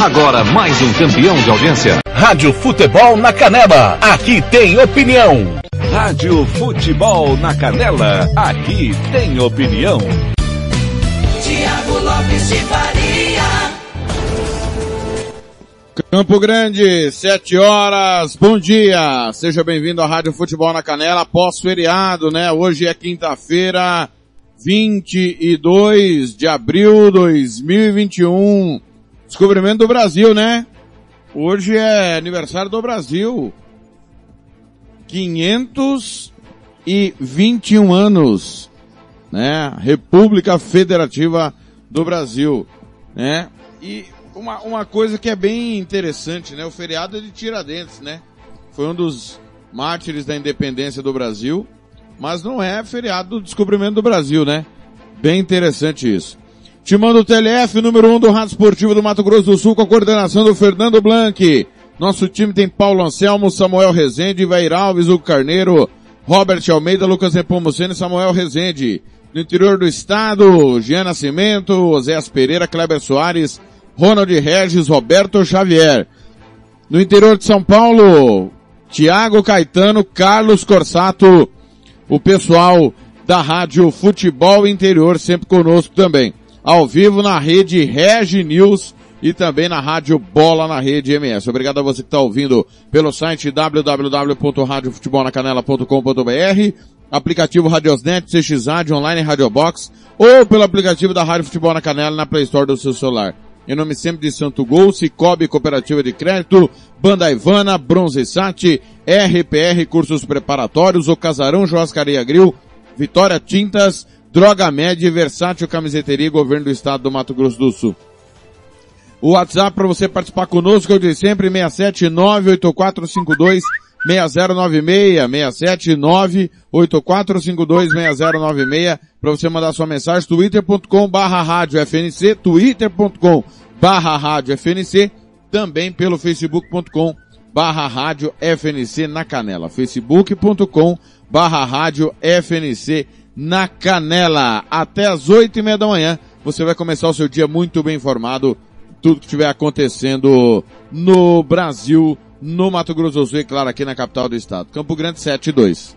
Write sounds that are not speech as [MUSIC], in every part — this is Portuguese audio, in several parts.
Agora mais um campeão de audiência. Rádio Futebol na Canela. Aqui tem opinião. Rádio Futebol na Canela. Aqui tem opinião. Tiago Lopes de Faria. Campo Grande, sete horas, bom dia, seja bem-vindo à Rádio Futebol na Canela, pós-feriado, né? Hoje é quinta-feira, 22 de abril de 2021. Descobrimento do Brasil, né? Hoje é aniversário do Brasil. 521 anos, né? República Federativa do Brasil, né? E uma, uma coisa que é bem interessante, né? O feriado de Tiradentes, né? Foi um dos mártires da independência do Brasil, mas não é feriado do descobrimento do Brasil, né? Bem interessante isso. Te manda o TLF, número 1 um do Rádio Esportivo do Mato Grosso do Sul, com a coordenação do Fernando Blanc. Nosso time tem Paulo Anselmo, Samuel Rezende, Ivair Alves, Hugo Carneiro, Robert Almeida, Lucas Nepomuceno e Samuel Rezende. No interior do estado, Jean Nascimento, Oséas Pereira, Kleber Soares, Ronald Regis, Roberto Xavier. No interior de São Paulo, Tiago Caetano, Carlos Corsato, o pessoal da Rádio Futebol Interior sempre conosco também ao vivo na rede Regi News e também na rádio Bola na Rede MS. Obrigado a você que está ouvindo pelo site www.radiofutebolnacanela.com.br, aplicativo Radiosnet, CXAD, online Radiobox ou pelo aplicativo da Rádio Futebol na Canela na Play Store do seu celular. Em nome sempre de Santo Gol, Cicobi Cooperativa de Crédito, Banda Ivana, Bronze Sat, RPR Cursos Preparatórios, O Casarão Joascaria Grill, Vitória Tintas, Droga Média, Versátil Camiseteria, Governo do Estado do Mato Grosso do Sul. O WhatsApp para você participar conosco, eu disse sempre, 6798452 6096, 67984526096, para você mandar sua mensagem, twitter.com barra rádio FNC, twitter.com barra rádio FNC, também pelo facebook.com barra rádio FNC na canela, facebook.com barra rádio FNC na canela. Até as oito e meia da manhã, você vai começar o seu dia muito bem informado, tudo que estiver acontecendo no Brasil, no Mato Grosso do Sul e claro aqui na capital do estado. Campo Grande 72.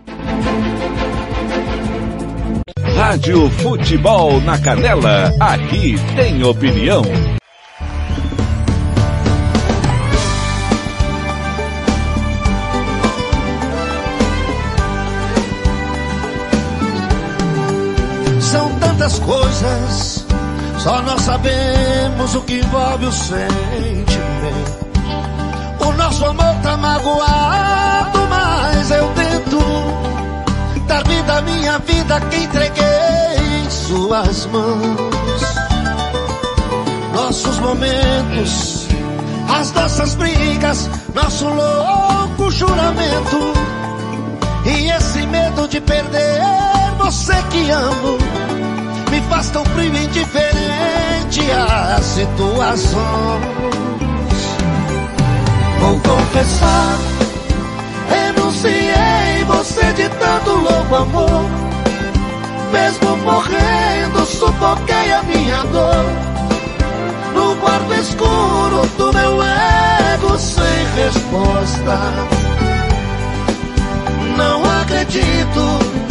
Rádio Futebol na Canela, aqui tem opinião. São tantas coisas, só nós sabemos o que envolve o sentimento. O nosso amor tá magoado, mas eu tento dar vida à minha vida que entreguei em suas mãos. Nossos momentos, as nossas brigas, nosso louco juramento. E esse medo de perder você que amo me faz tão frio e indiferente às situações. Vou confessar, renunciei você de tanto louco amor. Mesmo morrendo, sufoquei a minha dor. No quarto escuro do meu ego sem resposta. Não acredito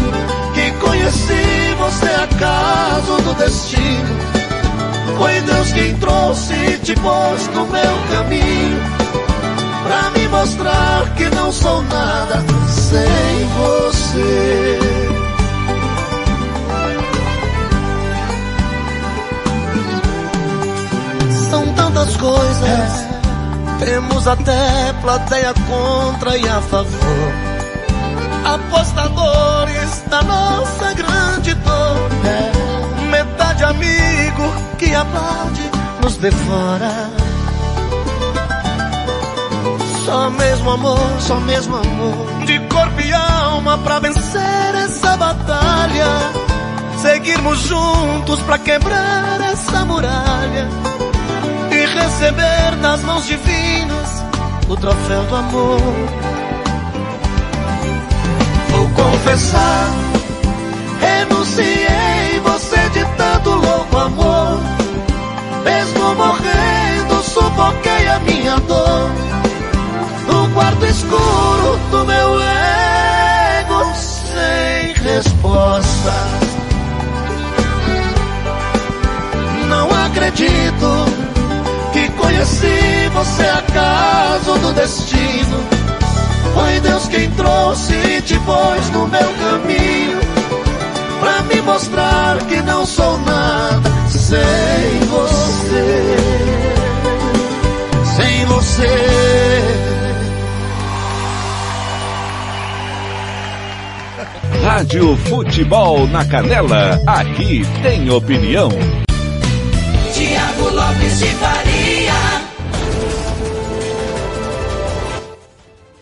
conheci você acaso do destino. Foi Deus quem trouxe e te pôs no meu caminho. Pra me mostrar que não sou nada sem você. São tantas coisas. Temos até plateia contra e a favor apostadores da nossa grande dor. É. Metade amigo que aplaude nos devora. Só mesmo amor, só mesmo amor. De corpo e alma pra vencer essa batalha. Seguirmos juntos pra quebrar essa muralha. E receber das mãos divinas o troféu do amor confessar. Renunciei você de tanto louco amor. Mesmo morrendo, sufoquei dor. No quarto escuro do meu ego sem resposta. Não acredito que conheci você acaso do destino. Foi Deus quem trouxe e te pôs no meu caminho Pra me mostrar que não sou nada sem você Sem você Rádio Futebol na Canela, aqui tem opinião. Tiago Lopes de Faria.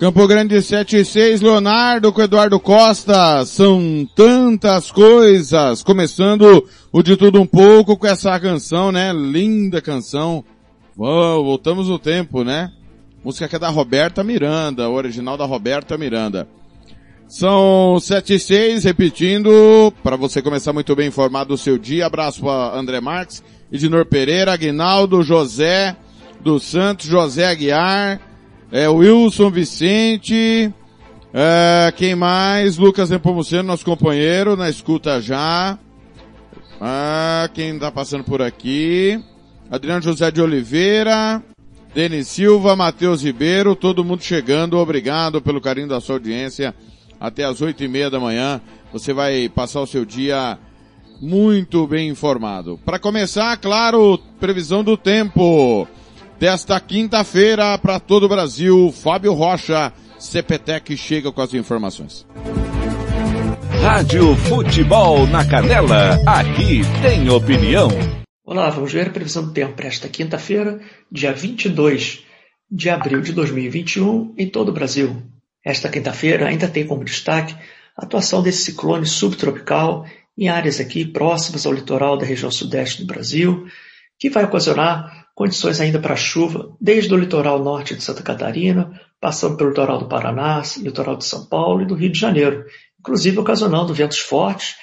Campo Grande 7 e 6, Leonardo com Eduardo Costa. São tantas coisas. Começando o de tudo um pouco com essa canção, né? Linda canção. Uou, voltamos no tempo, né? Música que é da Roberta Miranda, original da Roberta Miranda. São 7 e 6, repetindo, para você começar muito bem informado do seu dia. Abraço para André Marques, Edinor Pereira, Aguinaldo, José dos Santos, José Aguiar, é, Wilson Vicente, é, quem mais? Lucas Nepomuceno, nosso companheiro, na escuta já. Ah, quem tá passando por aqui? Adriano José de Oliveira, Denis Silva, Matheus Ribeiro, todo mundo chegando, obrigado pelo carinho da sua audiência. Até às oito e meia da manhã, você vai passar o seu dia muito bem informado. Para começar, claro, previsão do tempo desta quinta-feira para todo o Brasil. Fábio Rocha, CPTEC, chega com as informações. Rádio Futebol na Canela, aqui tem opinião. Olá, vamos ver a previsão do tempo para esta quinta-feira, dia 22 de abril de 2021, em todo o Brasil. Esta quinta-feira ainda tem como destaque a atuação desse ciclone subtropical em áreas aqui próximas ao litoral da região sudeste do Brasil, que vai ocasionar condições ainda para chuva, desde o litoral norte de Santa Catarina, passando pelo litoral do Paraná, litoral de São Paulo e do Rio de Janeiro, inclusive ocasionando ventos fortes,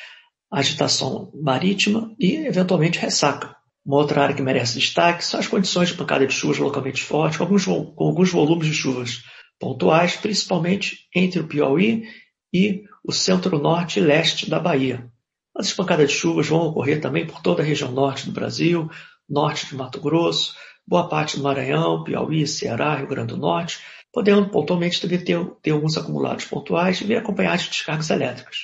agitação marítima e, eventualmente, ressaca. Uma outra área que merece destaque são as condições de pancada de chuvas localmente fortes, com alguns, com alguns volumes de chuvas pontuais, principalmente entre o Piauí e o centro-norte e leste da Bahia. As pancadas de chuvas vão ocorrer também por toda a região norte do Brasil, norte de Mato Grosso, boa parte do Maranhão, Piauí, Ceará, Rio Grande do Norte, podendo pontualmente também ter, ter alguns acumulados pontuais e vir acompanhados de descargas elétricas.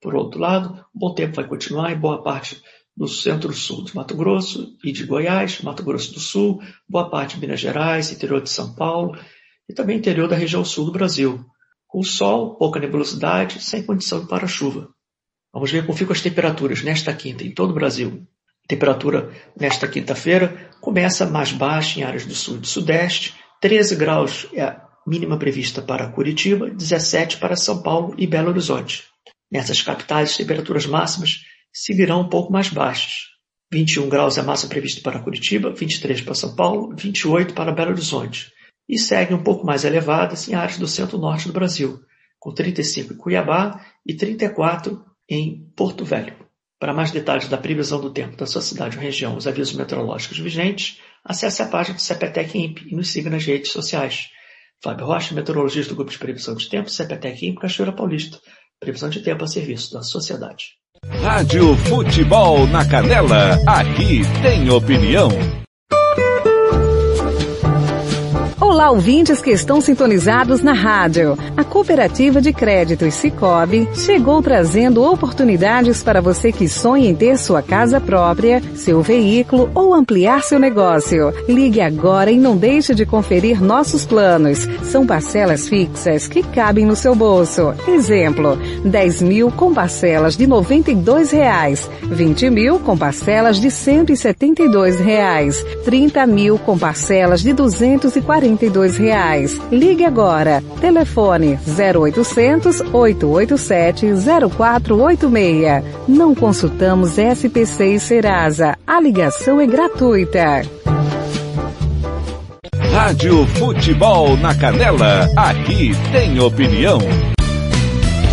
Por outro lado, o bom tempo vai continuar em boa parte do centro-sul de Mato Grosso e de Goiás, Mato Grosso do Sul, boa parte de Minas Gerais, interior de São Paulo e também interior da região sul do Brasil, com sol, pouca nebulosidade, sem condição de para-chuva. Vamos ver como ficam as temperaturas nesta quinta em todo o Brasil. Temperatura nesta quinta-feira começa mais baixa em áreas do sul e do sudeste, 13 graus é a mínima prevista para Curitiba, 17 para São Paulo e Belo Horizonte. Nessas capitais, as temperaturas máximas seguirão um pouco mais baixas. 21 graus é a máxima prevista para Curitiba, 23 para São Paulo, 28 para Belo Horizonte e segue um pouco mais elevadas em áreas do centro-norte do Brasil, com 35 em Cuiabá e 34 em Porto Velho. Para mais detalhes da previsão do tempo da sua cidade ou região, os avisos meteorológicos vigentes, acesse a página do CPTEC INP e nos siga nas redes sociais. Fábio Rocha, meteorologista do Grupo de Previsão de Tempo, CPTEC INP, Cachoeira Paulista. Previsão de tempo a serviço da sociedade. Rádio Futebol na Canela, aqui tem opinião. Olá, ouvintes que estão sintonizados na rádio. A Cooperativa de Créditos Cicobi chegou trazendo oportunidades para você que sonha em ter sua casa própria, seu veículo ou ampliar seu negócio. Ligue agora e não deixe de conferir nossos planos. São parcelas fixas que cabem no seu bolso. Exemplo, 10 mil com parcelas de 92 reais, 20 mil com parcelas de 172 reais, 30 mil com parcelas de R$ 240 42 reais. Ligue agora. Telefone 0800 887 0486. Não consultamos SPC e Serasa. A ligação é gratuita. Rádio Futebol na Canela, aqui tem opinião.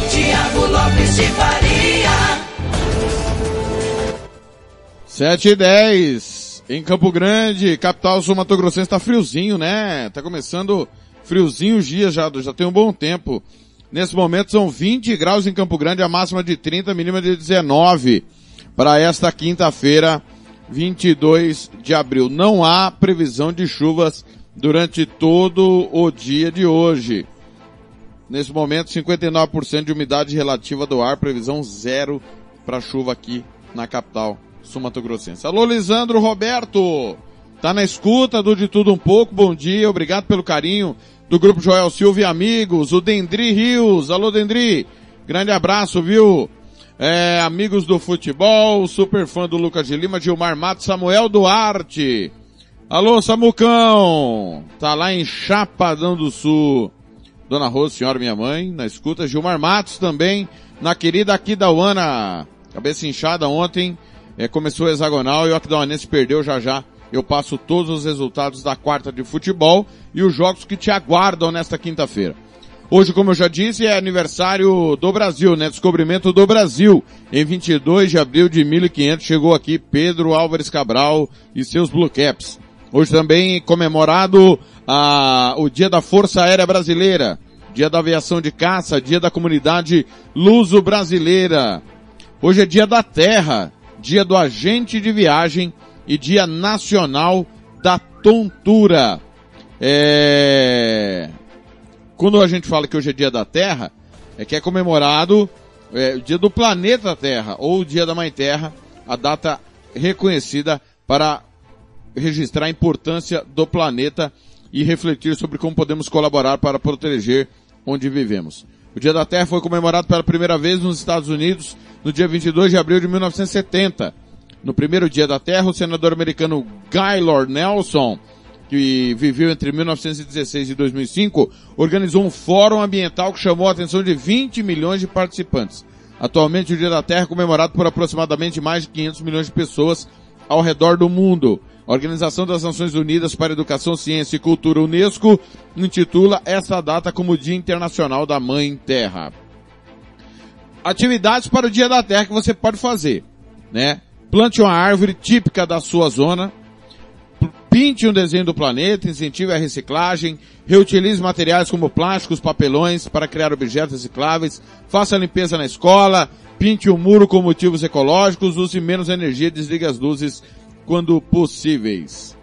Tiago Lopes de Faria. 7 e 10. Em Campo Grande, capital sul-mato-grossense, tá friozinho, né? Tá começando friozinho os dias já, já tem um bom tempo. Nesse momento são 20 graus em Campo Grande, a máxima de 30, a mínima de 19. Para esta quinta-feira, 22 de abril. Não há previsão de chuvas durante todo o dia de hoje. Nesse momento, 59% de umidade relativa do ar, previsão zero para chuva aqui na capital sul-mato-grossense. Alô, Lisandro Roberto! Tá na escuta do De Tudo Um Pouco, bom dia, obrigado pelo carinho do Grupo Joel Silva e amigos, o Dendri Rios, alô Dendri, grande abraço, viu? É, amigos do futebol, super fã do Lucas de Lima, Gilmar Matos, Samuel Duarte. Alô, Samucão! Tá lá em Chapadão do Sul. Dona Rosa, senhora minha mãe, na escuta. Gilmar Matos também, na querida Aquidauana. Cabeça inchada ontem, é, começou o hexagonal e o Aquidauanense perdeu já já. Eu passo todos os resultados da quarta de futebol e os jogos que te aguardam nesta quinta-feira. Hoje, como eu já disse, é aniversário do Brasil, né? Descobrimento do Brasil. Em 22 de abril de 1500 chegou aqui Pedro Álvares Cabral e seus Blue Caps. Hoje também comemorado a, o Dia da Força Aérea Brasileira, Dia da Aviação de Caça, Dia da Comunidade Luso-Brasileira. Hoje é Dia da Terra, Dia do Agente de Viagem e Dia Nacional da Tontura. É... Quando a gente fala que hoje é Dia da Terra, é que é comemorado é, o Dia do Planeta Terra, ou o Dia da Mãe Terra, a data reconhecida para registrar a importância do planeta e refletir sobre como podemos colaborar para proteger onde vivemos. O Dia da Terra foi comemorado pela primeira vez nos Estados Unidos no dia 22 de abril de 1970. No primeiro Dia da Terra, o senador americano Gaylord Nelson, que viveu entre 1916 e 2005, organizou um fórum ambiental que chamou a atenção de 20 milhões de participantes. Atualmente, o Dia da Terra é comemorado por aproximadamente mais de 500 milhões de pessoas ao redor do mundo. Organização das Nações Unidas para Educação, Ciência e Cultura, UNESCO, intitula essa data como Dia Internacional da Mãe Terra. Atividades para o Dia da Terra que você pode fazer, né? Plante uma árvore típica da sua zona, pinte um desenho do planeta, incentive a reciclagem, reutilize materiais como plásticos, papelões para criar objetos recicláveis, faça limpeza na escola, pinte o um muro com motivos ecológicos, use menos energia, desligue as luzes quando possíveis.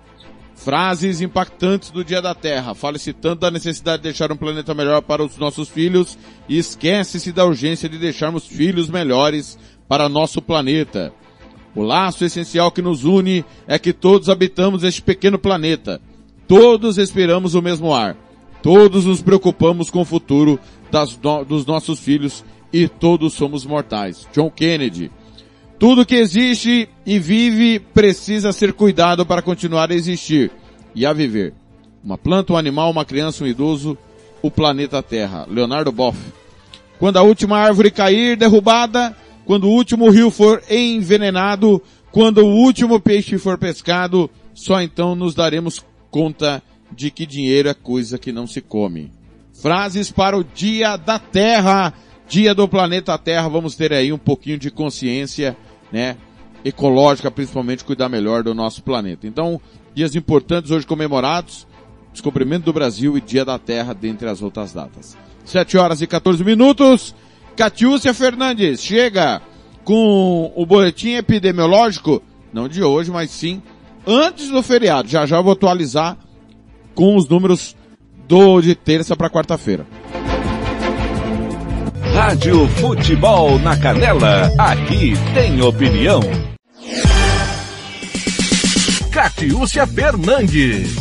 Frases impactantes do Dia da Terra. Fale-se tanto da necessidade de deixar um planeta melhor para os nossos filhos e esquece-se da urgência de deixarmos filhos melhores para nosso planeta. O laço essencial que nos une é que todos habitamos este pequeno planeta. Todos respiramos o mesmo ar. Todos nos preocupamos com o futuro das, dos nossos filhos e todos somos mortais. John Kennedy. Tudo que existe e vive precisa ser cuidado para continuar a existir e a viver. Uma planta, um animal, uma criança, um idoso, o planeta Terra. Leonardo Boff. Quando a última árvore cair derrubada, quando o último rio for envenenado, quando o último peixe for pescado, só então nos daremos conta de que dinheiro é coisa que não se come. Frases para o Dia da Terra, Dia do Planeta Terra. Vamos ter aí um pouquinho de consciência né, ecológica, principalmente cuidar melhor do nosso planeta. Então, dias importantes hoje comemorados, descobrimento do Brasil e Dia da Terra, dentre as outras datas. 7 horas e 14 minutos, Catiúcia Fernandes chega com o boletim epidemiológico, não de hoje, mas sim antes do feriado. Já já vou atualizar com os números do de terça para quarta-feira. Rádio Futebol na Canela, aqui tem opinião. Catiúcia Fernandes.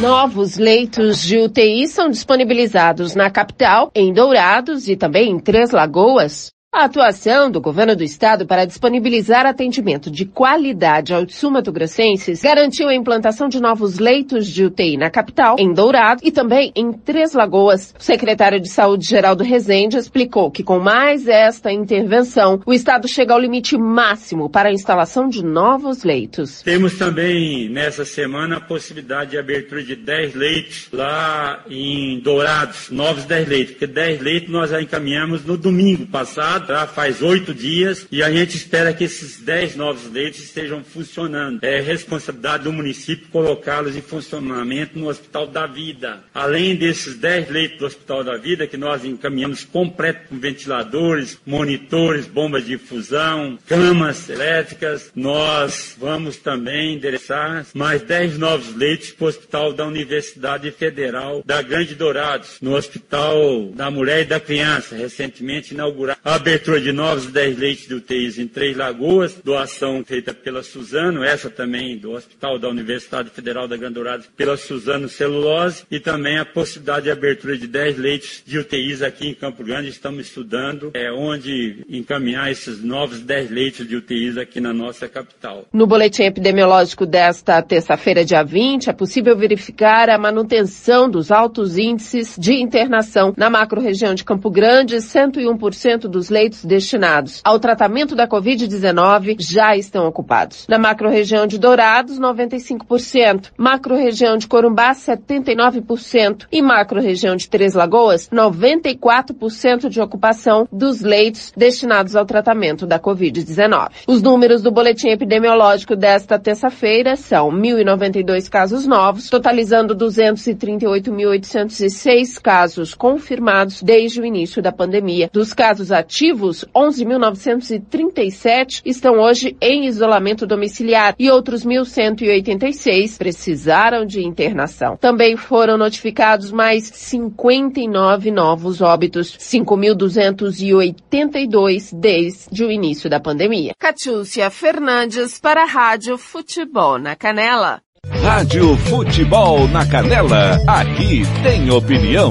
Novos leitos de UTI são disponibilizados na capital, em Dourados e também em Três Lagoas. A atuação do governo do estado para disponibilizar atendimento de qualidade aos sumatogrossenses garantiu a implantação de novos leitos de UTI na capital, em Dourado e também em Três Lagoas. O secretário de Saúde Geraldo Rezende explicou que com mais esta intervenção, o estado chega ao limite máximo para a instalação de novos leitos. Temos também nessa semana a possibilidade de abertura de 10 leitos lá em Dourados, novos 10 leitos, porque 10 leitos nós já encaminhamos no domingo passado já faz oito dias e a gente espera que esses dez novos leitos estejam funcionando. É responsabilidade do município colocá-los em funcionamento no Hospital da Vida. Além desses dez leitos do Hospital da Vida, que nós encaminhamos completo com ventiladores, monitores, bombas de infusão, camas elétricas, nós vamos também endereçar mais dez novos leitos para o Hospital da Universidade Federal da Grande Dourados, no Hospital da Mulher e da Criança, recentemente inaugurado. Abertura de novos 10 leitos de UTIs em Três Lagoas, doação feita pela Suzano, essa também do Hospital da Universidade Federal da Grande Dourados pela Suzano Celulose, e também a possibilidade de abertura de 10 leitos de UTIs aqui em Campo Grande. Estamos estudando é, onde encaminhar esses novos 10 leitos de UTIs aqui na nossa capital. No boletim epidemiológico desta terça-feira, dia 20, é possível verificar a manutenção dos altos índices de internação na macro-região de Campo Grande, 101% dos leitos destinados ao tratamento da Covid-19 já estão ocupados. Na macro-região de Dourados, 95%. Macro-região de Corumbá, 79%. E macro-região de Três Lagoas, 94% de ocupação dos leitos destinados ao tratamento da Covid-19. Os números do boletim epidemiológico desta terça-feira são 1.092 casos novos, totalizando 238.806 casos confirmados desde o início da pandemia. Dos casos ativos, 11.937 estão hoje em isolamento domiciliar e outros 1.186 precisaram de internação. Também foram notificados mais 59 novos óbitos, 5.282 desde o início da pandemia. Catiúcia Fernandes para a Rádio Futebol na Canela. Rádio Futebol na Canela, aqui tem opinião.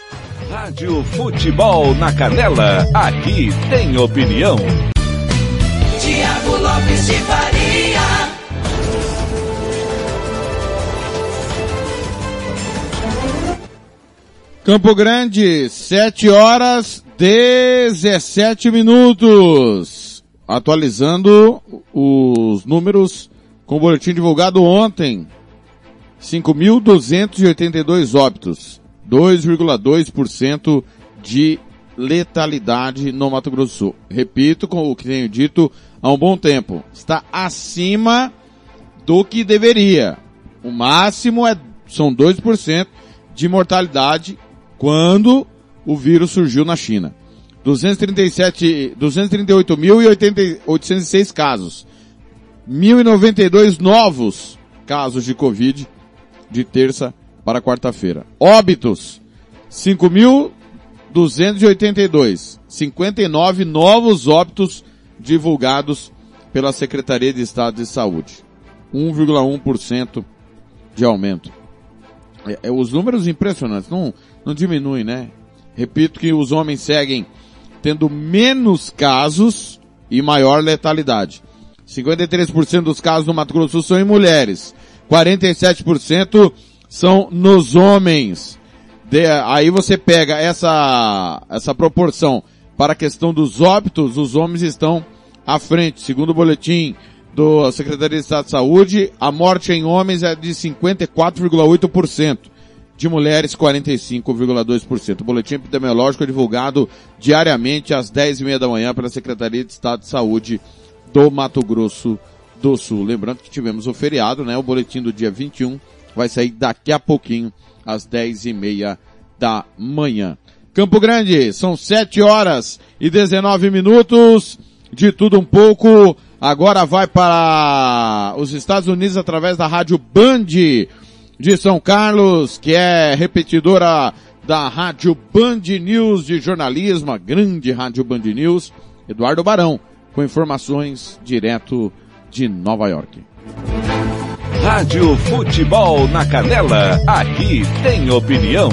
Rádio Futebol na Canela, aqui tem opinião. Tiago Lopes de Faria. Campo Grande, 7 horas 17 minutos. Atualizando os números com o boletim divulgado ontem. 5.282 óbitos. 2,2% de letalidade no Mato Grosso Sul. Repito com o que tenho dito há um bom tempo. Está acima do que deveria. O máximo é, são 2% de mortalidade quando o vírus surgiu na China. 237, 238.806 casos. 1.092 novos casos de Covid de terça para quarta-feira. Óbitos, 5.282. 59 novos óbitos divulgados pela Secretaria de Estado de Saúde. 1,1% de aumento. É, é, os números impressionantes, não, não diminuem, né? Repito que os homens seguem tendo menos casos e maior letalidade. 53% dos casos no Mato Grosso Sul são em mulheres. 47% são nos homens. De, aí você pega essa, essa proporção para a questão dos óbitos, os homens estão à frente. Segundo o boletim do Secretaria de Estado de Saúde, a morte em homens é de 54,8%, de mulheres 45,2%. O boletim epidemiológico é divulgado diariamente às 10 e meia da manhã pela Secretaria de Estado de Saúde do Mato Grosso do Sul. Lembrando que tivemos o feriado, né? O boletim do dia 21 vai sair daqui a pouquinho, às 10 e meia da manhã. Campo Grande, são 7 horas e 19 minutos, de tudo um pouco. Agora vai para os Estados Unidos através da rádio Band de São Carlos, que é repetidora da rádio Band News de jornalismo, a grande rádio Band News, Eduardo Barão, com informações direto de Nova York. Rádio Futebol na Canela, aqui tem opinião.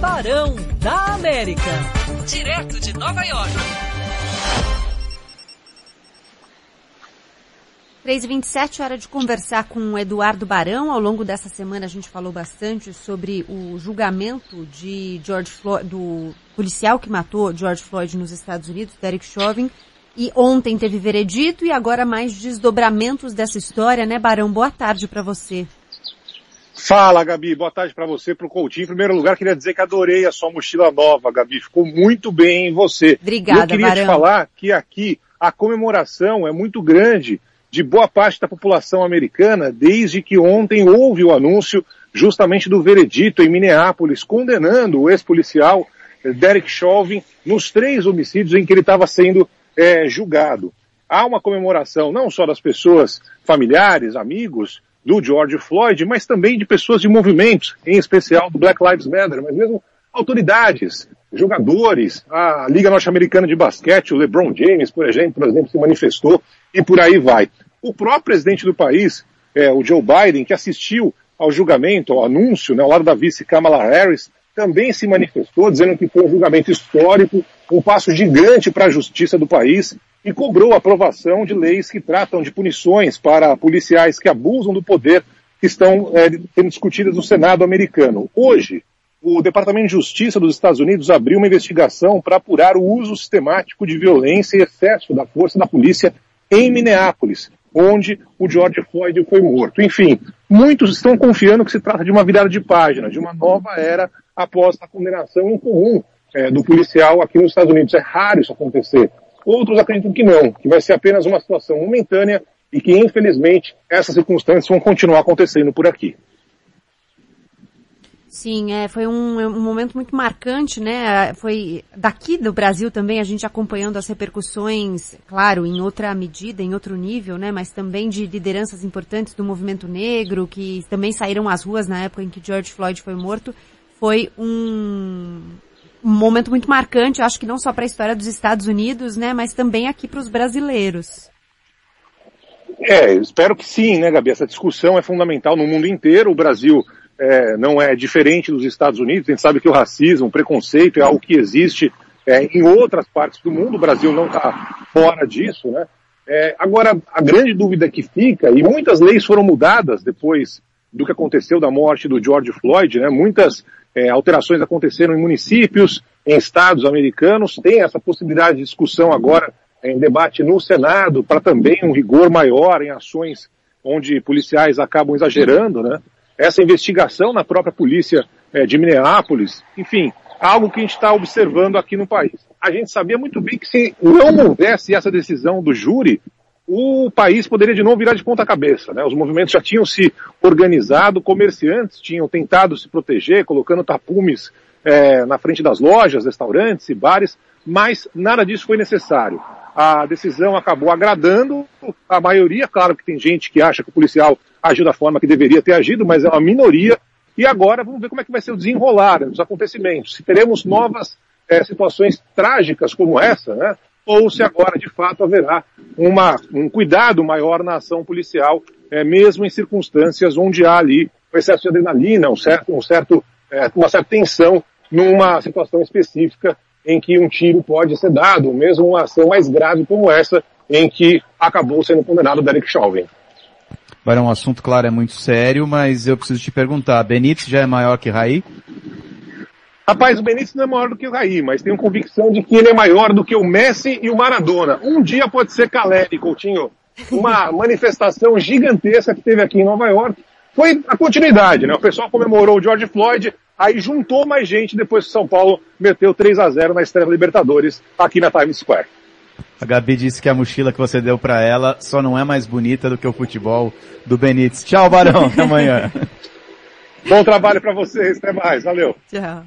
Barão da América. direto de Nova York. 3h27, hora de conversar com o Eduardo Barão. Ao longo dessa semana a gente falou bastante sobre o julgamento de George Floyd, do policial que matou George Floyd nos Estados Unidos, Derek Chauvin. E ontem teve veredito e agora mais desdobramentos dessa história, né, Barão? Boa tarde para você. Fala, Gabi. Boa tarde para você, para o Coutinho. Em primeiro lugar, queria dizer que adorei a sua mochila nova, Gabi. Ficou muito bem em você. Obrigada, e eu queria Barão. te falar que aqui a comemoração é muito grande de boa parte da população americana desde que ontem houve o anúncio justamente do veredito em Minneapolis condenando o ex-policial Derek Chauvin nos três homicídios em que ele estava sendo eh, julgado. Há uma comemoração não só das pessoas familiares, amigos do George Floyd, mas também de pessoas de movimentos, em especial do Black Lives Matter, mas mesmo autoridades, jogadores, a Liga Norte-Americana de Basquete, o LeBron James, por exemplo, por exemplo, se manifestou e por aí vai. O próprio presidente do país, é, o Joe Biden, que assistiu ao julgamento, ao anúncio, né, ao lado da vice Kamala Harris, também se manifestou dizendo que foi um julgamento histórico, um passo gigante para a justiça do país e cobrou a aprovação de leis que tratam de punições para policiais que abusam do poder que estão é, sendo discutidas no Senado americano. Hoje, o Departamento de Justiça dos Estados Unidos abriu uma investigação para apurar o uso sistemático de violência e excesso da força da polícia em Minneapolis, onde o George Floyd foi morto. Enfim, muitos estão confiando que se trata de uma virada de página, de uma nova era após a condenação incomum é, do policial aqui nos Estados Unidos. É raro isso acontecer. Outros acreditam que não, que vai ser apenas uma situação momentânea e que, infelizmente, essas circunstâncias vão continuar acontecendo por aqui. Sim, é, foi um, um momento muito marcante, né? Foi daqui do Brasil também a gente acompanhando as repercussões, claro, em outra medida, em outro nível, né? Mas também de lideranças importantes do movimento negro que também saíram às ruas na época em que George Floyd foi morto. Foi um, um momento muito marcante, acho que não só para a história dos Estados Unidos, né? Mas também aqui para os brasileiros. É, espero que sim, né, Gabi? Essa discussão é fundamental no mundo inteiro. O Brasil é, não é diferente dos Estados Unidos. A gente sabe que o racismo, o preconceito é algo que existe é, em outras partes do mundo. O Brasil não está fora disso, né? É, agora, a grande dúvida que fica, e muitas leis foram mudadas depois do que aconteceu da morte do George Floyd, né? Muitas é, alterações aconteceram em municípios, em estados americanos. Tem essa possibilidade de discussão agora em debate no Senado para também um rigor maior em ações onde policiais acabam exagerando, né? essa investigação na própria polícia é, de Minneapolis, enfim, algo que a gente está observando aqui no país. A gente sabia muito bem que se não houvesse essa decisão do júri, o país poderia de novo virar de ponta cabeça. Né? Os movimentos já tinham se organizado, comerciantes tinham tentado se proteger, colocando tapumes é, na frente das lojas, restaurantes e bares, mas nada disso foi necessário. A decisão acabou agradando a maioria, claro que tem gente que acha que o policial agiu da forma que deveria ter agido, mas é uma minoria. E agora vamos ver como é que vai ser o desenrolar dos acontecimentos. Se teremos novas é, situações trágicas como essa, né? Ou se agora de fato haverá uma, um cuidado maior na ação policial, é, mesmo em circunstâncias onde há ali um excesso de adrenalina, um certo, um certo, é, uma certa tensão numa situação específica em que um tiro pode ser dado, mesmo uma ação mais grave como essa, em que acabou sendo condenado Derek Chauvin. Barão, o assunto, claro, é muito sério, mas eu preciso te perguntar, Benítez já é maior que Raí? Rapaz, o Benítez não é maior do que o Raí, mas tenho convicção de que ele é maior do que o Messi e o Maradona. Um dia pode ser Caleri, Coutinho. Uma [LAUGHS] manifestação gigantesca que teve aqui em Nova York. Foi a continuidade, né? O pessoal comemorou o George Floyd, aí juntou mais gente depois que São Paulo meteu 3 a 0 na estreia Libertadores aqui na Times Square. A Gabi disse que a mochila que você deu para ela só não é mais bonita do que o futebol do Benítez. Tchau, Barão. Até amanhã. Bom trabalho para vocês. Até mais. Valeu. Tchau.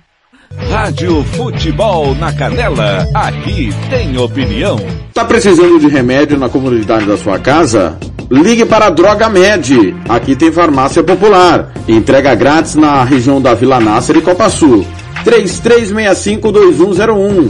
Rádio Futebol na Canela. Aqui tem opinião. Tá precisando de remédio na comunidade da sua casa? Ligue para a Droga Med. Aqui tem farmácia popular. Entrega grátis na região da Vila Nácer e Copa Sul. 3365-2101.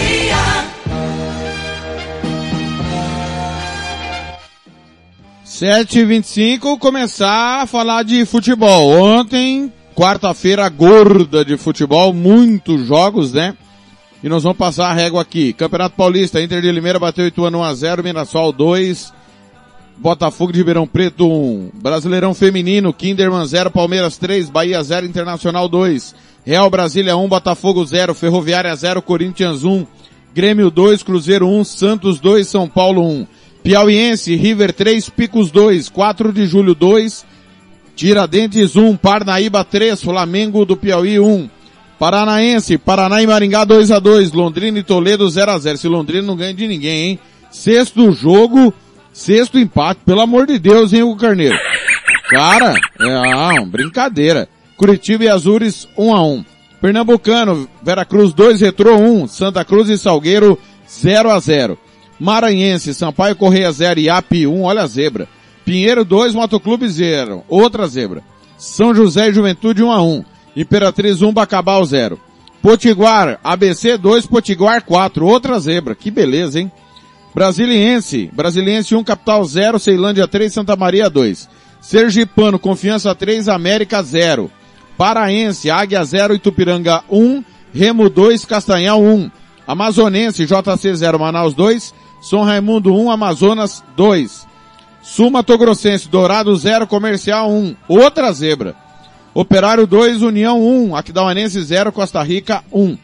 Sete e vinte e cinco, começar a falar de futebol. Ontem, quarta-feira gorda de futebol, muitos jogos, né? E nós vamos passar a régua aqui. Campeonato Paulista, Inter de Limeira bateu Ituano 1x0, Mirassol 2, Botafogo de Ribeirão Preto 1. Brasileirão Feminino, Kinderman 0, Palmeiras 3, Bahia 0, Internacional 2. Real Brasília 1, Botafogo 0, Ferroviária 0, Corinthians 1. Grêmio 2, Cruzeiro 1, Santos 2, São Paulo 1. Piauiense, River 3, Picos 2, 4 de julho 2, Tiradentes 1, Parnaíba 3, Flamengo do Piauí 1. Paranaense, Paraná e Maringá 2 a 2 Londrina e Toledo 0 a 0 Se Londrina não ganha de ninguém, hein? Sexto jogo, sexto empate, pelo amor de Deus, hein, o Carneiro? Cara, é, ah, brincadeira. Curitiba e Azures 1 a 1 Pernambucano, Veracruz 2, Retrô 1, Santa Cruz e Salgueiro 0 a 0 Maranhense, Sampaio Correia 0 e API 1, olha a zebra. Pinheiro 2, Motoclube 0, outra zebra. São José e Juventude 1 a 1 Imperatriz 1, Bacabal 0. Potiguar, ABC 2, Potiguar 4, outra zebra. Que beleza, hein? Brasiliense, Brasiliense 1, Capital 0, Ceilândia 3, Santa Maria 2. Sergipano, Confiança 3, América 0. Paraense, Águia 0, Itupiranga 1, Remo 2, Castanhal 1. Amazonense, JC 0, Manaus 2, São Raimundo 1, Amazonas 2. Sul Mato Grossense, Dourado 0, Comercial 1. Outra zebra. Operário 2, União 1, Aquidauanense 0, Costa Rica 1.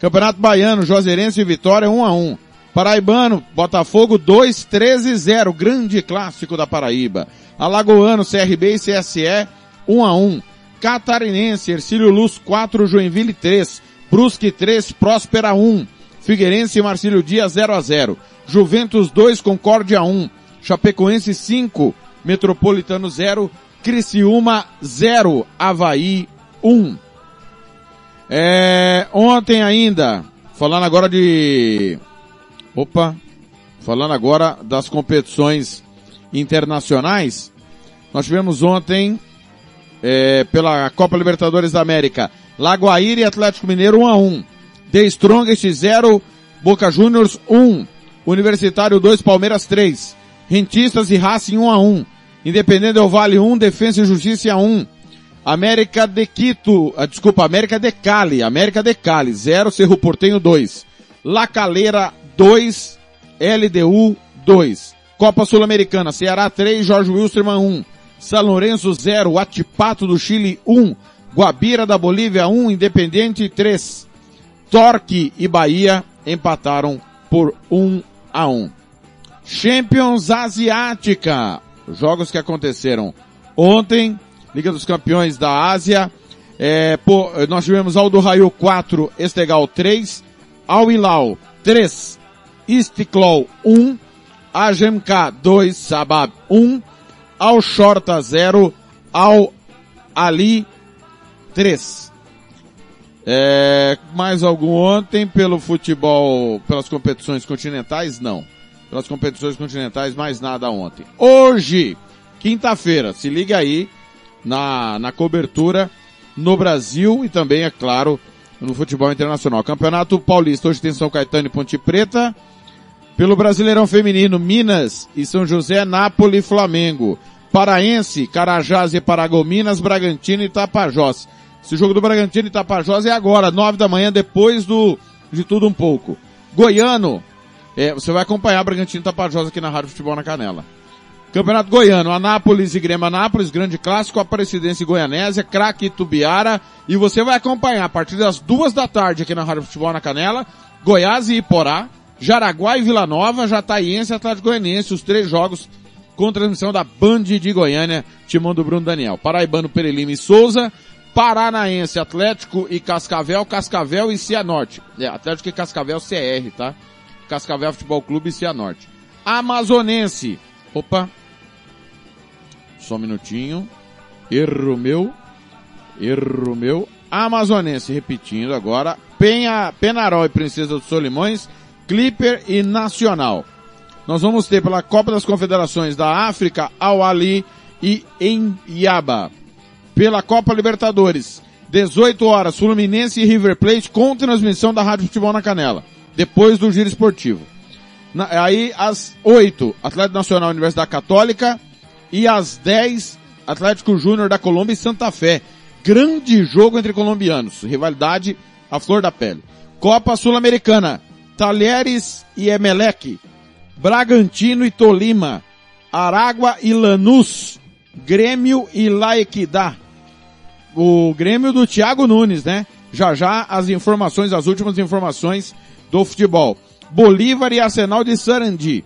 Campeonato Baiano, Juazeirense e Vitória 1 a 1. Paraibano, Botafogo 2, 13 0, grande clássico da Paraíba. Alagoano, CRB e CSE 1 a 1. Catarinense, Ercílio Luz 4, Joinville 3. Brusque 3, Próspera 1. Figueirense e Marcílio Dias 0 a 0. Juventus 2, Concórdia 1. Chapecoense 5, Metropolitano 0, Criciúma 0, Havaí 1. É, ontem ainda, falando agora de, opa, falando agora das competições internacionais, nós tivemos ontem, é, pela Copa Libertadores da América, Lagoaíra e Atlético Mineiro 1 a 1. The Strongest 0, Boca Juniors 1, Universitário 2, Palmeiras 3, Rentistas e Racing 1 a 1. Independente do Vale 1, Defesa e Justiça 1. América de Quito, ah, desculpa, América de Cali, América de Cali 0, Cerro Portenho 2. La Calera 2, LDU 2. Copa Sul-Americana, Ceará 3, Jorge Wilstermann 1. São Lourenço 0, Atipato do Chile 1. Guabira da Bolívia 1, Independente 3. Torque e Bahia empataram por 1 a 1. Champions Asiática. Jogos que aconteceram ontem. Liga dos Campeões da Ásia. É, pô, nós tivemos Aldo Raio 4, Estegal 3, Al Hilal 3, Istiklal 1, AGMK 2, Sabab 1, Al Shorta 0, Al Ali 3. É, mais algum ontem pelo futebol, pelas competições continentais? Não. Pelas competições continentais, mais nada ontem. Hoje, quinta-feira, se liga aí na, na cobertura no Brasil e também, é claro, no futebol internacional. Campeonato Paulista, hoje tem São Caetano e Ponte Preta. Pelo Brasileirão Feminino, Minas e São José, Nápoles e Flamengo. Paraense, Carajás e Paragominas, Bragantino e Tapajós. Esse jogo do Bragantino e Tapajós é agora, nove da manhã, depois do de tudo um pouco. Goiano, é, você vai acompanhar Bragantino e Tapajós aqui na Rádio Futebol na Canela. Campeonato Goiano, Anápolis e Grêmio Anápolis, grande clássico, Aparecidense e Goianésia, Craque e Tubiara, e você vai acompanhar a partir das duas da tarde aqui na Rádio Futebol na Canela, Goiás e Iporá, Jaraguá e Vila Nova, Jataiense e Atlético Goianiense, os três jogos com transmissão da Band de Goiânia, timão do Bruno Daniel. Paraibano, Perelima e Souza, Paranaense, Atlético e Cascavel, Cascavel e Cianorte. É, Atlético e Cascavel CR, tá? Cascavel Futebol Clube e Cianorte. Amazonense. Opa. Só um minutinho. Erro meu. Erro meu. Amazonense, repetindo agora. Penha, Penarol e Princesa dos Solimões. Clipper e Nacional. Nós vamos ter pela Copa das Confederações da África, Al Ali e Embiaba. Pela Copa Libertadores, 18 horas, Fluminense e River Plate com transmissão da Rádio Futebol na Canela, depois do giro esportivo. Na, aí, às 8, Atlético Nacional Universidade Católica e às 10, Atlético Júnior da Colômbia e Santa Fé. Grande jogo entre colombianos, rivalidade à flor da pele. Copa Sul-Americana, Talheres e Emelec, Bragantino e Tolima, Aragua e Lanús, Grêmio e La Equidad. O Grêmio do Thiago Nunes, né? Já já as informações, as últimas informações do futebol. Bolívar e Arsenal de Sarandi.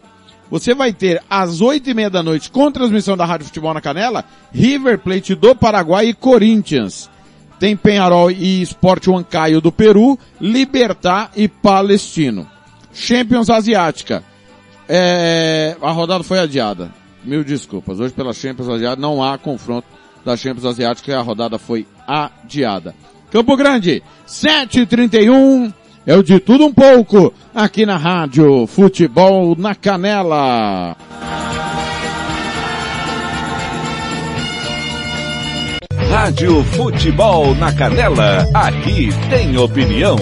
Você vai ter às oito e meia da noite, com transmissão da Rádio Futebol na Canela, River Plate do Paraguai e Corinthians. Tem Penharol e Sport Huancaio do Peru, Libertar e Palestino. Champions Asiática. É, a rodada foi adiada. Mil desculpas. Hoje pela Champions Asiática não há confronto da Champions Asiática e a rodada foi adiada. Campo Grande, 7h31. É o de tudo um pouco aqui na rádio Futebol na Canela. Rádio Futebol na Canela, aqui tem opinião.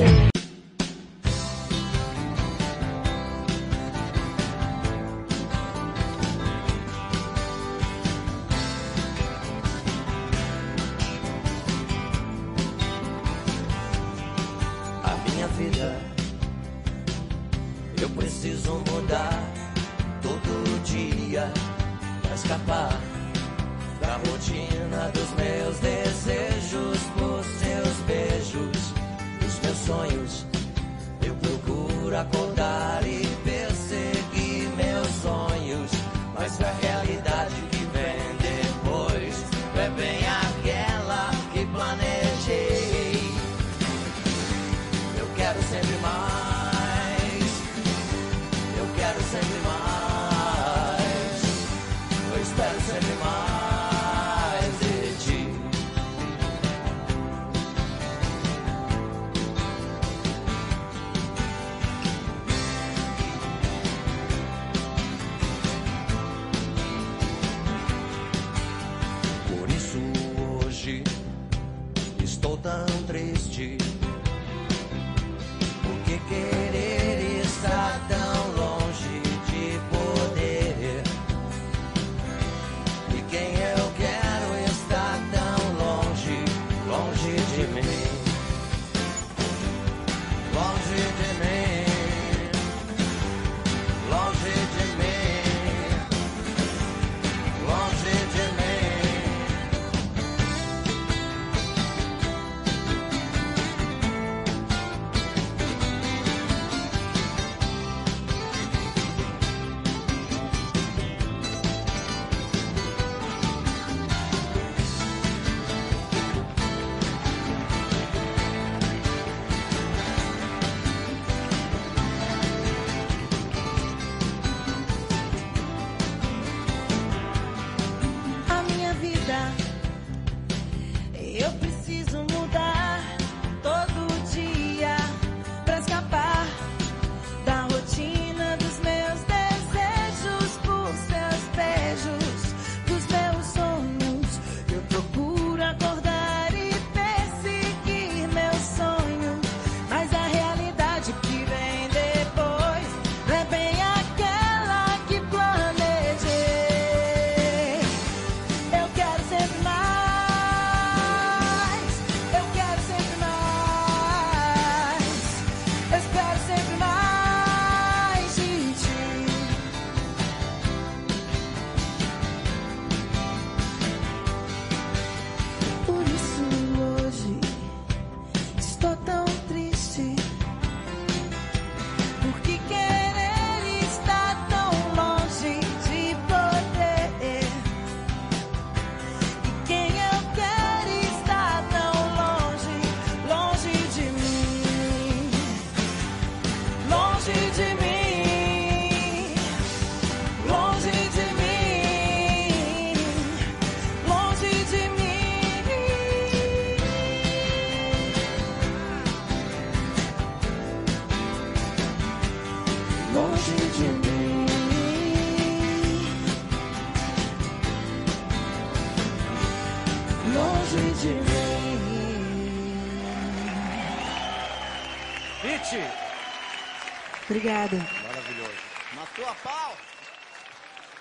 Obrigada. maravilhoso. Matou a pau.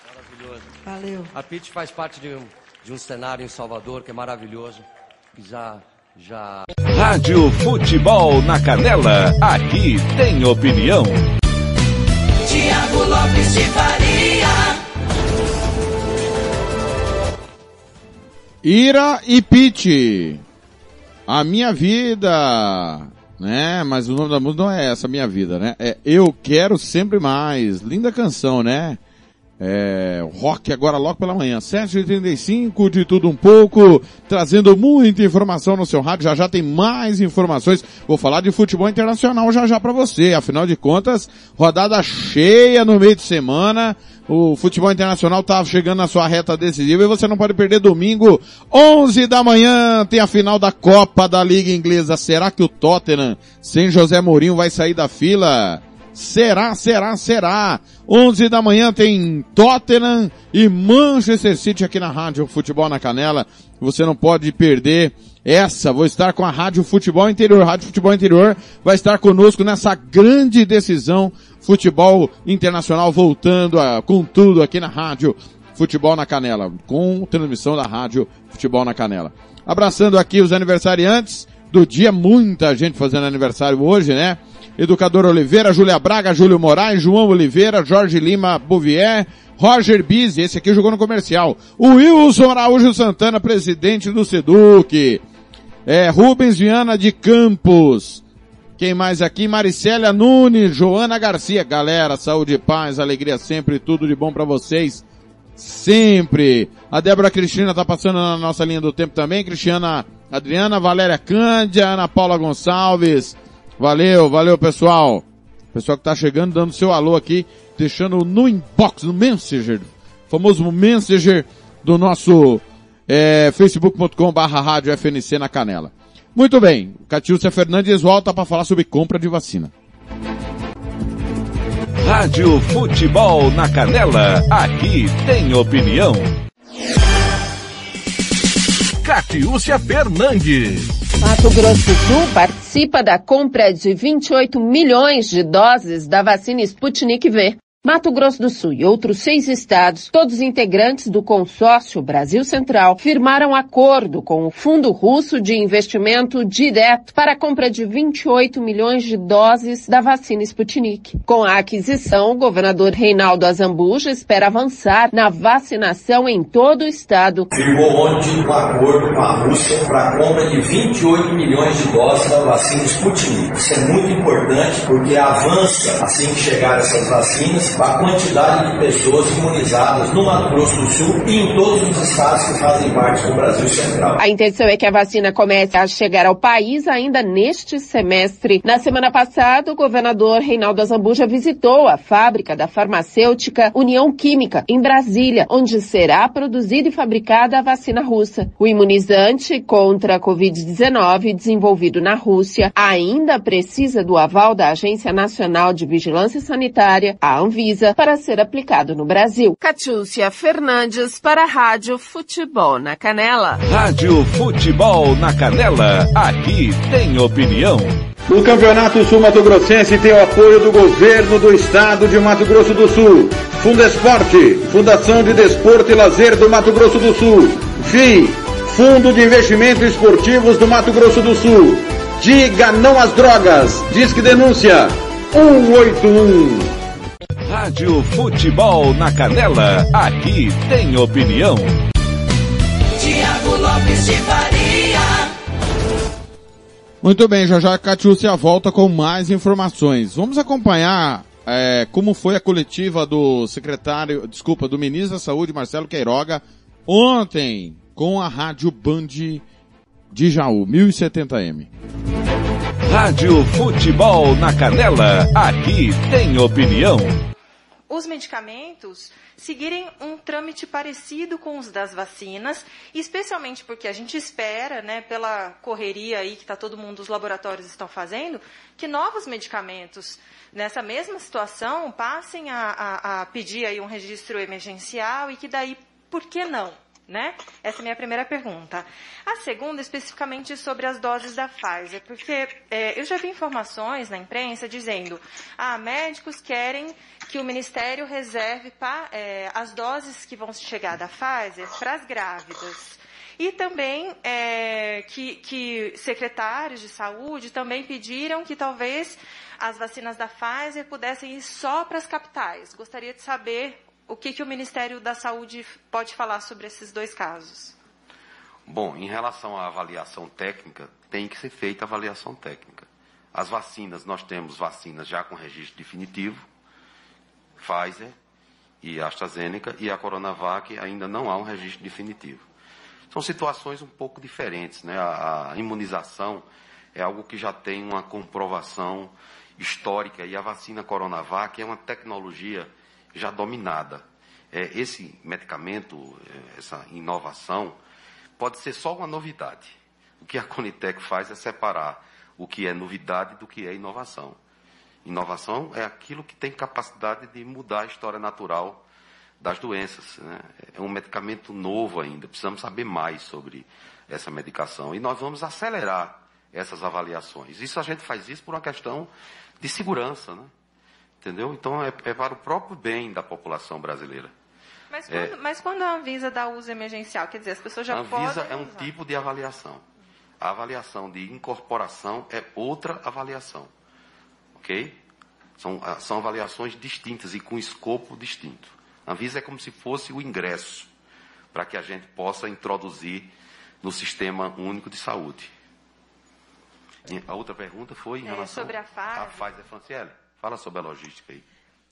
Maravilhoso. Valeu. A Pete faz parte de um, de um cenário em Salvador que é maravilhoso. Que já, já. Rádio Futebol na Canela, aqui tem opinião. Tiago Lopes de Faria. Ira e Pete. A minha vida. Né? Mas o nome da música não é essa, Minha Vida, né? É Eu Quero Sempre Mais. Linda canção, né? É, rock agora logo pela manhã, 7h35, de tudo um pouco, trazendo muita informação no seu rádio, já já tem mais informações, vou falar de futebol internacional já já para você, afinal de contas, rodada cheia no meio de semana, o futebol internacional tá chegando na sua reta decisiva e você não pode perder domingo, 11 da manhã, tem a final da Copa da Liga Inglesa, será que o Tottenham, sem José Mourinho, vai sair da fila? Será, será, será. 11 da manhã tem Tottenham e Manchester City aqui na Rádio Futebol na Canela. Você não pode perder essa. Vou estar com a Rádio Futebol Interior. Rádio Futebol Interior vai estar conosco nessa grande decisão. Futebol Internacional voltando a, com tudo aqui na Rádio Futebol na Canela. Com transmissão da Rádio Futebol na Canela. Abraçando aqui os aniversariantes do dia. Muita gente fazendo aniversário hoje, né? Educador Oliveira, Júlia Braga, Júlio Moraes, João Oliveira, Jorge Lima Bouvier, Roger Bizzi, esse aqui jogou no comercial. O Wilson Araújo Santana, presidente do Seduc. É, Rubens Viana de Campos. Quem mais aqui? Maricélia Nunes, Joana Garcia. Galera, saúde paz, alegria sempre, tudo de bom para vocês. Sempre. A Débora Cristina tá passando na nossa linha do tempo também. Cristiana Adriana, Valéria Cândia, Ana Paula Gonçalves. Valeu, valeu pessoal. Pessoal que tá chegando, dando seu alô aqui, deixando no inbox, no Messenger, famoso Messenger do nosso é, facebook.com barra rádio FNC na Canela. Muito bem, Catiúcia Fernandes volta para falar sobre compra de vacina. Rádio Futebol na Canela, aqui tem opinião. Catiúcia Fernandes. Mato Grosso do Sul participa da compra de 28 milhões de doses da vacina Sputnik V. Mato Grosso do Sul e outros seis estados, todos integrantes do consórcio Brasil Central, firmaram acordo com o Fundo Russo de Investimento Direto para a compra de 28 milhões de doses da vacina Sputnik. Com a aquisição, o governador Reinaldo Azambuja espera avançar na vacinação em todo o estado. Firmou ontem um acordo com a Rússia para a compra de 28 milhões de doses da vacina Sputnik. Isso é muito importante porque avança, assim que chegar essas vacinas, a quantidade de pessoas imunizadas no Mato Grosso do Sul e em todos os estados que fazem parte do Brasil Central. A intenção é que a vacina comece a chegar ao país ainda neste semestre. Na semana passada, o governador Reinaldo Azambuja visitou a fábrica da farmacêutica União Química, em Brasília, onde será produzida e fabricada a vacina russa. O imunizante contra a Covid-19, desenvolvido na Rússia, ainda precisa do aval da Agência Nacional de Vigilância Sanitária, a Anvisa, para ser aplicado no Brasil. Catiúcia Fernandes para a Rádio Futebol na Canela. Rádio Futebol na Canela, aqui tem opinião. O Campeonato Sul Mato Grossense tem o apoio do governo do estado de Mato Grosso do Sul. Fundo Esporte, Fundação de Desporto e Lazer do Mato Grosso do Sul. FII, Fundo de Investimentos Esportivos do Mato Grosso do Sul. Diga não às drogas. Disque denúncia 181. Rádio Futebol na Canela, aqui tem opinião. Tiago Lopes de Faria. Muito bem, já já a Catiúcia volta com mais informações. Vamos acompanhar é, como foi a coletiva do secretário, desculpa, do ministro da Saúde, Marcelo Queiroga, ontem com a Rádio Band de Jaú, 1070M. Rádio Futebol na Canela, aqui tem opinião. Os medicamentos seguirem um trâmite parecido com os das vacinas, especialmente porque a gente espera, né, pela correria aí que tá todo mundo, os laboratórios estão fazendo, que novos medicamentos nessa mesma situação passem a, a, a pedir aí um registro emergencial e que daí, por que não? Né? Essa é a minha primeira pergunta. A segunda, especificamente sobre as doses da Pfizer, porque é, eu já vi informações na imprensa dizendo ah, médicos querem que o Ministério reserve é, as doses que vão chegar da Pfizer para as grávidas. E também é, que, que secretários de saúde também pediram que talvez as vacinas da Pfizer pudessem ir só para as capitais. Gostaria de saber o que, que o Ministério da Saúde pode falar sobre esses dois casos. Bom, em relação à avaliação técnica, tem que ser feita a avaliação técnica. As vacinas, nós temos vacinas já com registro definitivo, Pfizer e AstraZeneca, e a Coronavac ainda não há um registro definitivo. São situações um pouco diferentes, né? A, a imunização é algo que já tem uma comprovação histórica e a vacina Coronavac é uma tecnologia já dominada. É, esse medicamento, é, essa inovação, pode ser só uma novidade. O que a Conitec faz é separar o que é novidade do que é inovação. Inovação é aquilo que tem capacidade de mudar a história natural das doenças. Né? É um medicamento novo ainda, precisamos saber mais sobre essa medicação. E nós vamos acelerar essas avaliações. Isso a gente faz isso por uma questão de segurança, né? Entendeu? Então é, é para o próprio bem da população brasileira. Mas quando, é, mas quando a Anvisa dá uso emergencial, quer dizer, as pessoas já podem... A Anvisa é um usar. tipo de avaliação. A avaliação de incorporação é outra avaliação. Ok? São, ah, são avaliações distintas e com escopo distinto. A Anvisa é como se fosse o ingresso para que a gente possa introduzir no Sistema Único de Saúde. A outra pergunta foi em é, relação sobre a Pfizer. A Pfizer Franciele. Fala sobre a logística aí.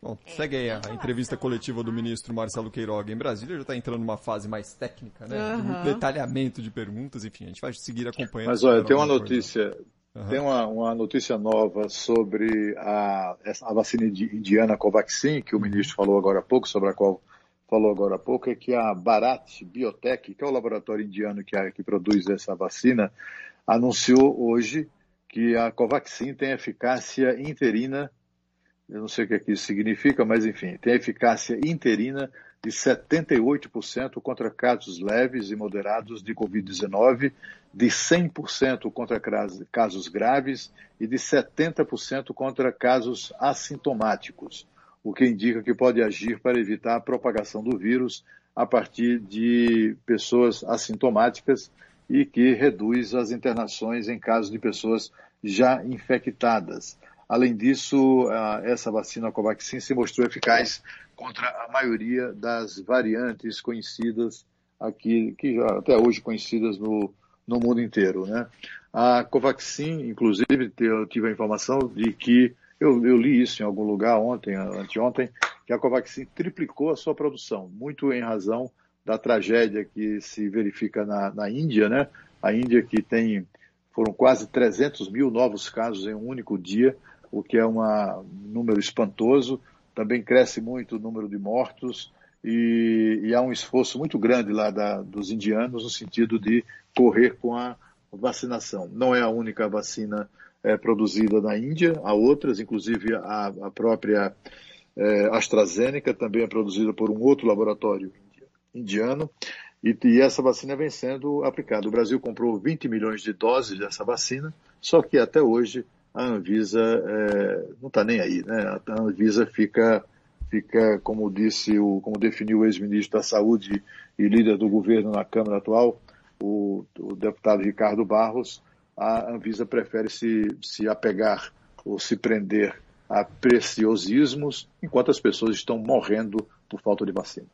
Bom, segue aí a entrevista coletiva do ministro Marcelo Queiroga em Brasília, já está entrando numa fase mais técnica, né? De muito detalhamento de perguntas, enfim, a gente vai seguir acompanhando. Mas olha, tem uma notícia, uhum. tem uma, uma notícia nova sobre a, a vacina indiana Covaxin, que o ministro falou agora há pouco, sobre a qual falou agora há pouco, é que a Bharat Biotech, que é o laboratório indiano que, que produz essa vacina, anunciou hoje que a Covaxin tem eficácia interina, eu não sei o que, é que isso significa, mas enfim, tem eficácia interina de 78% contra casos leves e moderados de Covid-19, de 100% contra casos graves e de 70% contra casos assintomáticos, o que indica que pode agir para evitar a propagação do vírus a partir de pessoas assintomáticas e que reduz as internações em casos de pessoas já infectadas. Além disso, essa vacina Covaxin se mostrou eficaz contra a maioria das variantes conhecidas aqui, que já até hoje conhecidas no, no mundo inteiro. Né? A Covaxin, inclusive, eu tive a informação de que, eu, eu li isso em algum lugar ontem, anteontem, que a Covaxin triplicou a sua produção, muito em razão da tragédia que se verifica na, na Índia, né? A Índia que tem, foram quase 300 mil novos casos em um único dia, o que é uma, um número espantoso. Também cresce muito o número de mortos e, e há um esforço muito grande lá da, dos indianos no sentido de correr com a vacinação. Não é a única vacina é, produzida na Índia, há outras, inclusive a, a própria é, AstraZeneca também é produzida por um outro laboratório indiano, e, e, essa vacina vem sendo aplicada. O Brasil comprou 20 milhões de doses dessa vacina, só que até hoje a Anvisa é, não está nem aí, né? A Anvisa fica, fica como disse, o, como definiu o ex-ministro da Saúde e líder do governo na Câmara atual, o, o deputado Ricardo Barros, a Anvisa prefere se, se apegar ou se prender a preciosismos, enquanto as pessoas estão morrendo por falta de vacina.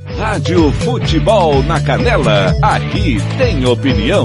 Rádio Futebol na Canela, aqui tem opinião.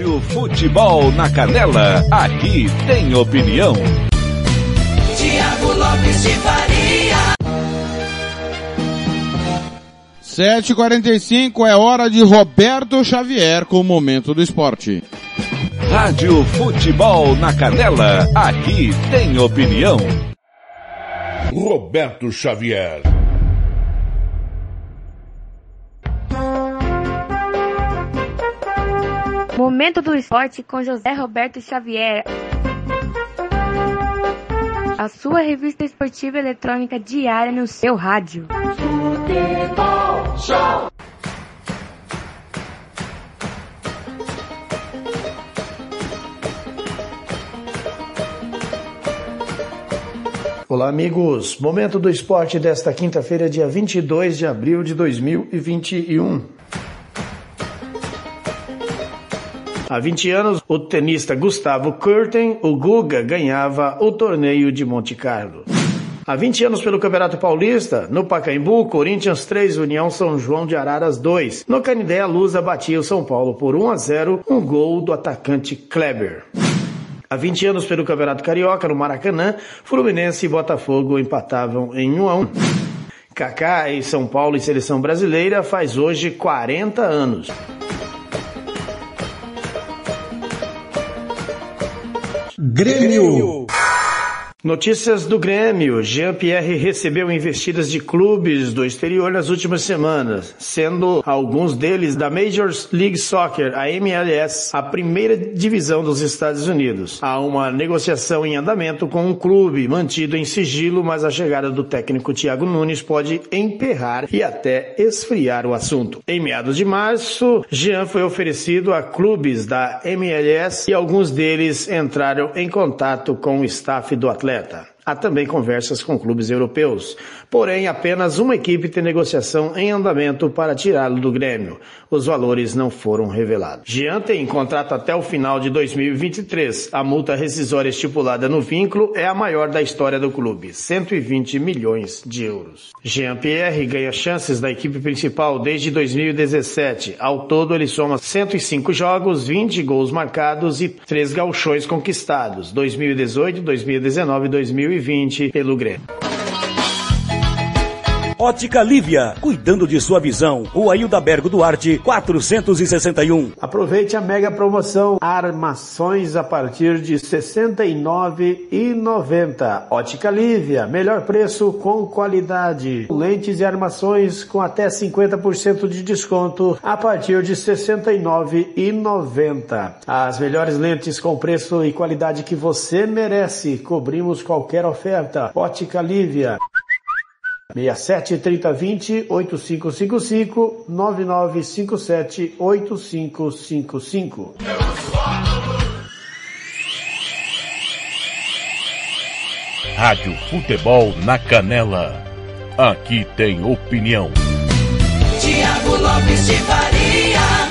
Rádio Futebol na Canela, aqui tem opinião. Tiago Lopes de Faria. 7h45 é hora de Roberto Xavier com o Momento do Esporte. Rádio Futebol na Canela, aqui tem opinião. Roberto Xavier. Momento do Esporte com José Roberto Xavier. A sua revista esportiva eletrônica diária no seu rádio. Futebol Show. Olá, amigos. Momento do esporte desta quinta-feira, dia 22 de abril de 2021. Há 20 anos, o tenista Gustavo Kurten, o Guga, ganhava o torneio de Monte Carlo. Há 20 anos pelo Campeonato Paulista, no Pacaembu, Corinthians 3, União São João de Araras 2. No Canindé, a Lusa batia o São Paulo por 1 a 0, um gol do atacante Kleber. Há 20 anos pelo Campeonato Carioca, no Maracanã, Fluminense e Botafogo empatavam em 1 a 1. Kaká em São Paulo e Seleção Brasileira faz hoje 40 anos. Grêmio. Notícias do Grêmio. Jean-Pierre recebeu investidas de clubes do exterior nas últimas semanas, sendo alguns deles da Major League Soccer, a MLS, a primeira divisão dos Estados Unidos. Há uma negociação em andamento com um clube mantido em sigilo, mas a chegada do técnico Thiago Nunes pode emperrar e até esfriar o assunto. Em meados de março, Jean foi oferecido a clubes da MLS e alguns deles entraram em contato com o staff do Atlético atleta. Há também conversas com clubes europeus. Porém, apenas uma equipe tem negociação em andamento para tirá-lo do Grêmio. Os valores não foram revelados. Jean tem contrato até o final de 2023. A multa rescisória estipulada no vínculo é a maior da história do clube, 120 milhões de euros. Jean Pierre ganha chances da equipe principal desde 2017. Ao todo, ele soma 105 jogos, 20 gols marcados e 3 gauchões conquistados, 2018, 2019 e 2020 pelo Grêmio. Ótica Lívia, cuidando de sua visão. Rua Hilda Bergo Duarte, 461. Aproveite a mega promoção Armações a partir de R$ 69,90. Ótica Lívia, melhor preço com qualidade. Lentes e armações com até 50% de desconto a partir de R$ 69,90. As melhores lentes com preço e qualidade que você merece. Cobrimos qualquer oferta. Ótica Lívia. 67 3020 8555 9957 8555. Rádio Futebol na Canela. Aqui tem opinião. Tiago Lopes de Faria.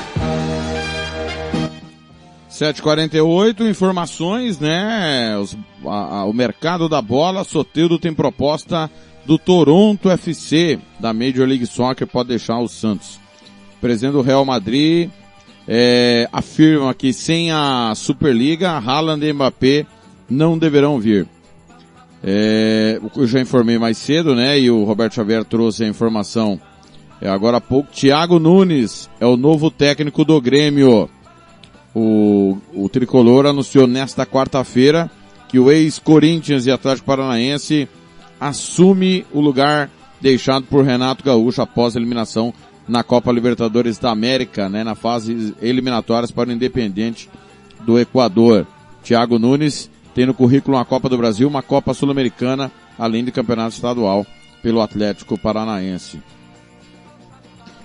748, informações, né? Os, a, a, o mercado da bola, Soteldo tem proposta do Toronto FC, da Major League Soccer, pode deixar o Santos. O presidente do Real Madrid é, afirma que sem a Superliga, Haaland e Mbappé não deverão vir. É, eu já informei mais cedo, né? E o Roberto Xavier trouxe a informação é, agora há pouco. Thiago Nunes é o novo técnico do Grêmio. O, o tricolor anunciou nesta quarta-feira que o ex-Corinthians e Atlético Paranaense assume o lugar deixado por Renato Gaúcho após a eliminação na Copa Libertadores da América, né, na fase eliminatórias para o Independente do Equador. Thiago Nunes tem no currículo uma Copa do Brasil, uma Copa Sul-Americana, além de campeonato estadual pelo Atlético Paranaense.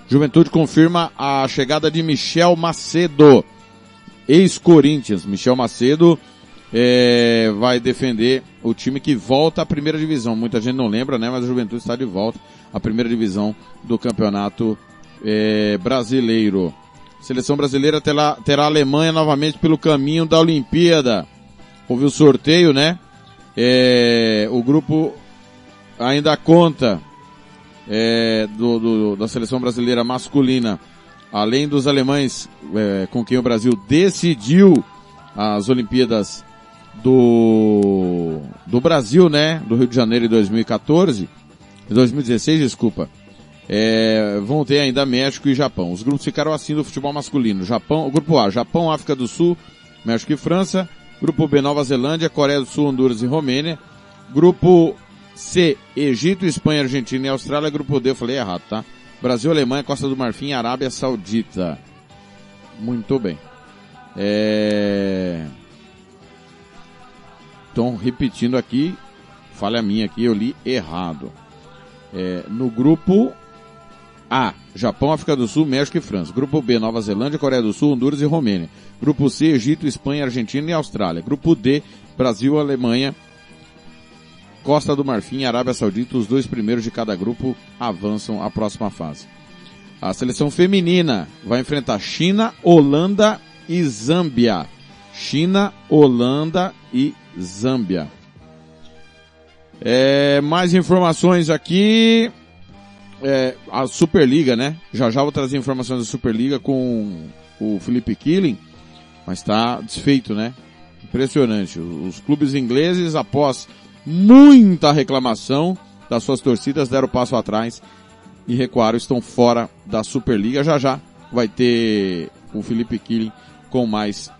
Juventude confirma a chegada de Michel Macedo, ex-Corinthians. Michel Macedo é, vai defender o time que volta à primeira divisão. Muita gente não lembra, né? Mas a Juventude está de volta à primeira divisão do campeonato é, brasileiro. Seleção brasileira terá, terá a Alemanha novamente pelo caminho da Olimpíada. Houve o sorteio, né? É, o grupo ainda conta é, do, do, da seleção brasileira masculina, além dos alemães é, com quem o Brasil decidiu as Olimpíadas do, do Brasil, né? Do Rio de Janeiro em 2014, 2016, desculpa. É, vão ter ainda México e Japão. Os grupos ficaram assim do futebol masculino. Japão, grupo A, Japão, África do Sul, México e França. Grupo B, Nova Zelândia, Coreia do Sul, Honduras e Romênia. Grupo C, Egito, Espanha, Argentina e Austrália. Grupo D, eu falei errado, tá? Brasil, Alemanha, Costa do Marfim Arábia Saudita. Muito bem. É... Então, repetindo aqui, falha minha aqui, eu li errado. É, no grupo A, Japão, África do Sul, México e França. Grupo B, Nova Zelândia, Coreia do Sul, Honduras e Romênia. Grupo C, Egito, Espanha, Argentina e Austrália. Grupo D, Brasil, Alemanha, Costa do Marfim e Arábia Saudita. Os dois primeiros de cada grupo avançam à próxima fase. A seleção feminina vai enfrentar China, Holanda e Zâmbia. China, Holanda e Zâmbia. É, mais informações aqui. É, a Superliga, né? Já já vou trazer informações da Superliga com o Felipe Killing, mas está desfeito, né? Impressionante. Os clubes ingleses, após muita reclamação das suas torcidas, deram passo atrás e recuaram, estão fora da Superliga. Já já vai ter o Felipe Killing com mais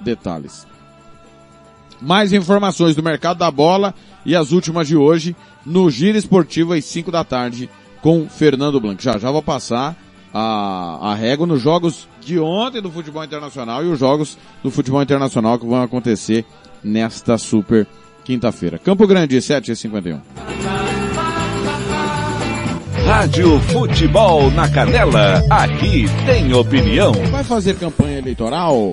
detalhes. Mais informações do mercado da bola e as últimas de hoje no Giro Esportivo às 5 da tarde com Fernando Blanc. Já já vou passar a, a régua nos jogos de ontem do futebol internacional e os jogos do futebol internacional que vão acontecer nesta super quinta-feira. Campo Grande, 7h51. Rádio Futebol na Canela, aqui tem opinião. Vai fazer campanha eleitoral?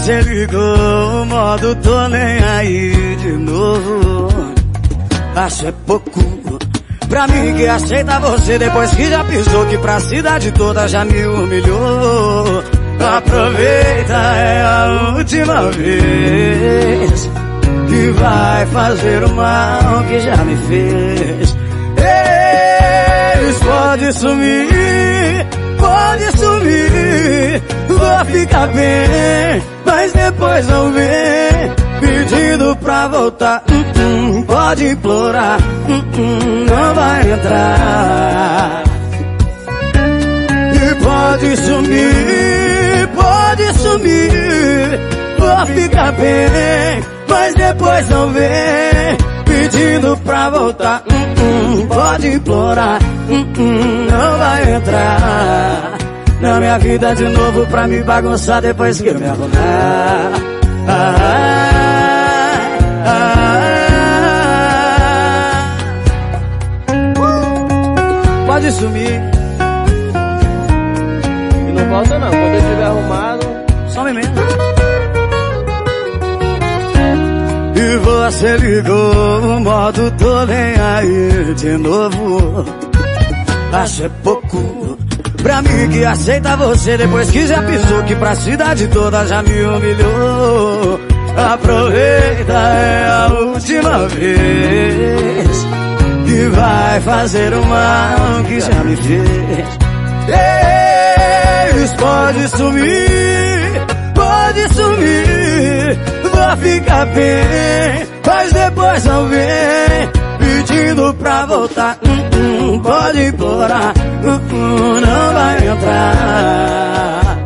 Você ligou o modo tô nem aí de novo. Acho é pouco pra mim que aceita você depois que já pisou que pra cidade toda já me humilhou. Aproveita, é a última vez que vai fazer o mal que já me fez. Eles pode sumir, pode sumir, vou ficar bem, mas depois não vem pedindo pra voltar. Hum, hum, pode implorar, hum, hum, não vai entrar. E pode sumir, pode sumir, vou ficar bem, mas depois não vem pedindo pra voltar. Hum, hum, pode implorar, não vai entrar na minha vida de novo pra me bagunçar depois que eu me arrumar. Ah, ah, Pode sumir. E não volta não, quando eu estiver arrumado. Some mesmo. E você ligou o modo tô nem aí de novo. Acho é pouco pra mim que aceita você depois que já pisou que pra cidade toda já me humilhou. Aproveita, é a última vez que vai fazer o mal que já me fez. Eles pode sumir, pode sumir, vou ficar bem, mas depois não vem pedindo pra voltar. Hum, hum, pode implorar, hum, hum, não vai entrar.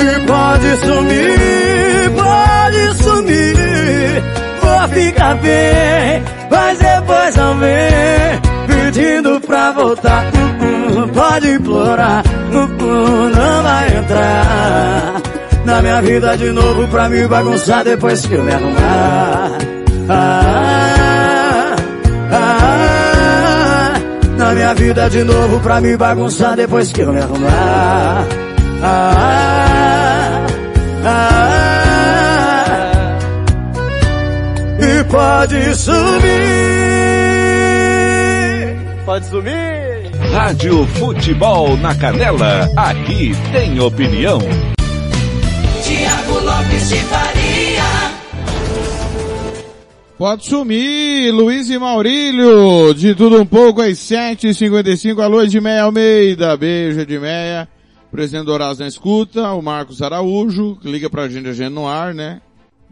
E pode sumir, pode sumir, vou ficar bem, mas depois não vem pedindo pra voltar. Hum, pode implorar, não vai entrar na minha vida de novo pra me bagunçar depois que eu me arrumar. Ah, na minha vida de novo pra me bagunçar depois que eu me arrumar. Ah, ah, e pode sumir, Pode sumir! Rádio Futebol na Canela, aqui tem opinião. Tiago Lopes de Faria. Pode sumir, Luiz e Maurílio, de tudo um pouco às 7h55, alô Edmeia Almeida, beijo Edmeia, presidente do Horácio na escuta, o Marcos Araújo, que liga pra gente, a gente no ar, né?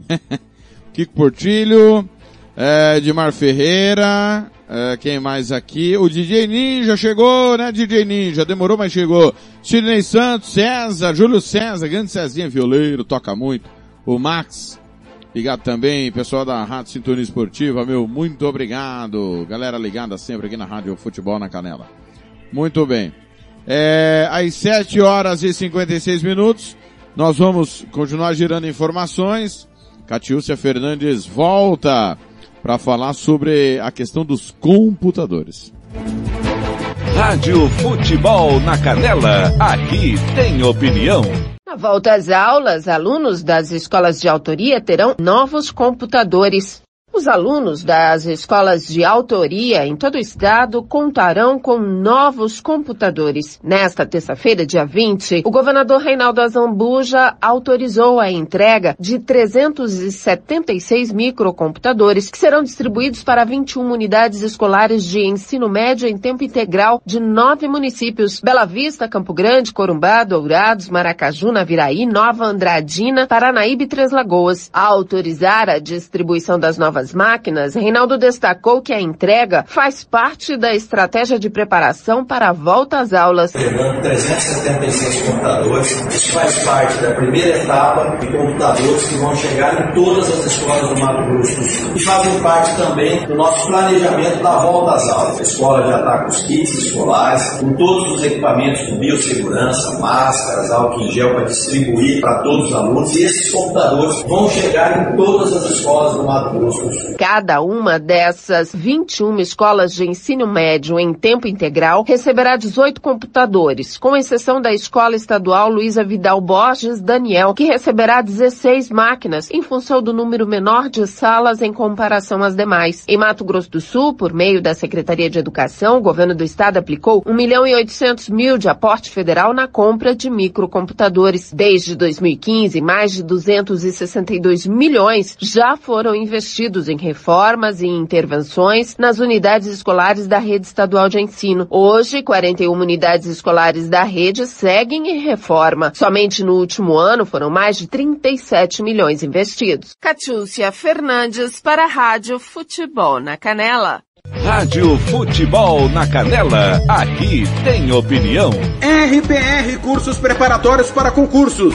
[LAUGHS] Kiko Portilho, é, Edmar Ferreira, é, quem mais aqui? O DJ Ninja chegou, né DJ Ninja? Demorou, mas chegou. Sidney Santos, César, Júlio César, grande Cezinha, violeiro, toca muito. O Max, ligado também, pessoal da Rádio Sintonia Esportiva, meu, muito obrigado. Galera ligada sempre aqui na Rádio Futebol na Canela. Muito bem. É, às 7 horas e 56 minutos, nós vamos continuar girando informações. Catiúcia Fernandes volta para falar sobre a questão dos computadores. Rádio Futebol na Canela, aqui tem opinião. Volta às aulas, alunos das escolas de autoria terão novos computadores. Os alunos das escolas de autoria em todo o estado contarão com novos computadores. Nesta terça-feira, dia 20, o governador Reinaldo Azambuja autorizou a entrega de 376 microcomputadores que serão distribuídos para 21 unidades escolares de ensino médio em tempo integral de nove municípios: Bela Vista, Campo Grande, Corumbá, Dourados, Maracaju, Naviraí, Nova Andradina, Paranaíba e Três Lagoas. A autorizar a distribuição das novas máquinas, Reinaldo destacou que a entrega faz parte da estratégia de preparação para a volta às aulas. Levando 376 computadores, isso faz parte da primeira etapa de computadores que vão chegar em todas as escolas do Mato Grosso do Sul. E fazem parte também do nosso planejamento da volta às aulas. A escola já está com os kits escolares, com todos os equipamentos de biossegurança, máscaras, álcool em gel para distribuir para todos os alunos. E esses computadores vão chegar em todas as escolas do Mato Grosso do Sul. Cada uma dessas 21 escolas de ensino médio em tempo integral receberá 18 computadores, com exceção da Escola Estadual Luísa Vidal Borges Daniel, que receberá 16 máquinas, em função do número menor de salas em comparação às demais. Em Mato Grosso do Sul, por meio da Secretaria de Educação, o governo do estado aplicou 1 milhão e 800 mil de aporte federal na compra de microcomputadores. Desde 2015, mais de 262 milhões já foram investidos em reformas e intervenções nas unidades escolares da rede estadual de ensino. Hoje, 41 unidades escolares da rede seguem em reforma. Somente no último ano foram mais de 37 milhões investidos. Catiúcia Fernandes para a Rádio Futebol na Canela. Rádio Futebol na Canela, aqui tem opinião. RPR Cursos Preparatórios para Concursos.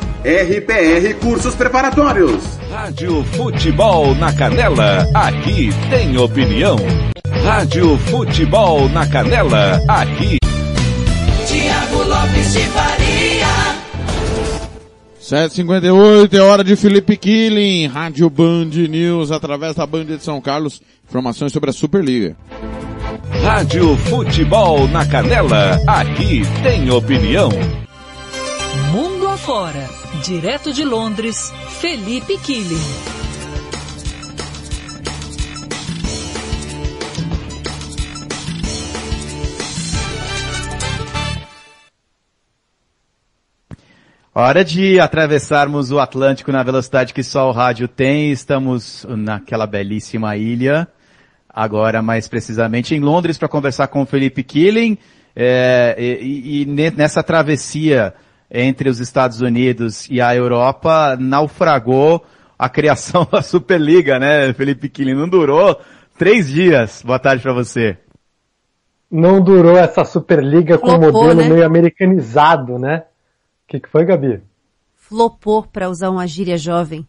RPR Cursos Preparatórios. Rádio Futebol na Canela, aqui tem opinião. Rádio Futebol na Canela, aqui. Tiago Lopes de Faria. 7h58, é hora de Felipe Killing, Rádio Band News, através da Band de São Carlos. Informações sobre a Superliga. Rádio Futebol na Canela, aqui tem opinião. Mundo afora, direto de Londres, Felipe Killing. Hora de atravessarmos o Atlântico na velocidade que só o rádio tem. Estamos naquela belíssima ilha, agora mais precisamente em Londres, para conversar com o Felipe Killing. É, e, e, nessa travessia entre os Estados Unidos e a Europa, naufragou a criação [LAUGHS] da Superliga, né, Felipe Killing? Não durou três dias. Boa tarde para você. Não durou essa Superliga com Flopou, modelo né? meio americanizado, né? O que, que foi, Gabi? Flopou, para usar uma gíria jovem.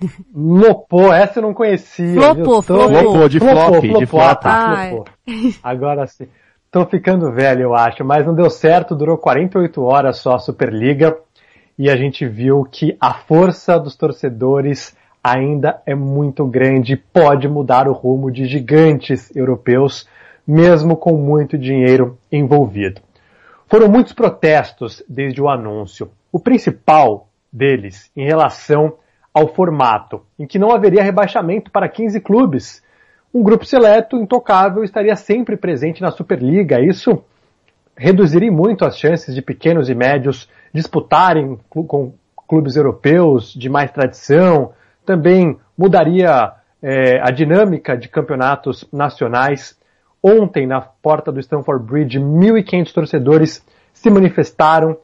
[LAUGHS] Lopou, essa eu não conhecia. Flopou, viu? Tô- flopou. Flopou, de flop, de flopou, flop. tá, Ah, flopou. Agora sim. Tô ficando velho, eu acho, mas não deu certo, durou 48 horas só a Superliga. e a gente viu que a força dos torcedores ainda é muito grande, pode mudar o rumo de gigantes europeus, mesmo com muito dinheiro envolvido. Foram muitos protestos desde o anúncio. O principal deles em relação ao formato, em que não haveria rebaixamento para 15 clubes. Um grupo seleto, intocável, estaria sempre presente na Superliga. Isso reduziria muito as chances de pequenos e médios disputarem com clubes europeus de mais tradição, também mudaria é, a dinâmica de campeonatos nacionais. Ontem, na porta do Stamford Bridge, 1.500 torcedores se manifestaram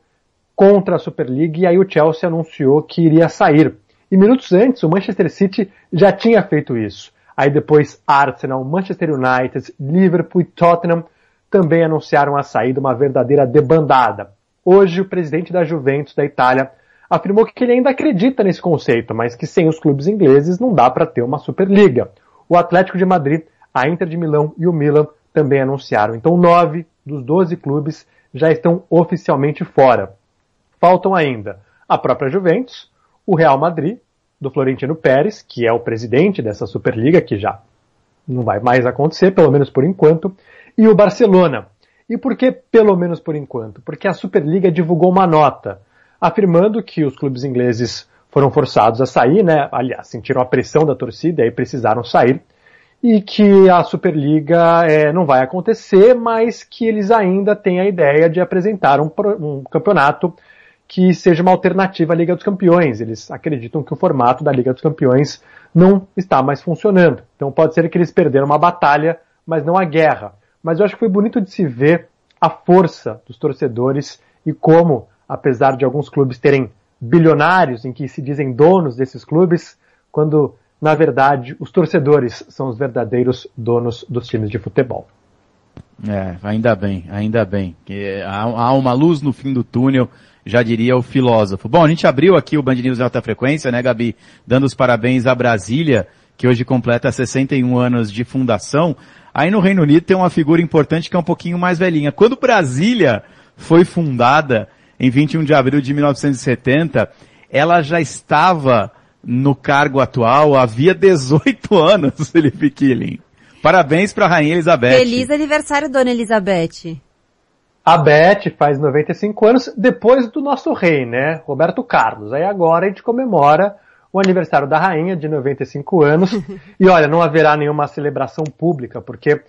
contra a Superliga e aí o Chelsea anunciou que iria sair. E minutos antes, o Manchester City já tinha feito isso. Aí depois Arsenal, Manchester United, Liverpool e Tottenham também anunciaram a saída, uma verdadeira debandada. Hoje, o presidente da Juventus da Itália afirmou que ele ainda acredita nesse conceito, mas que sem os clubes ingleses não dá para ter uma Superliga. O Atlético de Madrid, a Inter de Milão e o Milan também anunciaram. Então, nove dos doze clubes já estão oficialmente fora. Faltam ainda a própria Juventus, o Real Madrid, do Florentino Pérez, que é o presidente dessa Superliga, que já não vai mais acontecer, pelo menos por enquanto, e o Barcelona. E por que pelo menos por enquanto? Porque a Superliga divulgou uma nota afirmando que os clubes ingleses foram forçados a sair, né? Aliás, sentiram a pressão da torcida e precisaram sair. E que a Superliga é, não vai acontecer, mas que eles ainda têm a ideia de apresentar um, um campeonato que seja uma alternativa à Liga dos Campeões. Eles acreditam que o formato da Liga dos Campeões não está mais funcionando. Então pode ser que eles perderam uma batalha, mas não a guerra. Mas eu acho que foi bonito de se ver a força dos torcedores e como apesar de alguns clubes terem bilionários em que se dizem donos desses clubes, quando na verdade os torcedores são os verdadeiros donos dos times de futebol. É, ainda bem, ainda bem. Que há, há uma luz no fim do túnel, já diria o filósofo. Bom, a gente abriu aqui o Band News em alta frequência, né, Gabi? Dando os parabéns à Brasília, que hoje completa 61 anos de fundação. Aí no Reino Unido tem uma figura importante que é um pouquinho mais velhinha. Quando Brasília foi fundada, em 21 de abril de 1970, ela já estava no cargo atual havia 18 [LAUGHS] anos, Felipe Killing. Parabéns para a Rainha Elizabeth. Feliz aniversário, Dona Elizabeth. A Beth faz 95 anos depois do nosso rei, né? Roberto Carlos. Aí agora a gente comemora o aniversário da rainha de 95 anos. [LAUGHS] e olha, não haverá nenhuma celebração pública, porque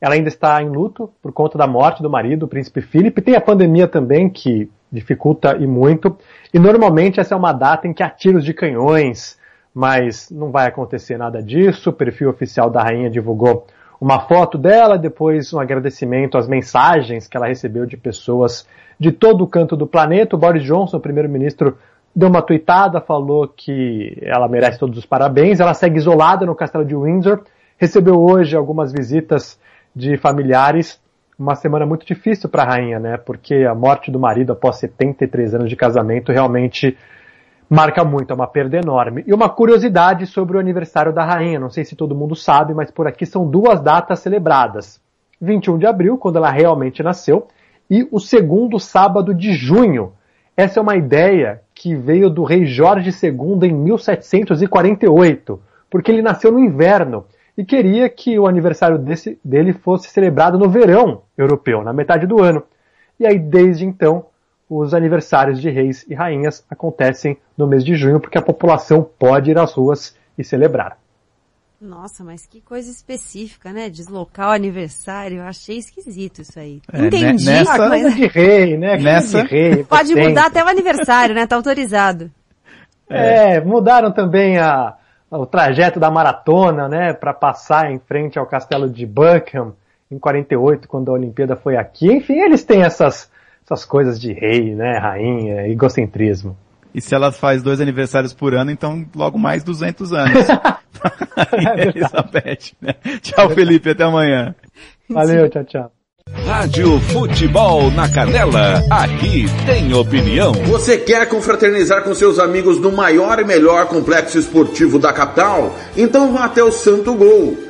ela ainda está em luto por conta da morte do marido, o príncipe Philip. Tem a pandemia também, que dificulta e muito. E normalmente essa é uma data em que há tiros de canhões, mas não vai acontecer nada disso. O perfil oficial da rainha divulgou uma foto dela, depois um agradecimento às mensagens que ela recebeu de pessoas de todo o canto do planeta. O Boris Johnson, o primeiro-ministro, deu uma tuitada, falou que ela merece todos os parabéns. Ela segue isolada no castelo de Windsor, recebeu hoje algumas visitas de familiares. Uma semana muito difícil para a rainha, né? Porque a morte do marido após 73 anos de casamento realmente marca muito, é uma perda enorme. E uma curiosidade sobre o aniversário da rainha, não sei se todo mundo sabe, mas por aqui são duas datas celebradas. 21 de abril, quando ela realmente nasceu, e o segundo sábado de junho. Essa é uma ideia que veio do rei Jorge II em 1748, porque ele nasceu no inverno e queria que o aniversário desse, dele fosse celebrado no verão europeu, na metade do ano. E aí, desde então, os aniversários de reis e rainhas acontecem no mês de junho, porque a população pode ir às ruas e celebrar. Nossa, mas que coisa específica, né? Deslocar o aniversário, eu achei esquisito isso aí. É, Entendi. Nessa, mas... coisa de rei, né? Nessa... De rei, [LAUGHS] Pode mudar até o aniversário, né? Tá autorizado. É, [LAUGHS] é, mudaram também a, o trajeto da maratona, né, para passar em frente ao castelo de Buckingham em 48, quando a Olimpíada foi aqui. Enfim, eles têm essas, essas coisas de rei, né, rainha, egocentrismo. E se ela faz dois aniversários por ano, então logo mais 200 anos. [LAUGHS] [LAUGHS] é Elizabeth, né? Tchau, Felipe, até amanhã. Valeu, tchau, tchau. Rádio Futebol na Canela, aqui tem opinião. Você quer confraternizar com seus amigos no maior e melhor complexo esportivo da capital? Então vá até o Santo Gol.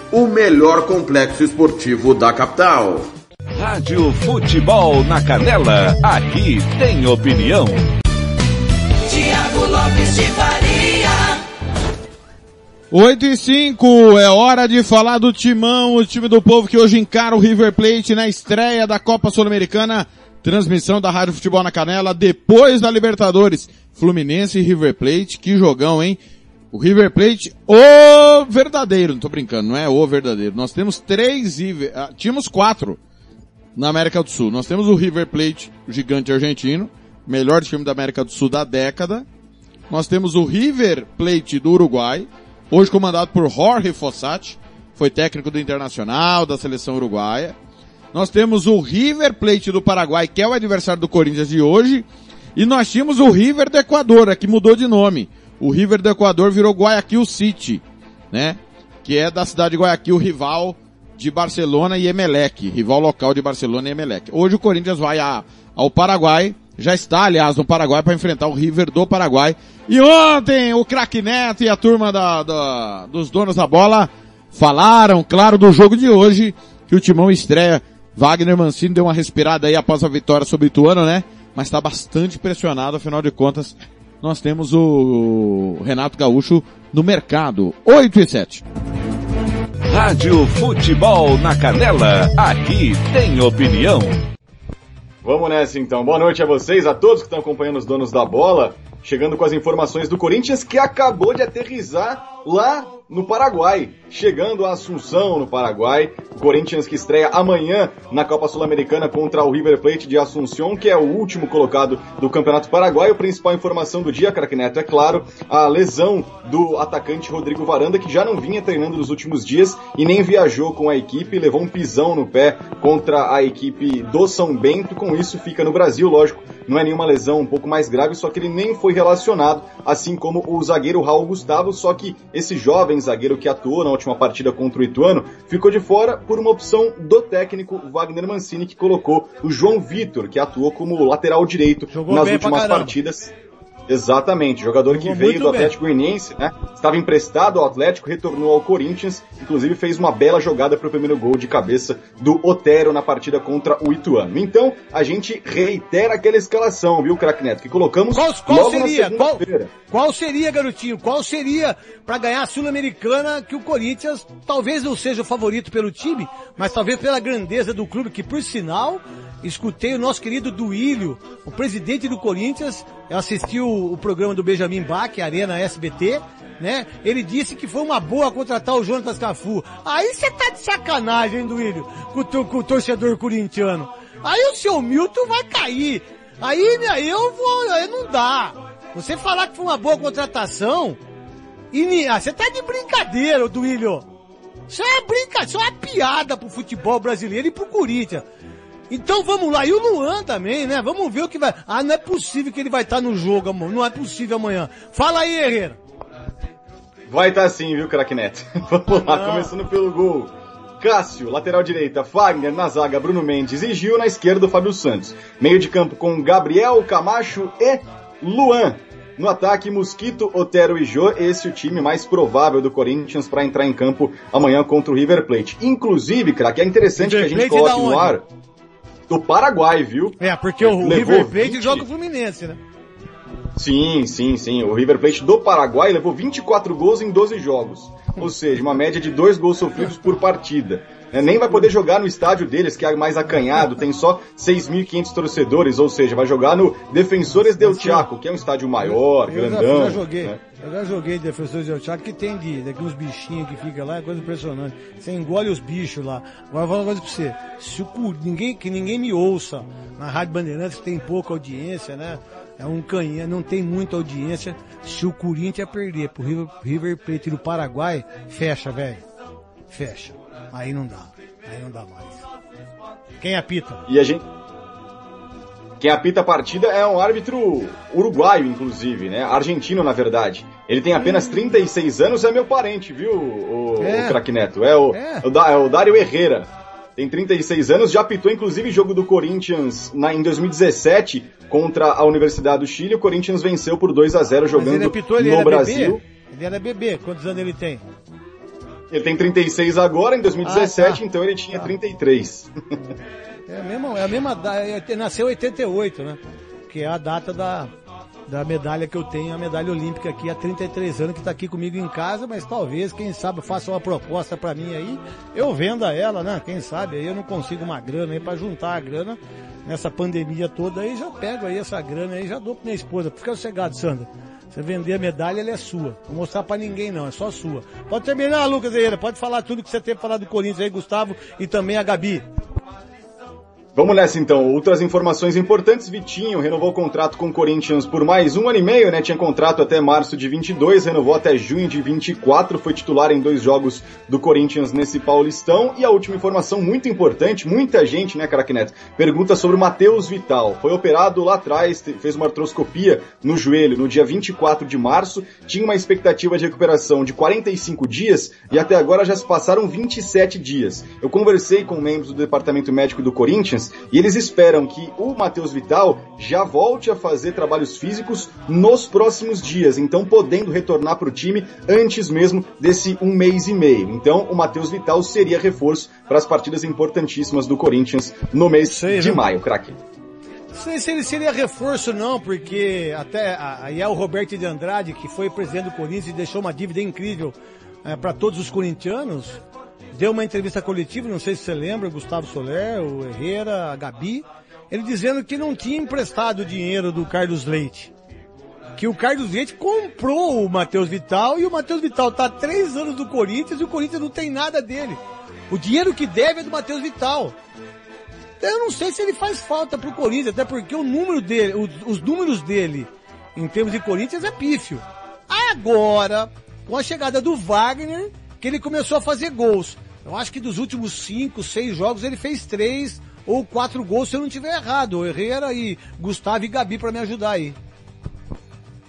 o melhor complexo esportivo da capital. Rádio Futebol na Canela, aqui tem opinião. Tiago Lopes de Faria. 8 e 5, é hora de falar do Timão, o time do povo que hoje encara o River Plate na estreia da Copa Sul-Americana. Transmissão da Rádio Futebol na Canela, depois da Libertadores. Fluminense e River Plate, que jogão, hein? O River Plate, o verdadeiro, não tô brincando, não é o verdadeiro. Nós temos três River, ah, tínhamos quatro na América do Sul. Nós temos o River Plate, o gigante argentino, melhor time da América do Sul da década. Nós temos o River Plate do Uruguai, hoje comandado por Jorge Fossati, foi técnico do Internacional, da seleção uruguaia. Nós temos o River Plate do Paraguai, que é o adversário do Corinthians de hoje. E nós tínhamos o River do Equador, que mudou de nome. O River do Equador virou Guayaquil City, né? Que é da cidade de Guayaquil, rival de Barcelona e Emelec, rival local de Barcelona e Emelec. Hoje o Corinthians vai a, ao Paraguai, já está, aliás, no Paraguai para enfrentar o River do Paraguai. E ontem o craque Neto e a turma da, da, dos donos da bola falaram, claro, do jogo de hoje, que o Timão estreia. Wagner Mancini deu uma respirada aí após a vitória sobre o Ituano, né? Mas está bastante pressionado, afinal de contas, nós temos o Renato Gaúcho no mercado. 8 e 7. Rádio Futebol na Canela, aqui tem opinião. Vamos nessa então. Boa noite a vocês, a todos que estão acompanhando os donos da bola. Chegando com as informações do Corinthians que acabou de aterrizar lá no Paraguai. Chegando a Assunção, no Paraguai. O Corinthians que estreia amanhã na Copa Sul-Americana contra o River Plate de Assunção, que é o último colocado do Campeonato Paraguaio. A principal informação do dia, craque Neto, é claro, a lesão do atacante Rodrigo Varanda, que já não vinha treinando nos últimos dias e nem viajou com a equipe, levou um pisão no pé contra a equipe do São Bento. Com isso, fica no Brasil, lógico, não é nenhuma lesão um pouco mais grave, só que ele nem foi relacionado, assim como o zagueiro Raul Gustavo, só que esse jovem zagueiro que atuou na última partida contra o Ituano ficou de fora por uma opção do técnico Wagner Mancini, que colocou o João Vitor, que atuou como lateral direito Jogou nas últimas partidas. Exatamente, jogador que veio do. Atlético Goianiense, né? Estava emprestado ao Atlético, retornou ao Corinthians, inclusive fez uma bela jogada para o primeiro gol de cabeça do Otero na partida contra o Ituano. Então, a gente reitera aquela escalação, viu, craque Neto, que colocamos Qual, qual logo seria? na Qual, qual seria, garotinho? Qual seria para ganhar a Sul-Americana que o Corinthians talvez não seja o favorito pelo time, mas talvez pela grandeza do clube, que por sinal, escutei o nosso querido Duílio, o presidente do Corinthians, assistiu o programa do Benjamin Bach, Arena SBT, né? Ele disse que foi uma boa contratar o Jonatas Cafu. Aí você tá de sacanagem, hein, Duílio, com com o torcedor corintiano. Aí o seu Milton vai cair. Aí, né, eu vou, aí não dá. Você falar que foi uma boa contratação, e ah, você tá de brincadeira, Duílio. Isso é uma brincadeira, isso é uma piada pro futebol brasileiro e pro Corinthians. Então vamos lá, e o Luan também, né? Vamos ver o que vai. Ah, não é possível que ele vai estar no jogo, amor. Não é possível amanhã. Fala aí, Herrera. Vai estar sim, viu, craque Neto? [LAUGHS] Vamos lá, começando pelo gol. Cássio, lateral direita, Fagner na zaga, Bruno Mendes e Gil na esquerda, Fábio Santos. Meio de campo com Gabriel, Camacho e Luan. No ataque, Mosquito, Otero e Jô, esse é o time mais provável do Corinthians para entrar em campo amanhã contra o River Plate. Inclusive, craque, é interessante River que a gente Plate da coloque no onde? Do Paraguai, viu? É, porque o Levou River Plate 20 joga o Fluminense, né? Sim, sim, sim. O River Plate do Paraguai levou 24 gols em 12 jogos. Ou seja, uma média de dois gols sofridos por partida. É, nem vai poder jogar no estádio deles, que é mais acanhado, tem só 6.500 torcedores, ou seja, vai jogar no Defensores del Chaco, que é um estádio maior, Eu já, grandão. já joguei. né? Eu já joguei Defensores del Chaco, que tem de, daqui uns bichinhos que fica lá, é coisa impressionante. Você engole os bichos lá. Agora eu vou falar uma coisa pra você. Se o, ninguém, que ninguém me ouça na Rádio Bandeirantes, que tem pouca audiência, né? É um canhão, não tem muita audiência. Se o Corinthians perder pro River, River Plate do Paraguai, fecha, velho. Fecha. Aí não dá. Aí não dá mais. Quem apita? E a gente. Quem apita a partida é um árbitro uruguaio, inclusive, né? Argentino, na verdade. Ele tem apenas 36 anos, é meu parente, viu, o, É. o Neto? É o, É. o é o Dário Herrera. Tem 36 anos, já apitou inclusive jogo do Corinthians na, em 2017 contra a Universidade do Chile. O Corinthians venceu por 2 a 0 Mas jogando ele apitou, ele no Brasil. bebê? Ele era bebê. Quantos anos ele tem? Ele tem 36 agora, em 2017, Ah, tá. então ele tinha 33. É a mesma, é a mesma data, nasceu em 88, né? Que é a data da, da medalha que eu tenho, a medalha olímpica aqui há 33 anos, que tá aqui comigo em casa, mas talvez, quem sabe, faça uma proposta pra mim aí, eu venda ela, né? Quem sabe, aí eu não consigo uma grana aí pra juntar a grana nessa pandemia toda aí, já pego aí essa grana aí, já dou pra minha esposa. Fica sossegado, Sandra. Você vender a medalha, ela é sua. Não mostrar pra ninguém não, é só sua. Pode terminar, Lucas Herrera, pode falar tudo que você tem pra falar do Corinthians aí, Gustavo, e também a Gabi. Vamos nessa então. Outras informações importantes. Vitinho renovou o contrato com o Corinthians por mais um ano e meio, né? Tinha contrato até março de 22, renovou até junho de 24, foi titular em dois jogos do Corinthians nesse Paulistão. E a última informação muito importante, muita gente, né, Caraque Neto, pergunta sobre o Matheus Vital. Foi operado lá atrás, fez uma artroscopia no joelho no dia 24 de março, tinha uma expectativa de recuperação de 45 dias e até agora já se passaram 27 dias. Eu conversei com membros do departamento médico do Corinthians e eles esperam que o Matheus Vital já volte a fazer trabalhos físicos nos próximos dias, então podendo retornar para o time antes mesmo desse um mês e meio. Então o Matheus Vital seria reforço para as partidas importantíssimas do Corinthians no mês de viu? maio, craque. Não sei se ele seria reforço não, porque até aí é o Roberto de Andrade, que foi presidente do Corinthians e deixou uma dívida incrível para todos os corintianos, deu uma entrevista coletiva, não sei se você lembra, Gustavo Soler, o Herrera, a Gabi, ele dizendo que não tinha emprestado o dinheiro do Carlos Leite. Que o Carlos Leite comprou o Matheus Vital e o Matheus Vital tá há três anos do Corinthians e o Corinthians não tem nada dele. O dinheiro que deve é do Matheus Vital. Eu não sei se ele faz falta pro Corinthians, até porque o número dele, os, os números dele, em termos de Corinthians, é pífio. Agora, com a chegada do Wagner, que ele começou a fazer gols. Eu acho que dos últimos cinco, seis jogos ele fez três ou quatro gols, se eu não tiver errado. O Herrera e Gustavo e Gabi para me ajudar aí.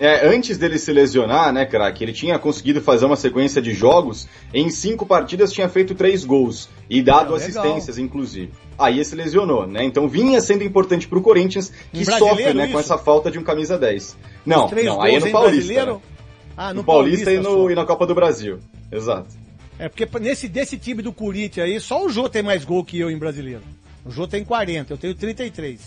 É, antes dele se lesionar, né, craque, ele tinha conseguido fazer uma sequência de jogos, em cinco partidas tinha feito três gols e dado legal. assistências, inclusive. Aí ele se lesionou, né? Então vinha sendo importante pro Corinthians, que sofre, né, com essa falta de um camisa 10. Não, não, aí é no Paulista. né? Ah, no, Paulista, e, no, e na Copa do Brasil. Exato. É porque nesse desse time do Corinthians aí, só o Jô tem mais gol que eu em brasileiro. O Jô tem 40, eu tenho 33.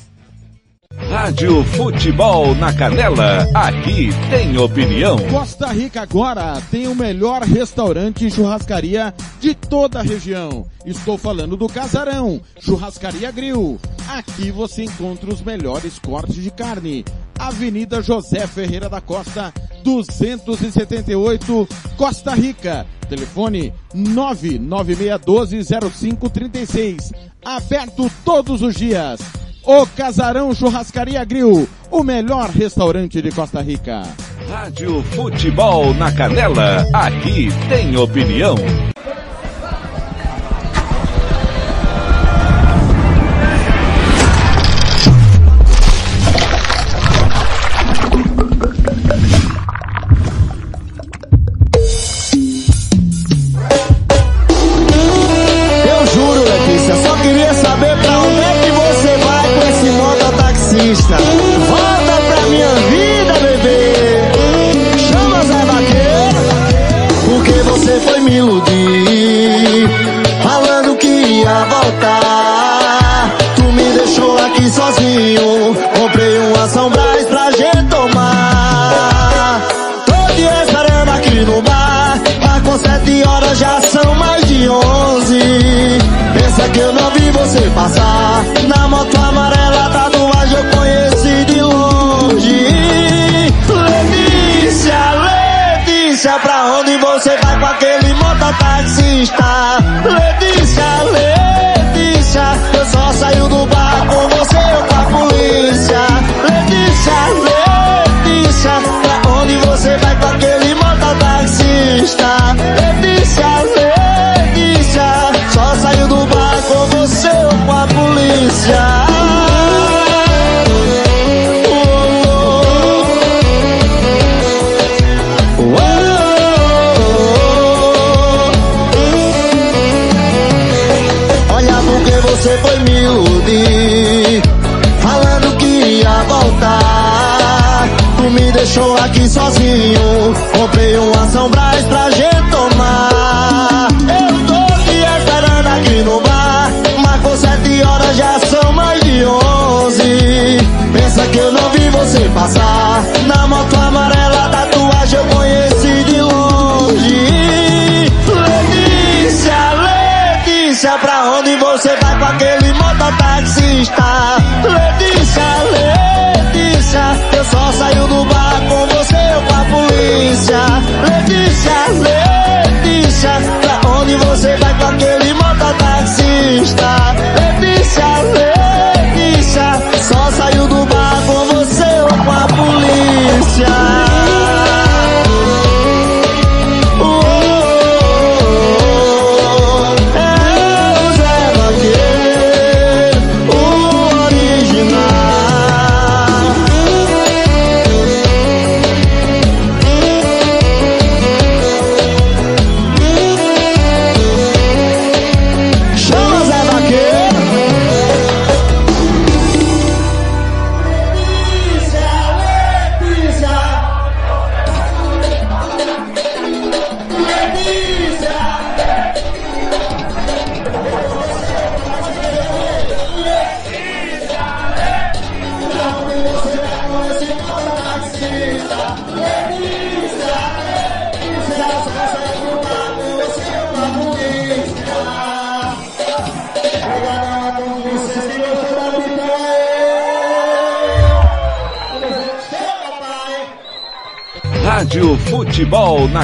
Rádio Futebol na Canela, aqui tem opinião. Costa Rica agora tem o melhor restaurante e churrascaria de toda a região. Estou falando do Casarão, Churrascaria Grill. Aqui você encontra os melhores cortes de carne. Avenida José Ferreira da Costa, 278, Costa Rica. Telefone 996120536. Aberto todos os dias. O Casarão Churrascaria Grill, o melhor restaurante de Costa Rica. Rádio Futebol na Canela, aqui tem opinião. Passar.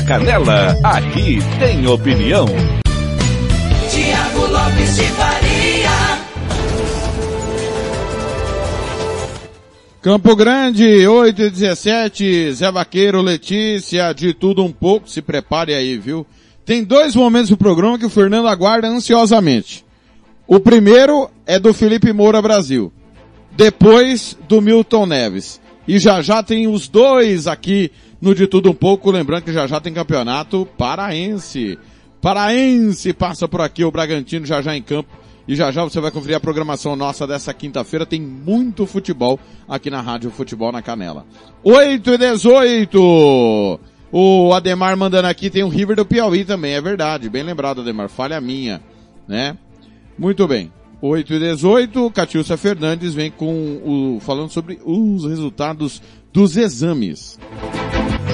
Na Canela, aqui tem opinião. Tiago Lopes de Faria. Campo Grande, 8 e 17, Zé Vaqueiro, Letícia, de tudo um pouco, se prepare aí, viu? Tem dois momentos do programa que o Fernando aguarda ansiosamente. O primeiro é do Felipe Moura Brasil. Depois do Milton Neves. E já já tem os dois aqui no De Tudo Um Pouco, lembrando que já já tem campeonato paraense. Paraense passa por aqui, o Bragantino já já em campo. E já já você vai conferir a programação nossa dessa quinta-feira. Tem muito futebol aqui na Rádio Futebol na Canela. 8 e 18! O Ademar mandando aqui, tem o River do Piauí também, é verdade. Bem lembrado, Ademar. Falha minha, né? Muito bem. 8 e 18, Catiúcia Fernandes vem com o, falando sobre os resultados dos exames.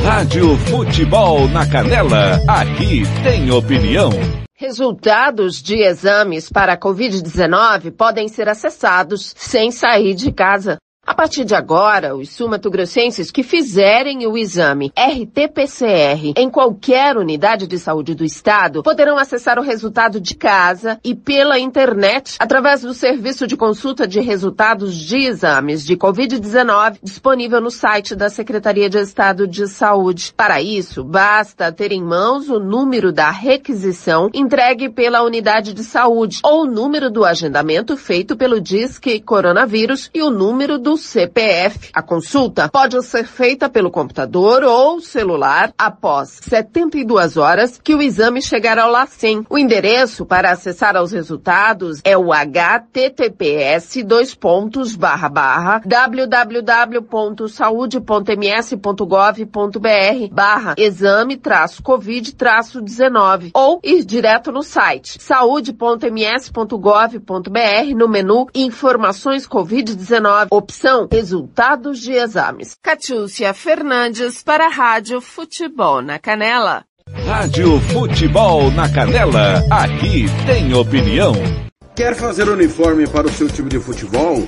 Rádio Futebol na Canela, aqui tem opinião. Resultados de exames para a Covid-19 podem ser acessados sem sair de casa. A partir de agora, os sumatogrossenses que fizerem o exame RT-PCR em qualquer unidade de saúde do estado poderão acessar o resultado de casa e pela internet através do serviço de consulta de resultados de exames de Covid-19 disponível no site da Secretaria de Estado de Saúde. Para isso, basta ter em mãos o número da requisição entregue pela unidade de saúde ou o número do agendamento feito pelo Disque Coronavírus e o número do CPF. A consulta pode ser feita pelo computador ou celular após 72 horas que o exame chegar ao LACEN. O endereço para acessar aos resultados é o https dois pontos barra barra www.saude.ms.gov.br barra exame traço covid traço 19 ou ir direto no site saude.ms.gov.br no menu informações covid-19 opção resultados de exames. Catiúcia Fernandes para a Rádio Futebol na Canela. Rádio Futebol na Canela, aqui tem opinião. Quer fazer uniforme para o seu time de futebol?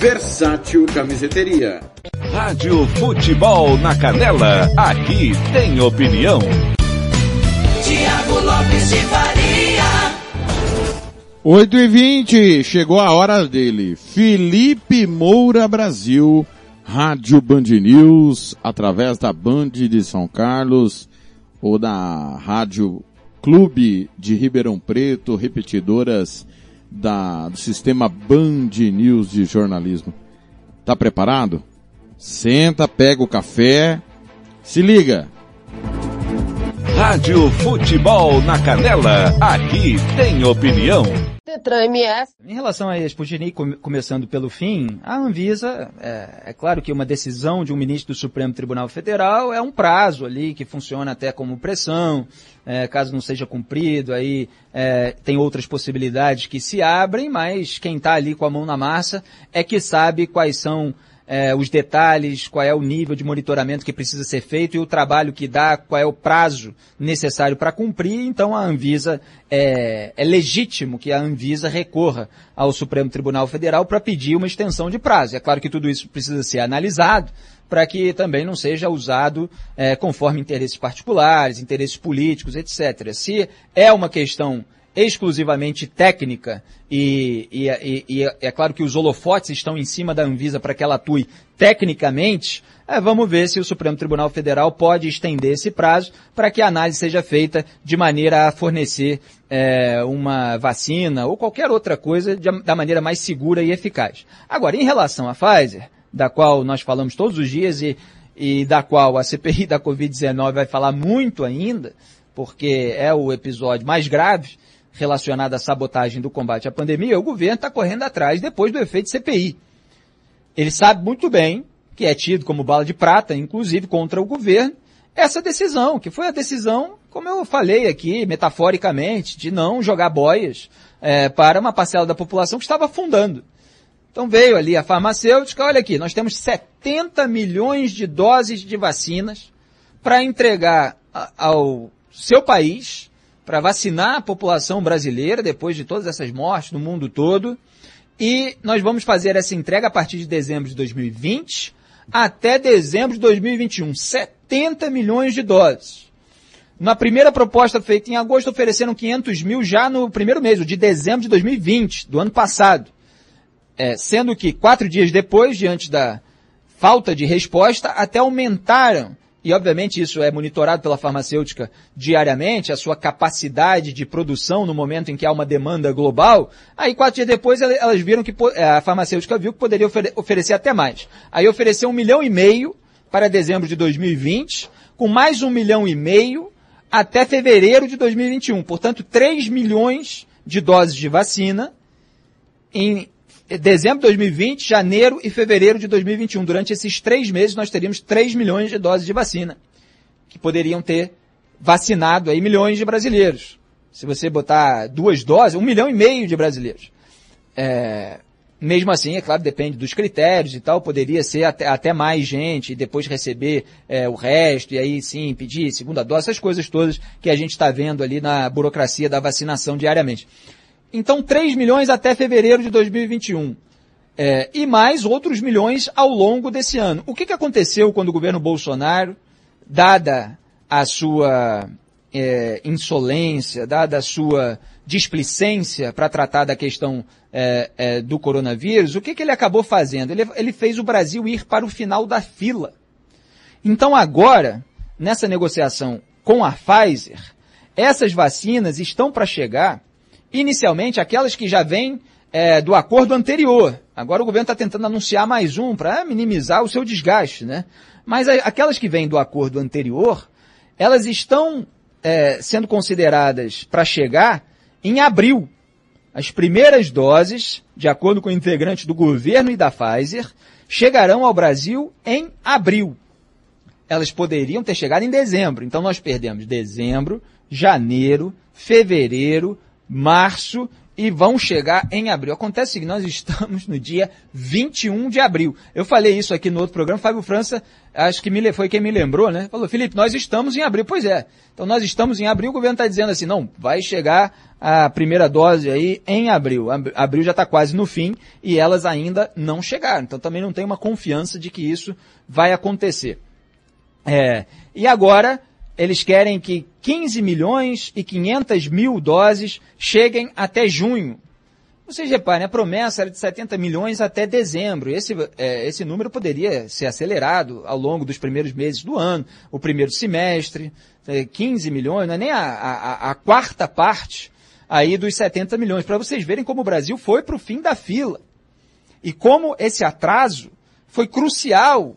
Versátil Camiseteria. Rádio Futebol na Canela, aqui tem opinião. Tiago Lopes de Faria. 8 e 20 chegou a hora dele. Felipe Moura Brasil, Rádio Band News, através da Band de São Carlos, ou da Rádio Clube de Ribeirão Preto, repetidoras da, do sistema Band News de jornalismo. Tá preparado? Senta, pega o café, se liga! Rádio Futebol na Canela, aqui tem opinião. Detran MS. Em relação a Sputnik, começando pelo fim, a Anvisa, é, é, claro que uma decisão de um ministro do Supremo Tribunal Federal é um prazo ali que funciona até como pressão, é, caso não seja cumprido, aí é, tem outras possibilidades que se abrem, mas quem está ali com a mão na massa é que sabe quais são é, os detalhes, qual é o nível de monitoramento que precisa ser feito e o trabalho que dá, qual é o prazo necessário para cumprir. Então a Anvisa é, é legítimo que a Anvisa recorra ao Supremo Tribunal Federal para pedir uma extensão de prazo. É claro que tudo isso precisa ser analisado para que também não seja usado é, conforme interesses particulares, interesses políticos, etc. Se é uma questão exclusivamente técnica e, e, e, e, é claro que os holofotes estão em cima da Anvisa para que ela atue tecnicamente, é, vamos ver se o Supremo Tribunal Federal pode estender esse prazo para que a análise seja feita de maneira a fornecer é, uma vacina ou qualquer outra coisa de, da maneira mais segura e eficaz. Agora, em relação à Pfizer, da qual nós falamos todos os dias e, e da qual a CPI da Covid-19 vai falar muito ainda, porque é o episódio mais grave, relacionada à sabotagem do combate à pandemia, o governo está correndo atrás depois do efeito CPI. Ele sabe muito bem que é tido como bala de prata, inclusive contra o governo, essa decisão, que foi a decisão, como eu falei aqui, metaforicamente, de não jogar boias é, para uma parcela da população que estava afundando. Então veio ali a farmacêutica, olha aqui, nós temos 70 milhões de doses de vacinas para entregar ao seu país, para vacinar a população brasileira depois de todas essas mortes no mundo todo. E nós vamos fazer essa entrega a partir de dezembro de 2020 até dezembro de 2021. 70 milhões de doses. Na primeira proposta feita em agosto, ofereceram 500 mil já no primeiro mês, de dezembro de 2020, do ano passado. É, sendo que quatro dias depois, diante da falta de resposta, até aumentaram e obviamente isso é monitorado pela farmacêutica diariamente, a sua capacidade de produção no momento em que há uma demanda global, aí quatro dias depois elas viram que, é, a farmacêutica viu que poderia oferecer até mais. Aí ofereceu um milhão e meio para dezembro de 2020, com mais um milhão e meio até fevereiro de 2021. Portanto, 3 milhões de doses de vacina em dezembro de 2020, janeiro e fevereiro de 2021. Durante esses três meses, nós teríamos 3 milhões de doses de vacina, que poderiam ter vacinado aí milhões de brasileiros. Se você botar duas doses, um milhão e meio de brasileiros. É, mesmo assim, é claro, depende dos critérios e tal, poderia ser até, até mais gente e depois receber é, o resto, e aí sim pedir segunda dose, essas coisas todas que a gente está vendo ali na burocracia da vacinação diariamente. Então, 3 milhões até fevereiro de 2021. É, e mais outros milhões ao longo desse ano. O que, que aconteceu quando o governo Bolsonaro, dada a sua é, insolência, dada a sua displicência para tratar da questão é, é, do coronavírus, o que, que ele acabou fazendo? Ele, ele fez o Brasil ir para o final da fila. Então agora, nessa negociação com a Pfizer, essas vacinas estão para chegar inicialmente aquelas que já vêm é, do acordo anterior. Agora o governo está tentando anunciar mais um para minimizar o seu desgaste, né? Mas aquelas que vêm do acordo anterior, elas estão é, sendo consideradas para chegar em abril. As primeiras doses, de acordo com o integrante do governo e da Pfizer, chegarão ao Brasil em abril. Elas poderiam ter chegado em dezembro. Então nós perdemos dezembro, janeiro, fevereiro, março e vão chegar em abril. Acontece que nós [LAUGHS] estamos no dia 21 de abril. Eu falei isso aqui no outro programa, Fábio França, acho que me, foi quem me lembrou, né? Falou, Felipe, nós estamos em abril. Pois é. Então nós estamos em abril, o governo está dizendo assim, não, vai chegar a primeira dose aí em abril. Abril já está quase no fim e elas ainda não chegaram. Então também não tem uma confiança de que isso vai acontecer. É, e agora, eles querem que 15 milhões e 500 mil doses cheguem até junho. Vocês reparem, a promessa era de 70 milhões até dezembro. Esse, é, esse número poderia ser acelerado ao longo dos primeiros meses do ano, o primeiro semestre, é, 15 milhões, não é nem a, a, a quarta parte aí dos 70 milhões, para vocês verem como o Brasil foi para o fim da fila. E como esse atraso foi crucial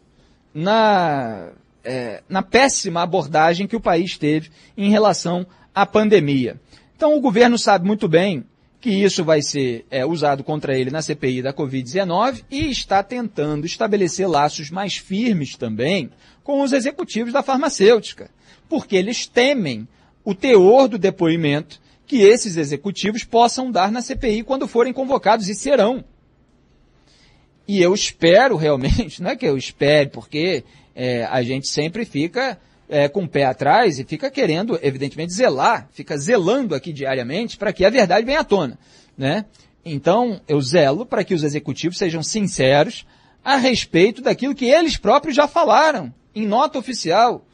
na, é, na péssima abordagem que o país teve em relação à pandemia. Então o governo sabe muito bem que isso vai ser é, usado contra ele na CPI da Covid-19 e está tentando estabelecer laços mais firmes também com os executivos da farmacêutica, porque eles temem o teor do depoimento que esses executivos possam dar na CPI quando forem convocados, e serão. E eu espero [LAUGHS] realmente, não é que eu espere, porque é, a gente sempre fica é, com o pé atrás e fica querendo, evidentemente, zelar, fica zelando aqui diariamente para que a verdade venha à tona, né? Então, eu zelo para que os executivos sejam sinceros a respeito daquilo que eles próprios já falaram em nota oficial.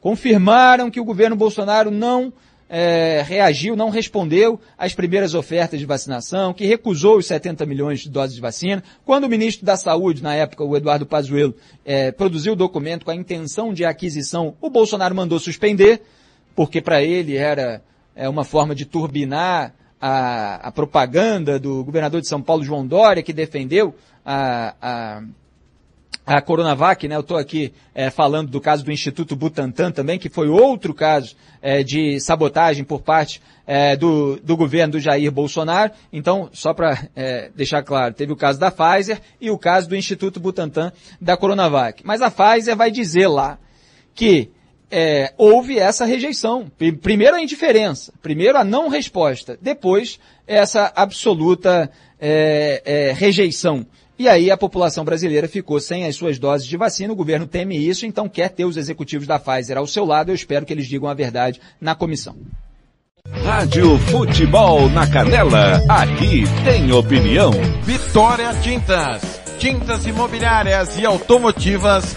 Confirmaram que o governo Bolsonaro não é, reagiu, não respondeu às primeiras ofertas de vacinação, que recusou os 70 milhões de doses de vacina. Quando o ministro da Saúde, na época, o Eduardo Pazuello, é, produziu o documento com a intenção de aquisição, o Bolsonaro mandou suspender, porque para ele era é, uma forma de turbinar a, a, propaganda do governador de São Paulo, João Dória, que defendeu a, a a Coronavac, né? Eu estou aqui é, falando do caso do Instituto Butantan também, que foi outro caso é, de sabotagem por parte é, do, do governo do Jair Bolsonaro. Então, só para é, deixar claro, teve o caso da Pfizer e o caso do Instituto Butantan da Coronavac. Mas a Pfizer vai dizer lá que é, houve essa rejeição. Primeiro a indiferença, primeiro a não resposta, depois essa absoluta é, é, rejeição e aí a população brasileira ficou sem as suas doses de vacina, o governo teme isso, então quer ter os executivos da Pfizer ao seu lado, eu espero que eles digam a verdade na comissão. Rádio Futebol na Canela, aqui tem opinião. Vitória Tintas, tintas imobiliárias e automotivas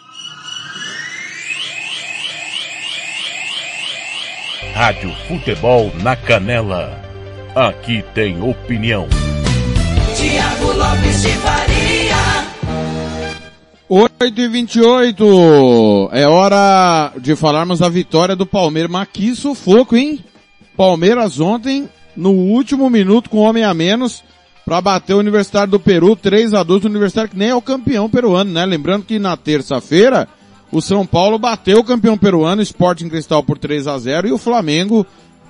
Rádio Futebol na Canela. Aqui tem opinião. Tiago Lopes de Faria. 8 e 28 É hora de falarmos da vitória do Palmeiras. Mas que sufoco, hein? Palmeiras ontem, no último minuto, com homem a menos, para bater o Universitário do Peru, 3 a 2 o Universitário que nem é o campeão peruano, né? Lembrando que na terça-feira, o São Paulo bateu o campeão peruano, Sporting Cristal por 3 a 0 e o Flamengo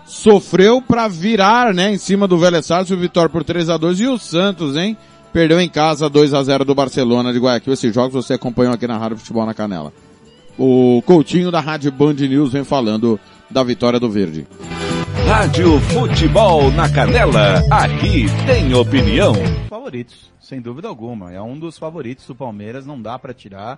sofreu para virar, né, em cima do Vélez Sarsfield, o Vitória por 3 a 2 e o Santos, hein, perdeu em casa 2 a 0 do Barcelona de Guayaquil. Esses jogos você acompanhou aqui na Rádio Futebol na Canela. O Coutinho da Rádio Band News vem falando da vitória do Verde. Rádio Futebol na Canela, aqui tem opinião. Favoritos, sem dúvida alguma. É um dos favoritos do Palmeiras, não dá para tirar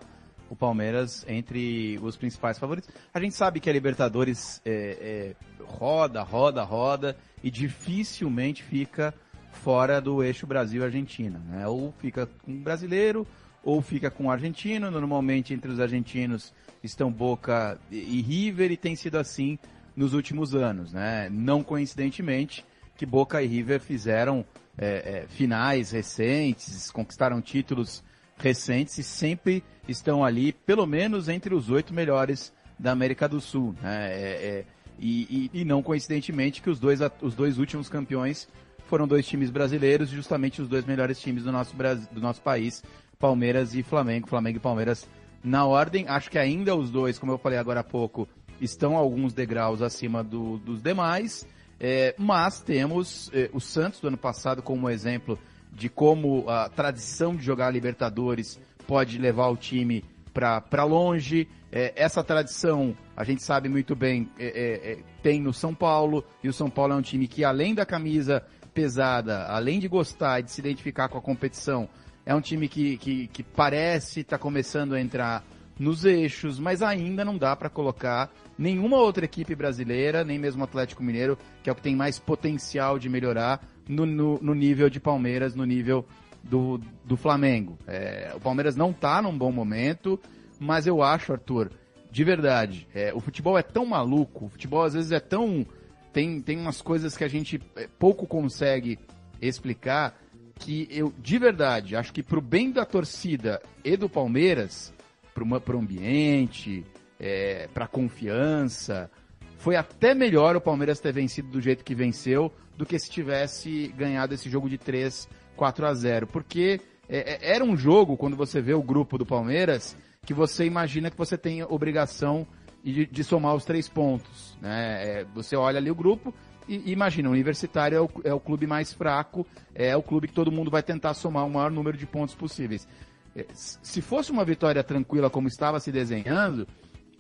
o Palmeiras entre os principais favoritos. A gente sabe que a Libertadores é, é, roda, roda, roda e dificilmente fica fora do eixo Brasil-Argentina. Né? Ou fica com o brasileiro ou fica com o argentino. Normalmente entre os argentinos estão Boca e River e tem sido assim nos últimos anos. Né? Não coincidentemente que Boca e River fizeram é, é, finais recentes, conquistaram títulos recentes e sempre estão ali, pelo menos entre os oito melhores da América do Sul. Né? É, é, e, e, e, não coincidentemente que os dois, os dois últimos campeões foram dois times brasileiros, justamente os dois melhores times do nosso, do nosso país, Palmeiras e Flamengo, Flamengo e Palmeiras na ordem. Acho que ainda os dois, como eu falei agora há pouco, estão alguns degraus acima do, dos demais, é, mas temos é, o Santos do ano passado como exemplo de como a tradição de jogar Libertadores pode levar o time para longe. É, essa tradição, a gente sabe muito bem, é, é, é, tem no São Paulo, e o São Paulo é um time que, além da camisa, pesada, além de gostar e de se identificar com a competição, é um time que, que, que parece estar tá começando a entrar nos eixos, mas ainda não dá para colocar nenhuma outra equipe brasileira, nem mesmo o Atlético Mineiro, que é o que tem mais potencial de melhorar no, no, no nível de Palmeiras, no nível do, do Flamengo. É, o Palmeiras não está num bom momento, mas eu acho, Arthur, de verdade, é, o futebol é tão maluco, o futebol às vezes é tão. Tem, tem umas coisas que a gente é, pouco consegue explicar que eu, de verdade, acho que pro bem da torcida e do Palmeiras, pro, pro ambiente, é, pra confiança, foi até melhor o Palmeiras ter vencido do jeito que venceu do que se tivesse ganhado esse jogo de 3, 4 a 0. Porque é, é, era um jogo, quando você vê o grupo do Palmeiras, que você imagina que você tem obrigação de, de somar os três pontos. Né? É, você olha ali o grupo e, e imagina, o Universitário é o, é o, clube mais fraco, é o clube que todo mundo vai tentar somar o maior número de pontos possíveis. É, se fosse uma vitória tranquila como estava se desenhando,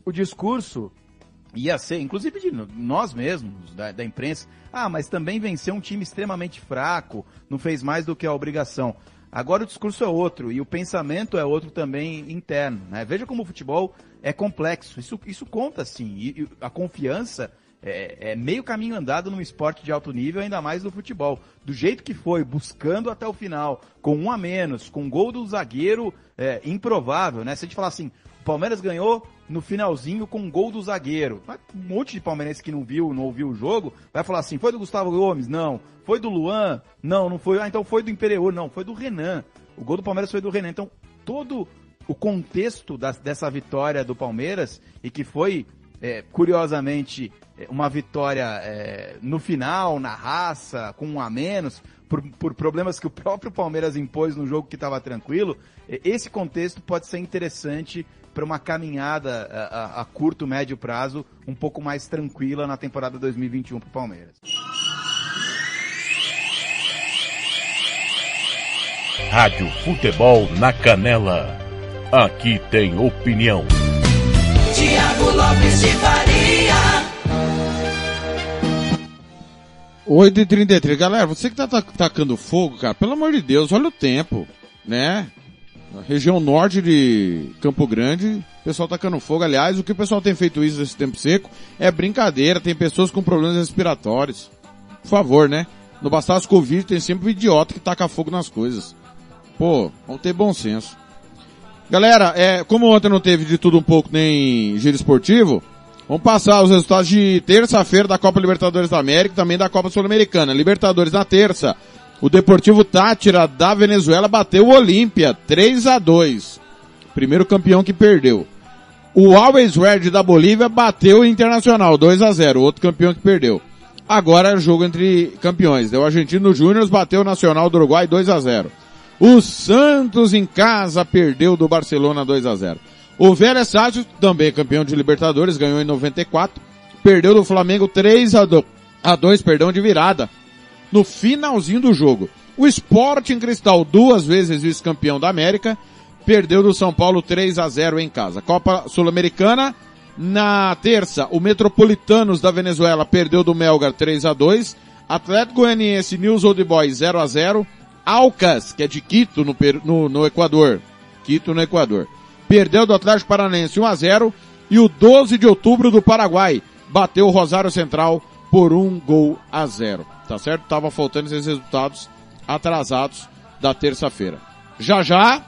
o discurso ia ser, inclusive de nós mesmos, da, da, imprensa, ah, mas também venceu um time extremamente fraco, não fez mais do que a obrigação. Agora o discurso é outro e o pensamento é outro também interno. Né? Veja como o futebol é complexo. Isso, isso conta sim. E, e a confiança é, é, meio caminho andado num esporte de alto nível, ainda mais no futebol. Do jeito que foi, buscando até o final, com um a menos, com um gol do zagueiro é, improvável, né? Se a gente falar assim, Palmeiras ganhou no finalzinho com um gol do zagueiro. Um monte de palmeirense que não viu, não ouviu o jogo, vai falar assim, foi do Gustavo Gomes? Não. Foi do Luan? Não, não foi. Ah, então foi do Imperior? Não, foi do Renan. O gol do Palmeiras foi do Renan. Então, todo o contexto das, dessa vitória do Palmeiras, e que foi, é, curiosamente, é, uma vitória é, no final, na raça, com um a menos, por, por problemas que o próprio Palmeiras impôs no jogo que estava tranquilo, é, esse contexto pode ser interessante para uma caminhada a, a, a, curto, médio prazo um pouco mais tranquila na temporada 2021 para o Palmeiras. Rádio Futebol na Canela. Aqui tem opinião. Tiago Lopes de Faria. 8h33. Galera, você que tá tacando fogo, cara, pelo amor de Deus, olha o tempo, né? Região norte de Campo Grande, o pessoal tacando fogo. Aliás, o que o pessoal tem feito isso nesse tempo seco é brincadeira. Tem pessoas com problemas respiratórios. Por favor, né? No bastasse Covid, tem sempre um idiota que taca fogo nas coisas. Pô, vamos ter bom senso. Galera, é, como ontem não teve de tudo um pouco nem giro esportivo, vamos passar os resultados de terça-feira da Copa Libertadores da América e também da Copa Sul-Americana. Libertadores na terça. O Deportivo Tátira da Venezuela bateu o Olímpia 3 a 2. Primeiro campeão que perdeu. O Always Red da Bolívia bateu o Internacional 2 a 0, outro campeão que perdeu. Agora é jogo entre campeões. O Argentino Júnior bateu o Nacional do Uruguai 2 a 0. O Santos em casa perdeu do Barcelona 2 a 0. O Vélez Sácio, também campeão de Libertadores, ganhou em 94, perdeu do Flamengo 3 a 2, a 2 perdão, de virada no finalzinho do jogo. O Sporting Cristal, duas vezes vice-campeão da América, perdeu do São Paulo 3 a 0 em casa. Copa Sul-Americana, na terça, o Metropolitanos da Venezuela perdeu do Melgar 3 a 2 Atlético Goianiense News Old Boys 0 a 0 Alcas, que é de Quito no, no, no Equador. Quito no Equador. Perdeu do Atlético Paranense 1 a 0 e o 12 de outubro do Paraguai bateu o Rosário Central por um gol a zero tá certo? Tava faltando esses resultados atrasados da terça-feira. Já já,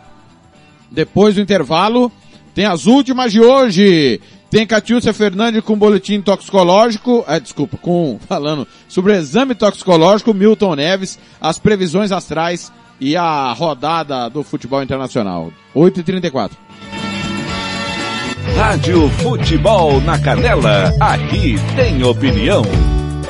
depois do intervalo, tem as últimas de hoje. Tem Catiúcia Fernandes com boletim toxicológico, é, desculpa, com, [LAUGHS] falando sobre o exame toxicológico, Milton Neves, as previsões astrais e a rodada do futebol internacional. 8h34. Rádio Futebol na Canela, aqui tem opinião.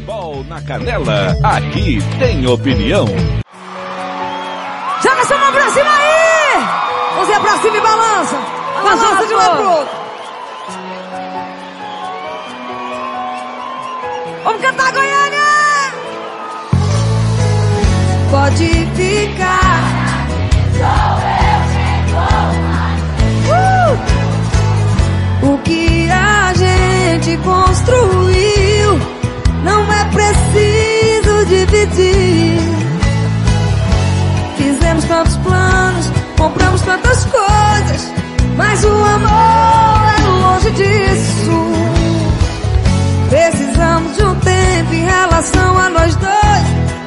Futebol na Canela, aqui tem opinião. Joga essa mão pra cima aí! Mãozinha pra cima e balança. Balança de um lado pro outro. Vamos cantar Goiânia! Pode ficar. Uh! O que a gente construiu não é preciso dividir. Fizemos tantos planos, compramos tantas coisas, mas o amor é longe disso. Precisamos de um tempo em relação a nós dois,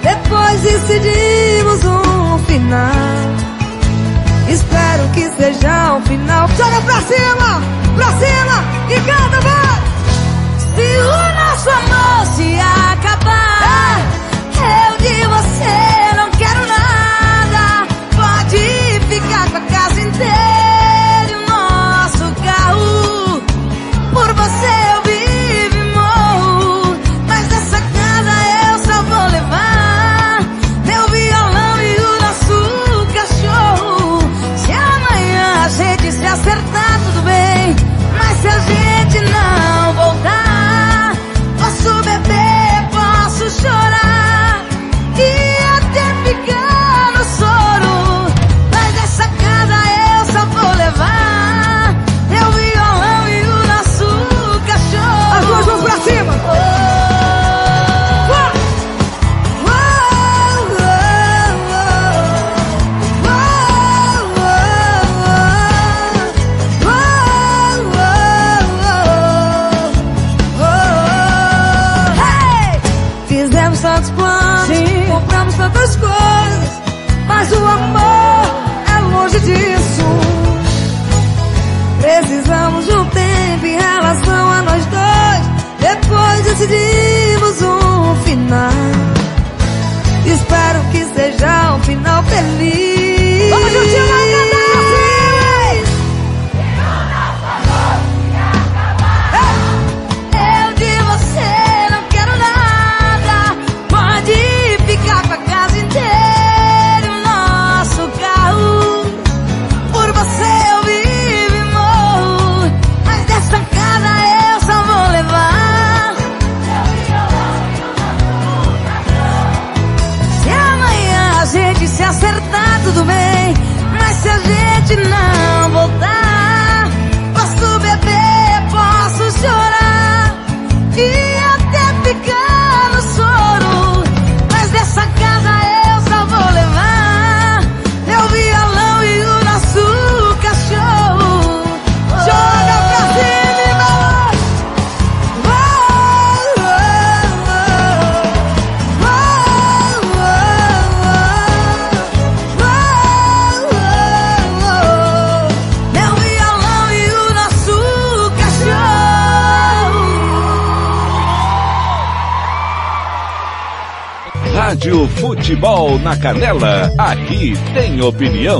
Futebol na Canela. Aqui tem opinião.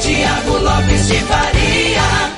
Tiago Lopes de Faria.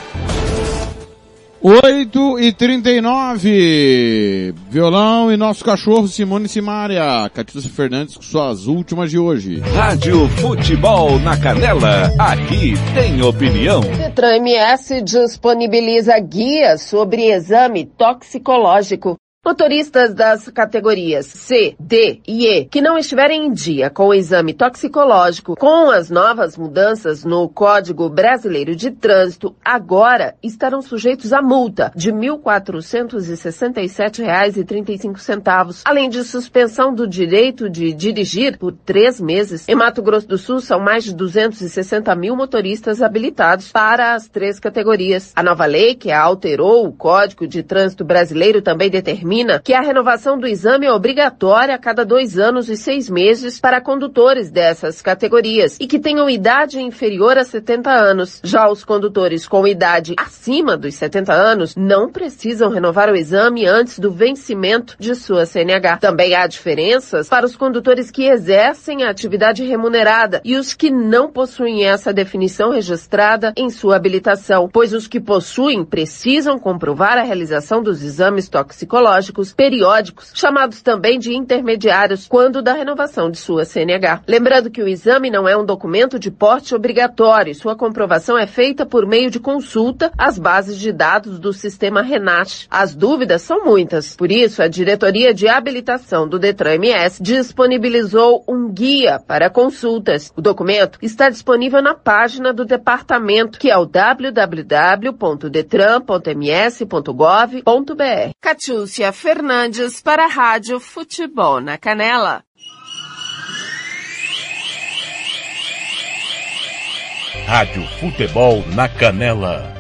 8 e 39 Violão e nosso cachorro Simone Simaria. Catiúcia Fernandes com suas últimas de hoje. Rádio Futebol na Canela. Aqui tem opinião. Detran MS disponibiliza guias sobre exame toxicológico. Motoristas das categorias C, D e E que não estiverem em dia com o exame toxicológico com as novas mudanças no Código Brasileiro de Trânsito agora estarão sujeitos a multa de R$ 1.467,35, além de suspensão do direito de dirigir por três meses. Em Mato Grosso do Sul são mais de 260 mil motoristas habilitados para as três categorias. A nova lei, que alterou o Código de Trânsito Brasileiro, também determina que a renovação do exame é obrigatória a cada dois anos e seis meses para condutores dessas categorias e que tenham idade inferior a 70 anos. Já os condutores com idade acima dos 70 anos não precisam renovar o exame antes do vencimento de sua CNH. Também há diferenças para os condutores que exercem a atividade remunerada e os que não possuem essa definição registrada em sua habilitação, pois os que possuem precisam comprovar a realização dos exames toxicológicos periódicos, chamados também de intermediários, quando da renovação de sua CNH. Lembrando que o exame não é um documento de porte obrigatório sua comprovação é feita por meio de consulta às bases de dados do sistema Renat. As dúvidas são muitas, por isso a diretoria de habilitação do Detran MS disponibilizou um guia para consultas. O documento está disponível na página do departamento, que é o www.detran.ms.gov.br. Catiúcia Fernandes para a Rádio Futebol na Canela. Rádio Futebol na Canela.